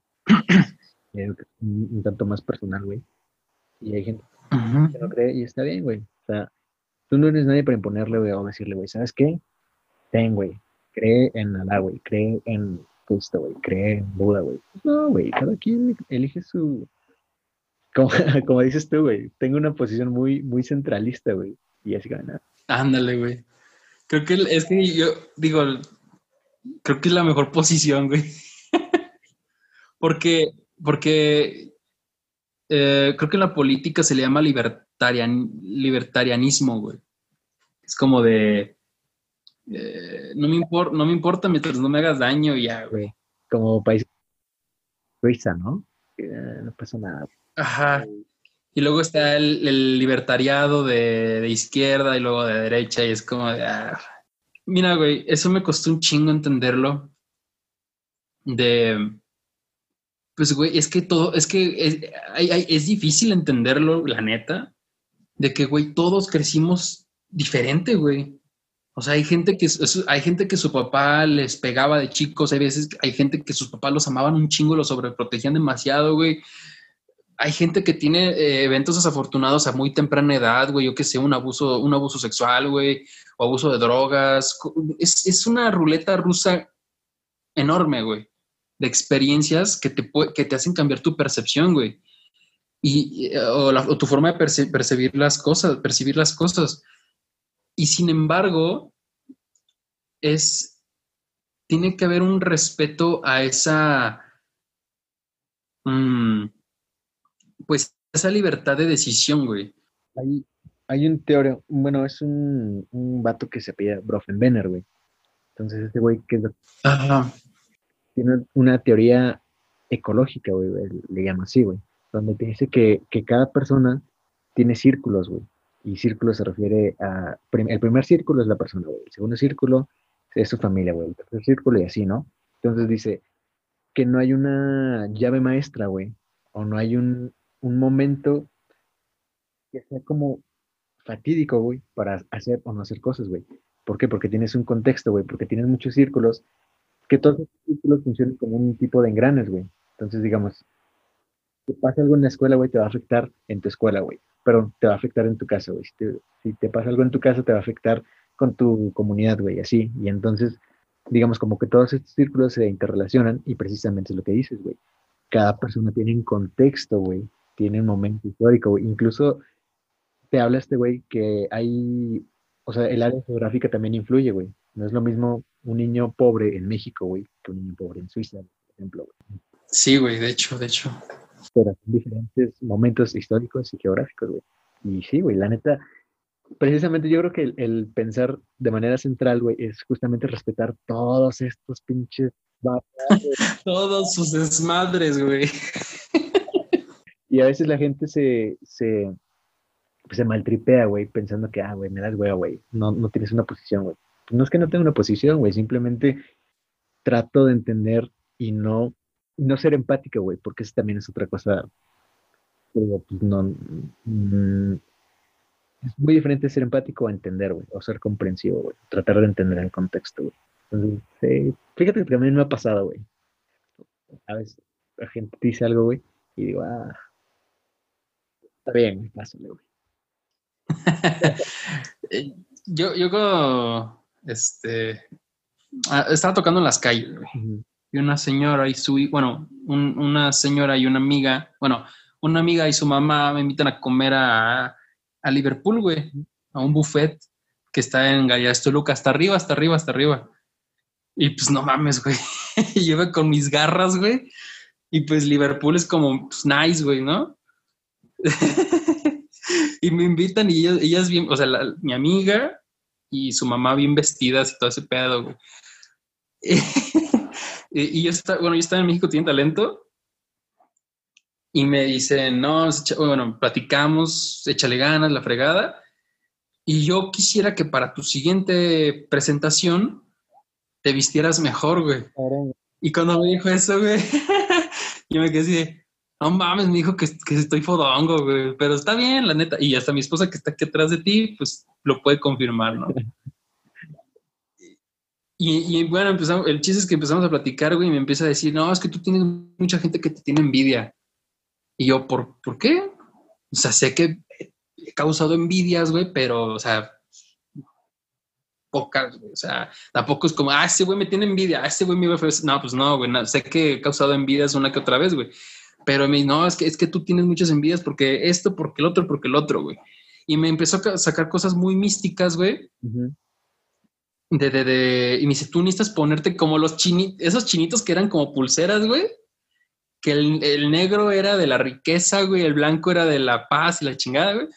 un, tanto más personal, güey. Y hay gente que no cree y está bien, güey. O sea, tú no eres nadie para imponerle, güey, o decirle, güey, ¿sabes qué? Ten, güey. Cree en Alá, güey. Cree en Cristo, güey. Cree en Buda, güey. No, güey. Cada quien elige su. Como, dices tú, güey. Tengo una posición muy, centralista, güey. Y así nada. Ándale, güey. Creo que es que yo digo, creo que es la mejor posición, güey. porque, porque eh, creo que en la política se le llama libertarian, libertarianismo, güey. Es como de, eh, no, me no me importa mientras no me hagas daño ya, güey. Como país ¿no? no pasa nada. Ajá. Y luego está el, libertariado de, izquierda y luego de derecha y es como de... Ah. Mira, güey, eso me costó un chingo entenderlo. De... Pues, güey, es que todo, es que es, es difícil entenderlo, la neta, de que, güey, todos crecimos diferente, güey. O sea, hay gente que hay gente que su papá les pegaba de chicos, hay veces hay gente que sus papás los amaban un chingo, los sobreprotegían demasiado, güey hay gente que tiene eh, eventos desafortunados a muy temprana edad, güey, yo qué sé, un abuso, un abuso sexual, güey, o abuso de drogas. Es, una ruleta rusa enorme, güey, de experiencias que te, que te hacen cambiar tu percepción, güey. Y, o, tu forma de percibir las cosas, percibir las cosas. Y sin embargo, es, tiene que haber un respeto a esa... Mm, pues esa libertad de decisión, güey. Hay, hay un teoría, bueno, es un, un vato que se pide Brofenbenner, güey. Entonces este güey que tiene una teoría ecológica, güey, le llama así, güey, donde te dice que, que cada persona tiene círculos, güey. Y círculo se refiere a, el primer círculo es la persona, güey. El segundo círculo es su familia, güey. El tercer círculo y así, ¿no? Entonces dice que no hay una llave maestra, güey. O no hay un, un momento que sea como fatídico, güey, para hacer o no hacer cosas, güey. ¿Por qué? Porque tienes un contexto, güey, porque tienes muchos círculos, que todos esos círculos funcionan como un tipo de engranes, güey. Entonces, digamos, si pasa algo en la escuela, güey, te va a afectar en tu escuela, güey. Pero te va a afectar en tu casa, güey. Si te, si te pasa algo en tu casa, te va a afectar con tu comunidad, güey, así. Y entonces, digamos, como que todos estos círculos se interrelacionan y precisamente es lo que dices, güey. Cada persona tiene un contexto, güey tiene un momento histórico, Incluso te habla este güey que hay, o sea, el área geográfica también influye, güey. No es lo mismo un niño pobre en México, güey, que un niño pobre en Suiza, por ejemplo, güey. Sí, güey, de hecho, de hecho. Pero son diferentes momentos históricos y geográficos, güey. Y sí, güey, la neta, precisamente yo creo que el, el pensar de manera central, güey, es justamente respetar todos estos pinches Todos sus desmadres, güey. Y a veces la gente se, se, pues, se maltripea, güey, pensando que, ah, güey, me das hueva, güey, no, no tienes una posición, güey. no es que no tenga una posición, güey, simplemente trato de entender y no, no ser empático, güey, porque eso también es otra cosa. Digo, pues no. Mm, es muy diferente ser empático a entender, güey, o ser comprensivo, güey. Tratar de entender el contexto, güey. Entonces, fíjate que también me ha pasado, güey. A veces la gente dice algo, güey, y digo, ah, Está bien, pásale, güey. yo, yo como, este, ah, estaba tocando en las calles, güey. Y una señora y su, bueno, una señora y una amiga, bueno, una amiga y su mamá me invitan a comer a, a Liverpool, güey, a un buffet que está en Gallas Toluca, hasta arriba, hasta arriba, hasta arriba. Y pues no mames, güey. Llevo con mis garras, güey. Y pues Liverpool es como pues, nice, güey, ¿no? y me invitan y ellas, bien, o sea, mi amiga y su mamá bien vestidas y todo ese pedo, güey. y, yo estaba, bueno, yo estaba en México, tiene talento. Y me dicen, no, bueno, platicamos, échale ganas, la fregada. Y yo quisiera que para tu siguiente presentación te vistieras mejor, güey. Y cuando me dijo eso, güey, yo me quedé así no mames, me dijo que, que estoy fodongo, güey, pero está bien, la neta. Y hasta mi esposa que está aquí atrás de ti, pues lo puede confirmar, ¿no? Y, y, bueno, empezamos, el chiste es que empezamos a platicar, güey, y me empieza a decir, no, es que tú tienes mucha gente que te tiene envidia. Y yo, ¿por, ¿por qué? O sea, sé que he causado envidias, güey, pero, o sea, pocas, güey. O sea, tampoco es como, ah, ese güey me tiene envidia, ah, ese güey me fue. No, pues no, güey, sé que he causado envidias una que otra vez, güey. Pero me no, es que, es que tú tienes muchas envidias porque esto, porque el otro, porque el otro, güey. Y me empezó a sacar cosas muy místicas, güey. De, de, de, y me dice, tú necesitas ponerte como los chinitos, esos chinitos que eran como pulseras, güey. Que el, el, negro era de la riqueza, güey, el blanco era de la paz y la chingada, güey.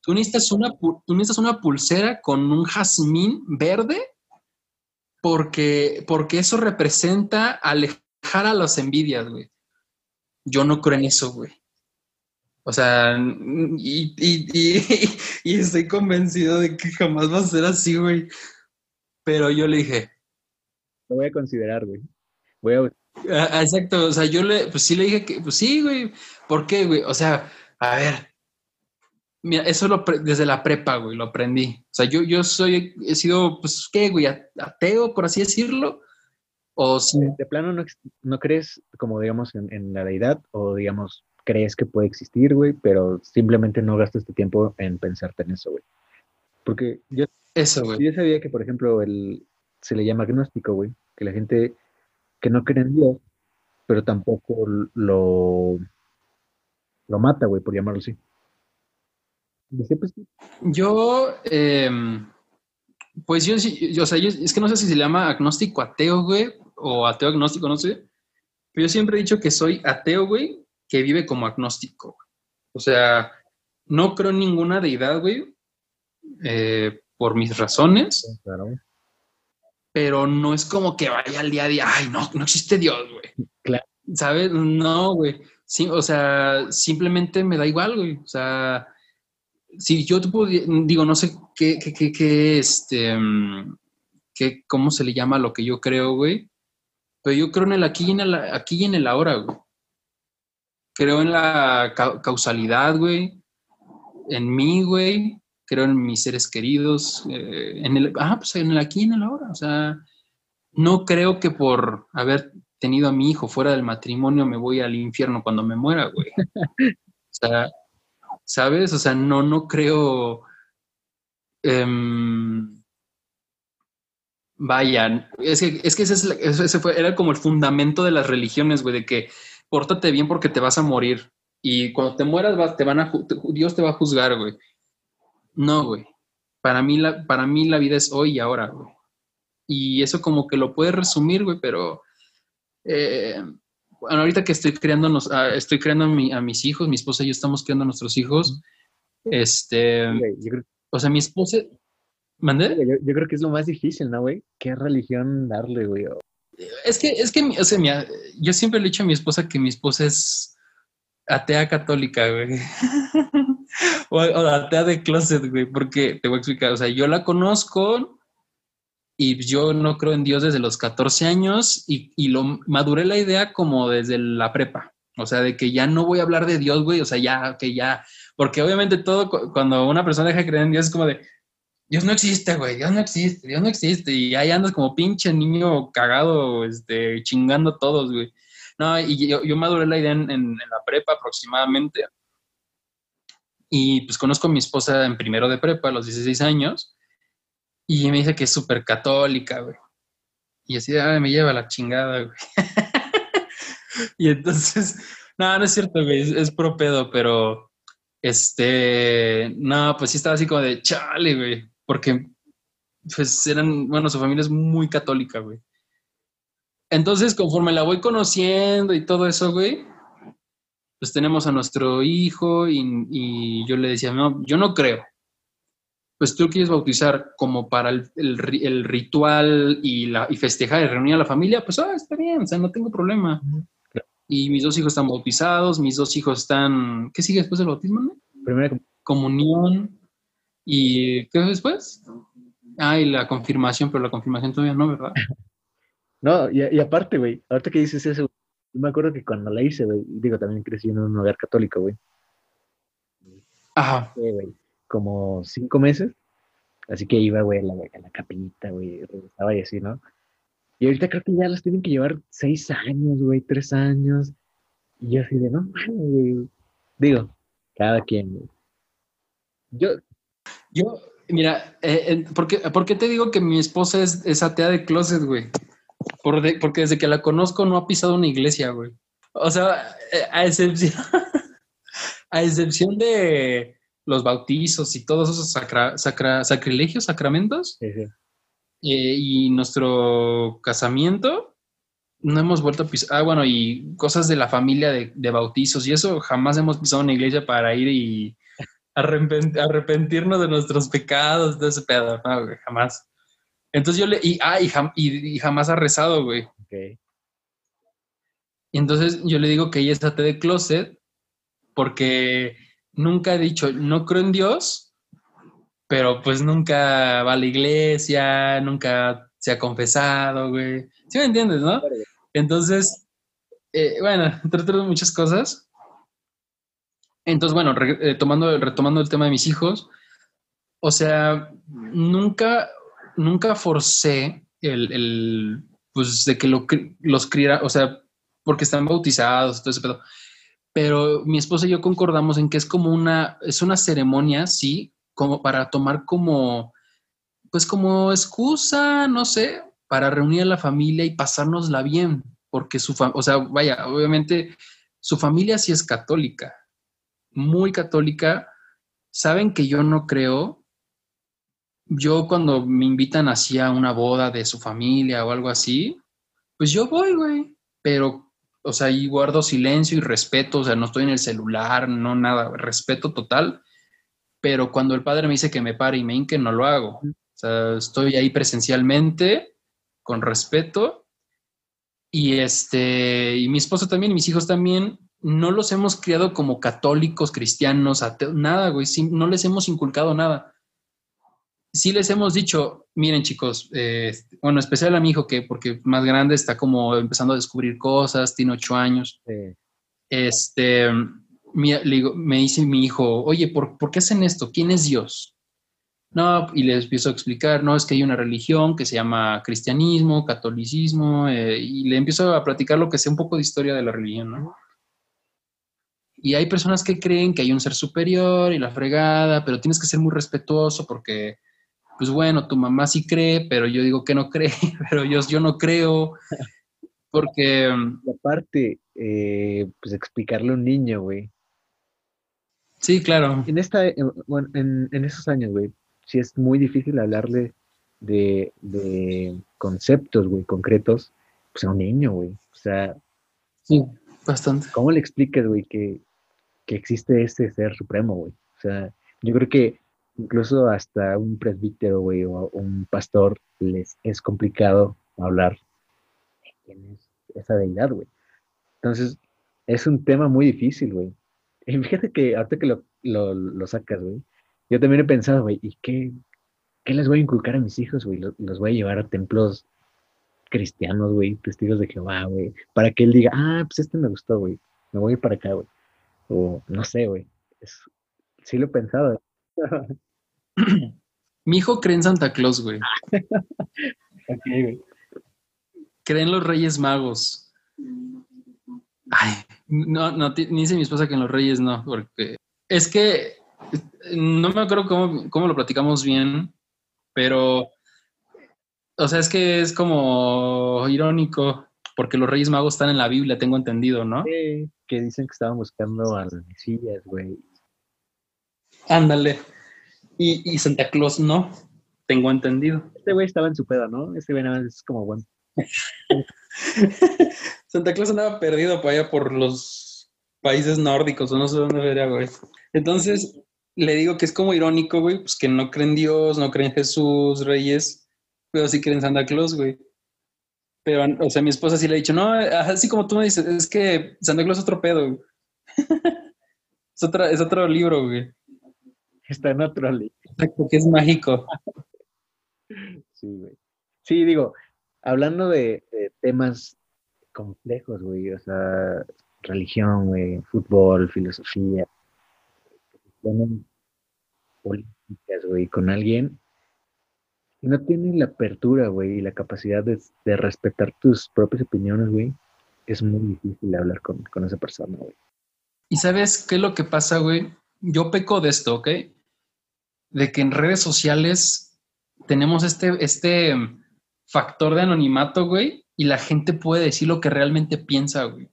Tú necesitas una, tú necesitas una pulsera con un jazmín verde porque, porque eso representa alejar a las envidias, güey. Yo no creo en eso, güey. O sea, y, y, estoy convencido de que jamás va a ser así, güey. Pero yo le dije. Lo voy a considerar, güey. Voy a... Ah, exacto, o sea, yo le, pues sí le dije que, pues sí, güey. ¿Por qué, güey? O sea, a ver, Mira, eso lo desde la prepa, güey, lo aprendí. O sea, yo, yo soy, he sido, pues, ¿qué, güey? Ateo, por así decirlo. O si... De plano no, no crees, como digamos, en, la deidad, o digamos, crees que puede existir, güey, pero simplemente no gastas tu tiempo en pensarte en eso, güey. Porque yo, eso, güey. yo sabía que, por ejemplo, el, se le llama agnóstico, güey, que la gente que no cree en Dios, pero tampoco lo, lo mata, güey, por llamarlo así. Pues, yo, em, pues yo, yo, o sea, es que no sé si se llama agnóstico ateo, güey, o ateo agnóstico, no sé. Pero yo siempre he dicho que soy ateo, güey, que vive como agnóstico. O sea, no creo en ninguna deidad, güey, eh, por mis razones. Claro. Pero no es como que vaya al día a día, ay, no, no existe Dios, güey. Claro. ¿Sabes? No, güey. Sí, o sea, simplemente me da igual, güey. O sea, si yo te puedo, digo, no sé qué, qué, qué, este, qué, cómo se le llama lo que yo creo, güey. Pero yo creo en el aquí y en el, aquí y en el ahora, güey. Creo en la causalidad, güey. En mí, güey. Creo en mis seres queridos. Eh, en el, ah, pues en el aquí en el ahora. O sea, no creo que por haber tenido a mi hijo fuera del matrimonio me voy al infierno cuando me muera, güey. O sea, ¿sabes? O sea, no, no creo... Em, vaya, es que, es que ese, fue, era como el fundamento de las religiones, güey, de que pórtate bien porque te vas a morir. Y cuando te mueras, te van a, Dios te va a juzgar, güey. No, güey. Para mí, la, para mí la vida es hoy y ahora, güey. Y eso como que lo puede resumir, güey, pero eh, bueno, ahorita que estoy creando, ah, estoy creando a, mis hijos, mi esposa y yo estamos creando a nuestros hijos. Este, o sea, mi esposa, ¿mandé? Yo, creo que es lo más difícil, ¿no, güey? ¿Qué religión darle, güey? Es que, es que, o sea, yo siempre le he dicho a mi esposa que mi esposa es atea católica, güey. o, o, atea de closet, güey, porque te voy a explicar, o sea, yo la conozco, y yo no creo en Dios desde los 14 años y, y, lo maduré la idea como desde la prepa. O sea, de que ya no voy a hablar de Dios, güey. O sea, ya, que ya. Porque obviamente todo, cuando una persona deja de creer en Dios, es como de, Dios no existe, güey, Dios no existe, Dios no existe. Y ahí andas como pinche niño cagado, este, chingando todos, güey. No, y yo, yo maduré la idea en, en, la prepa aproximadamente. Y pues conozco a mi esposa en primero de prepa, a los 16 años. Y me dice que es súper católica, güey. Y así, me lleva la chingada, güey. y entonces, no, no es cierto, güey, es, es pro pedo, pero este, no, pues sí estaba así como de chale, güey, porque pues eran, bueno, su familia es muy católica, güey. Entonces, conforme la voy conociendo y todo eso, güey, pues tenemos a nuestro hijo y, y yo le decía, no, yo no creo, pues tú quieres bautizar como para el, el, ritual y, la, y festejar y reunir a la familia, pues ah, está bien, o sea, no tengo problema. Y mis dos hijos están bautizados, mis dos hijos están... ¿Qué sigue después del bautismo? Primera comunión. ¿Y qué después? Ah, y la confirmación, pero la confirmación todavía no, ¿verdad? no, y, y aparte, güey, ahorita que dices eso, yo me acuerdo que cuando la hice, güey, digo, también crecí en un hogar católico, güey. Ajá. Güey como cinco meses. Así que iba, güey, a la, a la capillita, güey, estaba y así, ¿no? Y ahorita creo que ya las tienen que llevar seis años, güey, tres años. Y yo así de, no, güey. Digo, cada quien, güey. Yo, yo, mira, eh, ¿por, qué, te digo que mi esposa es, es atea de closet, güey? Porque desde que la conozco no ha pisado una iglesia, güey. O sea, eh, a excepción, a excepción de los bautizos y todos esos sacrilegios, sacramentos, eh, y nuestro casamiento, no hemos vuelto a pisar. Ah, bueno, y cosas de la familia de, de bautizos y eso, jamás hemos pisado una iglesia para ir y arrepentirnos de nuestros pecados, de ese pedo, no, güey, jamás. Entonces yo le, y, ah, y, jamás ha rezado, güey. Ok. Y entonces yo le digo que ella está de closet porque nunca he dicho, no creo en Dios, pero pues nunca va a la iglesia, nunca se ha confesado, güey. ¿Sí me entiendes, no? Entonces, eh, bueno, entre otras muchas cosas, entonces, bueno, eh, tomando, retomando el tema de mis hijos, o sea, nunca, nunca forcé el, pues, de que los criara, o sea, porque están bautizados, todo ese pedo. Pero mi esposa y yo concordamos en que es como una, es una ceremonia, sí, como para tomar como, pues como excusa, no sé, para reunir a la familia y pasárnosla bien, porque su, o sea, vaya, obviamente su familia sí es católica, muy católica, saben que yo no creo. Yo cuando me invitan así a una boda de su familia o algo así, pues yo voy, güey. Pero, o sea, y guardo silencio y respeto, o sea, no estoy en el celular, no nada, respeto total. Pero cuando el padre me dice que me pare y me inque, no lo hago. O sea, estoy ahí presencialmente, con respeto. Y este, y mi esposo también, y mis hijos también, no los hemos criado como católicos, cristianos, ateos, nada, güey, no les hemos inculcado nada. Sí les hemos dicho, miren chicos, eh, bueno, especial a mi hijo que porque más grande está como empezando a descubrir cosas, tiene ocho años. Este, me dice mi hijo, oye, ¿por, qué hacen esto? ¿Quién es Dios? No, y les empiezo a explicar, no, es que hay una religión que se llama cristianismo, catolicismo, eh, y le empiezo a platicar lo que sea un poco de historia de la religión, ¿no? Y hay personas que creen que hay un ser superior y la fregada, pero tienes que ser muy respetuoso porque, pues bueno, tu mamá sí cree, pero yo digo que no cree, pero yo, yo no creo. Porque... Aparte, eh, pues explicarle a un niño, güey. Sí, claro. En, esta, eh, bueno, en, en esos años, güey, sí es muy difícil hablarle de, de conceptos, güey, concretos, pues a un niño, güey. O sea... Sí, bastante. ¿Cómo le explicas, güey, que que existe este ser supremo, güey. O sea, yo creo que incluso hasta un presbítero, güey, o un pastor les es complicado hablar de quién es esa deidad, güey. Entonces, es un tema muy difícil, güey. Y fíjate que ahorita que lo, sacas, güey, yo también he pensado, güey, ¿y qué, qué les voy a inculcar a mis hijos, güey? Los, voy a llevar a templos cristianos, güey, testigos de Jehová, güey, para que él diga, ah, pues este me gustó, güey, me voy para acá, güey. O no sé, güey. sí lo he pensado. Mi hijo cree en Santa Claus, güey. ok, güey. Cree en los Reyes Magos. Ay, no, no, dice mi esposa que en los Reyes no, porque es que no me acuerdo cómo, cómo lo platicamos bien, pero, o sea, es que es como irónico, porque los Reyes Magos están en la Biblia, tengo entendido, ¿no? Sí que dicen que estaban buscando al Mesías, güey. Ándale. Y, Santa Claus no, tengo entendido. Este güey estaba en su pedo, ¿no? Este güey nada más es como bueno. Santa Claus andaba perdido por allá por los países nórdicos, o no sé dónde vería, güey. Entonces, le digo que es como irónico, güey, pues que no creen Dios, no creen Jesús, Reyes, pero sí creen Santa Claus, güey. Pero, o sea, mi esposa sí le ha dicho, no, así como tú me dices, es que Santa Claus es otro pedo, es, es otro libro, güey. Está en otro libro. Porque es mágico. sí, güey. Sí, digo, hablando de, temas complejos, güey, o sea, religión, güey, fútbol, filosofía, políticas, güey, con alguien, no tienen la apertura, güey, y la capacidad de, de respetar tus propias opiniones, güey, es muy difícil hablar con, con esa persona, güey. ¿Y sabes qué es lo que pasa, güey? Yo peco de esto, ¿ok? De que en redes sociales tenemos este, este factor de anonimato, güey, y la gente puede decir lo que realmente piensa, güey.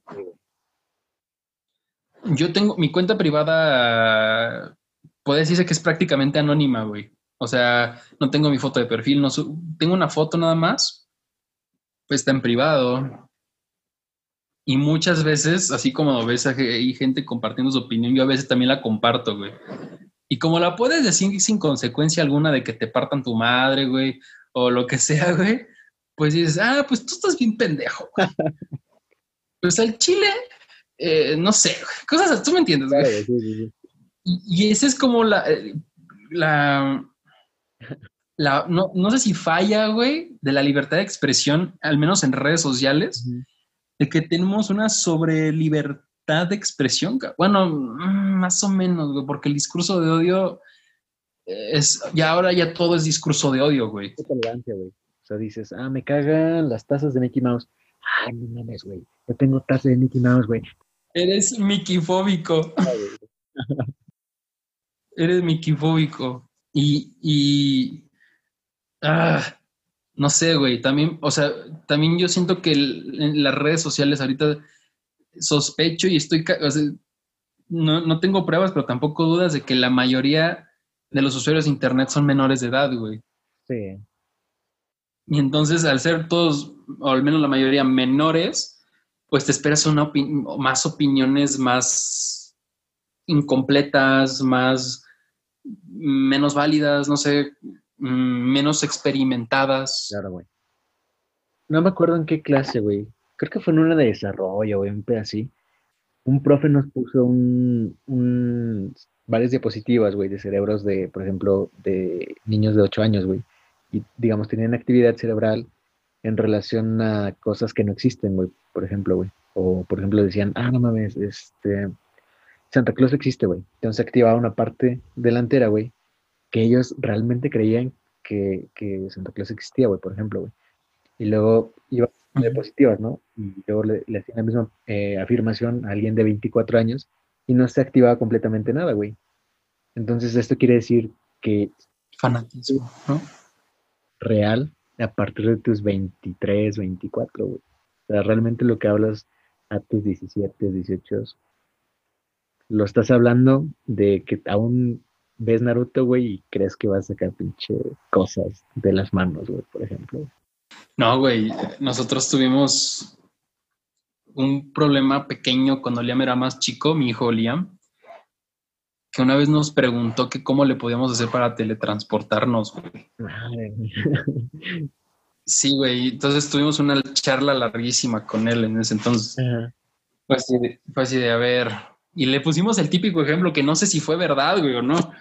Yo tengo mi cuenta privada, puede decirse que es prácticamente anónima, güey. O sea, no tengo mi foto de perfil, no tengo una foto nada más, pues está en privado. Y muchas veces, así como ves hay gente compartiendo su opinión, yo a veces también la comparto, güey. Y como la puedes decir sin consecuencia alguna de que te partan tu madre, güey, o lo que sea, güey, pues dices, ah, pues tú estás bien pendejo. pues al chile, eh, no sé, cosas, tú me entiendes, güey. Y, esa es como la, eh, la, la no, no, sé si falla, güey, de la libertad de expresión, al menos en redes sociales, de que tenemos una sobre libertad de expresión. Bueno, mm, más o menos, güey, porque el discurso de odio es, ya ahora ya todo es discurso de odio, güey. güey. O sea, dices, ah, me cagan las tazas de Mickey Mouse. Ay, no mames, güey. Yo tengo tazas de Mickey Mouse, güey. Eres Mickeyfóbico. Eres Mickeyfóbico. Y, y ah, no sé, güey. También, o sea, también yo siento que en las redes sociales ahorita sospecho y estoy, o sea, no, no tengo pruebas, pero tampoco dudas de que la mayoría de los usuarios de Internet son menores de edad, güey. Sí. Y entonces, al ser todos, o al menos la mayoría, menores, pues te esperas una más opiniones más incompletas, más menos válidas, no sé, mm, menos experimentadas. Claro, güey. No me acuerdo en qué clase, güey. Creo que fue en una de desarrollo, güey, un pedacito. Un profe nos puso un, un varias diapositivas, güey, de cerebros de, por ejemplo, de niños de 8 años, güey. Y, digamos, tenían actividad cerebral en relación a cosas que no existen, güey, por ejemplo, güey. O, por ejemplo, decían, ah, no mames, este, Santa Claus existe, güey. Entonces activaba una parte delantera, güey, que ellos realmente creían que, que Santa Claus existía, güey, por ejemplo, güey. Y luego iba a diapositivas, ¿no? Y luego le, le hacían la misma eh, afirmación a alguien de 24 años y no se activaba completamente nada, güey. Entonces, esto quiere decir que... Fanatismo, ¿no? Real a partir de tus 23, 24, güey. O sea, realmente lo que hablas a tus 17, 18, lo estás hablando de que aún ves Naruto, güey, y crees que vas a sacar pinche cosas de las manos, güey, por ejemplo. No, güey, nosotros tuvimos un problema pequeño cuando Liam era más chico, mi hijo Liam, que una vez nos preguntó que cómo le podíamos hacer para teletransportarnos, güey. Sí, güey. Entonces tuvimos una charla larguísima con él en ese entonces. Fue, así de, fue así de, a ver. Y le pusimos el típico ejemplo que no sé si fue verdad, güey, o no.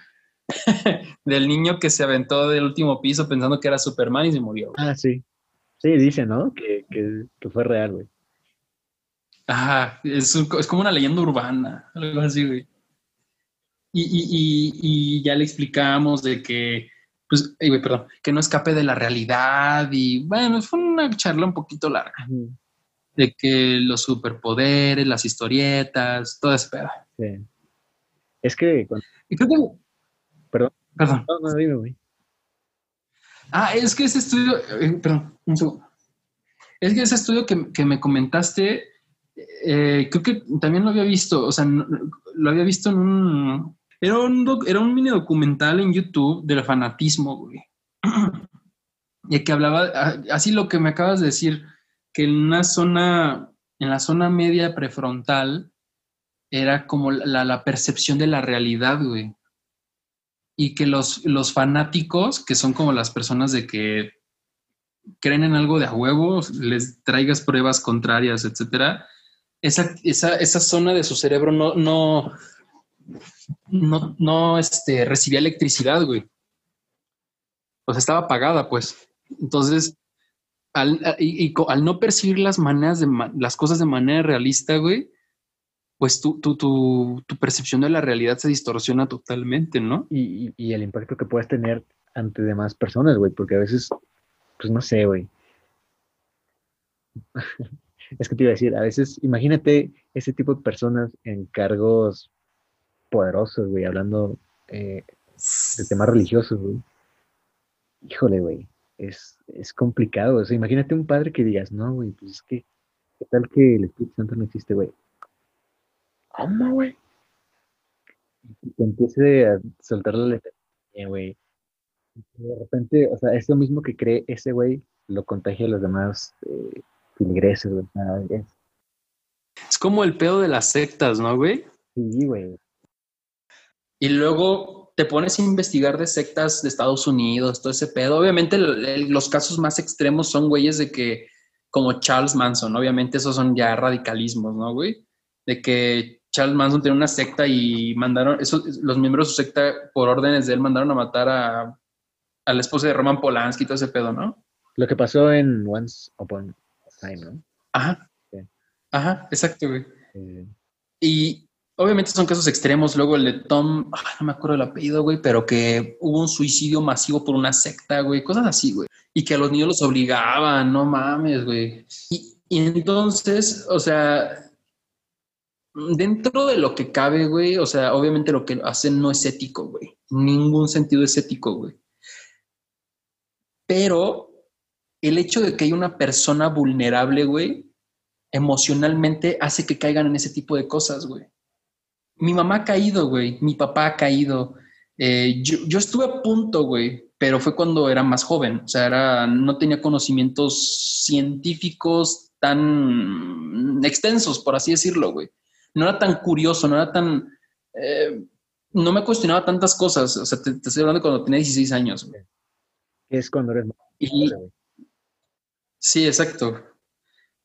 Del niño que se aventó del último piso pensando que era Superman y se murió. Ah, sí. Sí, dice, ¿no? Que, que, que fue real, güey. Ajá, es, es, como una leyenda urbana, algo así, güey. Y, y, y, ya le explicamos de que, pues, güey, perdón, que no escape de la realidad y, bueno, fue una charla un poquito larga. De que los superpoderes, las historietas, todo ese pedo. Sí. Es que... Y creo que... Perdón. Perdón. No, no, dime, güey. Ah, es que ese estudio, eh, perdón, un segundo. Es que ese estudio que, que me comentaste eh, creo que también lo había visto, o sea, lo había visto en un... Era un, era un mini documental en YouTube del fanatismo, güey. y que hablaba, así lo que me acabas de decir, que en una zona, en la zona media prefrontal, era como la, la percepción de la realidad, güey. Y que los, los fanáticos, que son como las personas de que creen en algo de a huevo, les traigas pruebas contrarias, etcétera, esa, esa, esa zona de su cerebro no, no, no, no este, recibía electricidad, güey. O sea, estaba apagada, pues. Entonces, al, y, al no percibir las maneras de las cosas de manera realista, güey, pues tu, tu, tu, tu, percepción de la realidad se distorsiona totalmente, ¿no? Y, y, el impacto que puedes tener ante demás personas, güey, porque a veces, pues no sé, güey. es que te iba a decir, a veces, imagínate ese tipo de personas en cargos poderosos, güey, hablando eh, de temas religiosos, güey. Híjole, güey, es, es complicado. O sea, imagínate un padre que digas, no, güey, pues es que, ¿qué tal que el Espíritu Santo no existe, güey? ¿Cómo, güey? Y que empiece a soltar la letra, güey. De repente, o sea, es lo mismo que cree ese güey, lo contagia a los demás eh, filigreses, güey. Es, es como el pedo de las sectas, ¿no, güey? Sí, güey. Y luego te pones a investigar de sectas de Estados Unidos, todo ese pedo. Obviamente los casos más extremos son güeyes de que, como Charles Manson, obviamente esos son ya radicalismos, ¿no, güey? De que Charles Manson tiene una secta y mandaron, los miembros de su secta, por órdenes de él, mandaron a matar a, a la esposa de Roman Polanski y todo ese pedo, ¿no? Lo que pasó en Once Upon a Time, ¿no? Ajá. Ajá, exacto, güey. Y obviamente son casos extremos. Luego el de Tom, no me acuerdo el apellido, güey, pero que hubo un suicidio masivo por una secta, güey, cosas así, güey. Y que a los niños los obligaban, no mames, güey. Y, entonces, o sea, dentro de lo que cabe, güey, o sea, obviamente lo que hacen no es ético, güey. Ningún sentido es ético, güey. Pero el hecho de que hay una persona vulnerable, güey, emocionalmente hace que caigan en ese tipo de cosas, güey mi mamá ha caído, güey, mi papá ha caído. Eh, yo, estuve a punto, güey, pero fue cuando era más joven, o sea, era, no tenía conocimientos científicos tan extensos, por así decirlo, güey. No era tan curioso, no era tan... Eh, no me cuestionaba tantas cosas, o sea, te, estoy hablando cuando tenía 16 años, güey. Es cuando eres... Y, sí, exacto.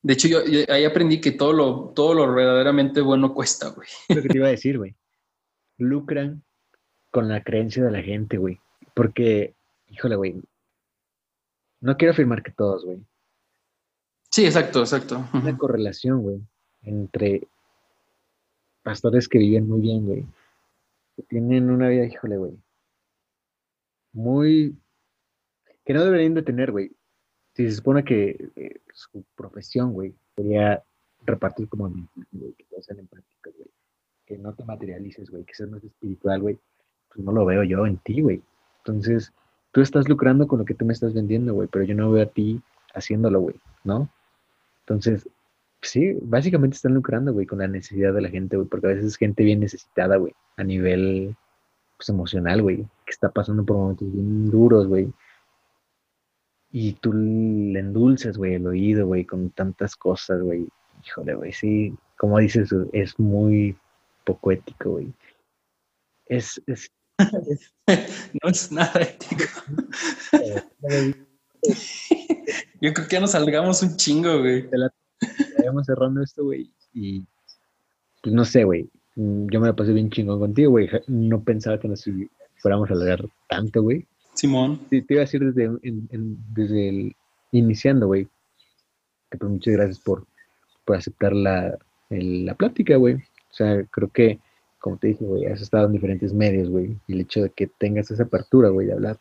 De hecho, yo, ahí aprendí que todo lo, todo lo verdaderamente bueno cuesta, güey. Lo que te iba a decir, güey. Lucran con la creencia de la gente, güey. Porque, híjole, güey. No quiero afirmar que todos, güey. Sí, exacto, exacto. Una correlación, güey, entre pastores que viven muy bien, güey. Que tienen una vida, híjole, güey. Muy. que no deberían de tener, güey si se supone que eh, su profesión, güey, sería repartir como güey, que te en práctica, güey, que no te materialices, güey, que seas más espiritual, güey, pues no lo veo yo en ti, güey. Entonces, tú estás lucrando con lo que tú me estás vendiendo, güey, pero yo no veo a ti haciéndolo, güey, ¿no? Entonces, sí, básicamente están lucrando, güey, con la necesidad de la gente, güey, porque a veces es gente bien necesitada, güey, a nivel, pues, emocional, güey, que está pasando por momentos bien duros, güey, y tú le endulces, güey, el oído, güey, con tantas cosas, güey. Híjole, güey, sí, como dices, es muy poco ético, güey. Es, es, no es nada ético. Yo creo que ya nos salgamos un chingo, güey. Vayamos cerrando esto, güey. Y pues no sé, güey. Yo me la pasé bien chingón contigo, güey. No pensaba que nos fuéramos a alargar tanto, güey. Simón. Sí, te iba a decir desde, desde el iniciando, güey. Que pues muchas gracias por, por aceptar la, la plática, güey. O sea, creo que, como te dije, güey, has estado en diferentes medios, güey. Y el hecho de que tengas esa apertura, güey, de hablar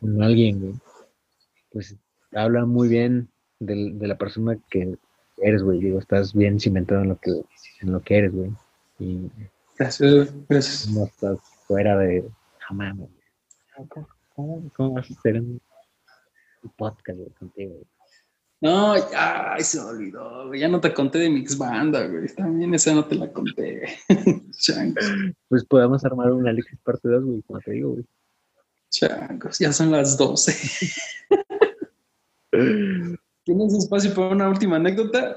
con alguien, güey, pues habla muy bien de, de la persona que eres, güey. Digo, estás bien cimentado en lo que, en lo que eres, güey. Y gracias, gracias. No estás fuera de jamás, güey. ¿Cómo, vas a hacer un, podcast contigo? No, ya, se me olvidó, Ya no te conté de Mix Banda, güey. También esa no te la conté. pues podemos armar una Alexis parte 2, güey, como te digo, güey. Changos, ya son las 12. ¿Tienes espacio para una última anécdota?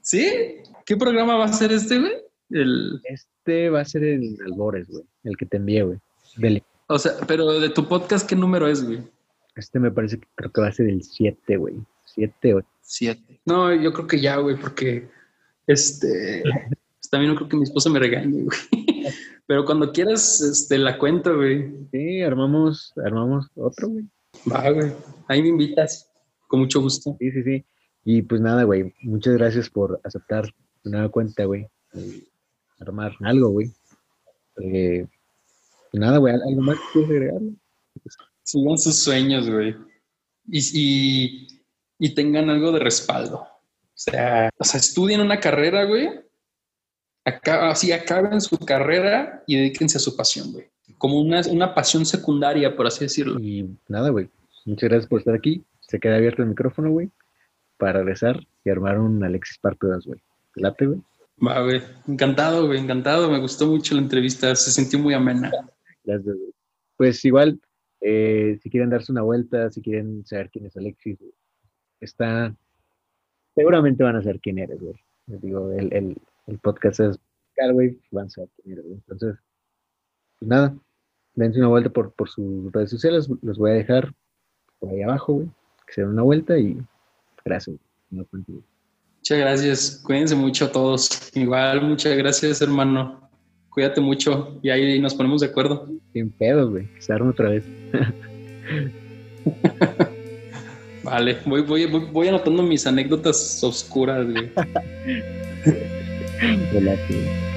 ¿Sí? ¿Qué programa va a ser este, güey? El... Este va a ser el Albores, güey. El que te envié, güey. O sea, pero de tu podcast, ¿qué número es, güey? Este me parece que creo que va a ser el 7, güey. 7 o 7. No, yo creo que ya, güey, porque este también no creo que mi esposa me regañe, güey. Pero cuando quieras, este, la cuento, güey. Sí, armamos, armamos otro, güey. Va, güey. Ahí me invitas. Con mucho gusto. Sí, sí, sí. Y pues nada, güey. Muchas gracias por aceptar tu nueva cuenta, güey. Armar algo, güey. Eh, nada, güey, ¿algo más que quieres agregar? Sigan sus sueños, güey. Y, y, tengan algo de respaldo. O sea, o sea, estudien una carrera, güey. Acá, así acaben su carrera y dedíquense a su pasión, güey. Como una, una pasión secundaria, por así decirlo. Y nada, güey. Muchas gracias por estar aquí. Se queda abierto el micrófono, güey, para regresar y armar un Alexis Parte 2, güey. Late, güey. Va, güey. Encantado, güey. Encantado. Me gustó mucho la entrevista. Se sintió muy amena. Gracias, güey. Pues igual, eh, si quieren darse una vuelta, si quieren saber quién es Alexis, está. Seguramente van a saber quién eres, güey. Les digo, el, el, el podcast es güey, van a. Entonces, pues nada, dense una vuelta por, por sus redes sociales, los voy a dejar por ahí abajo, güey. Que se den una vuelta y gracias. Muchas gracias. Cuídense mucho a todos. Igual, muchas gracias, hermano. Cuídate mucho y ahí nos ponemos de acuerdo. Sin pedos, güey. Se otra vez. vale, voy, voy, voy, anotando mis anécdotas oscuras, güey. Relativo.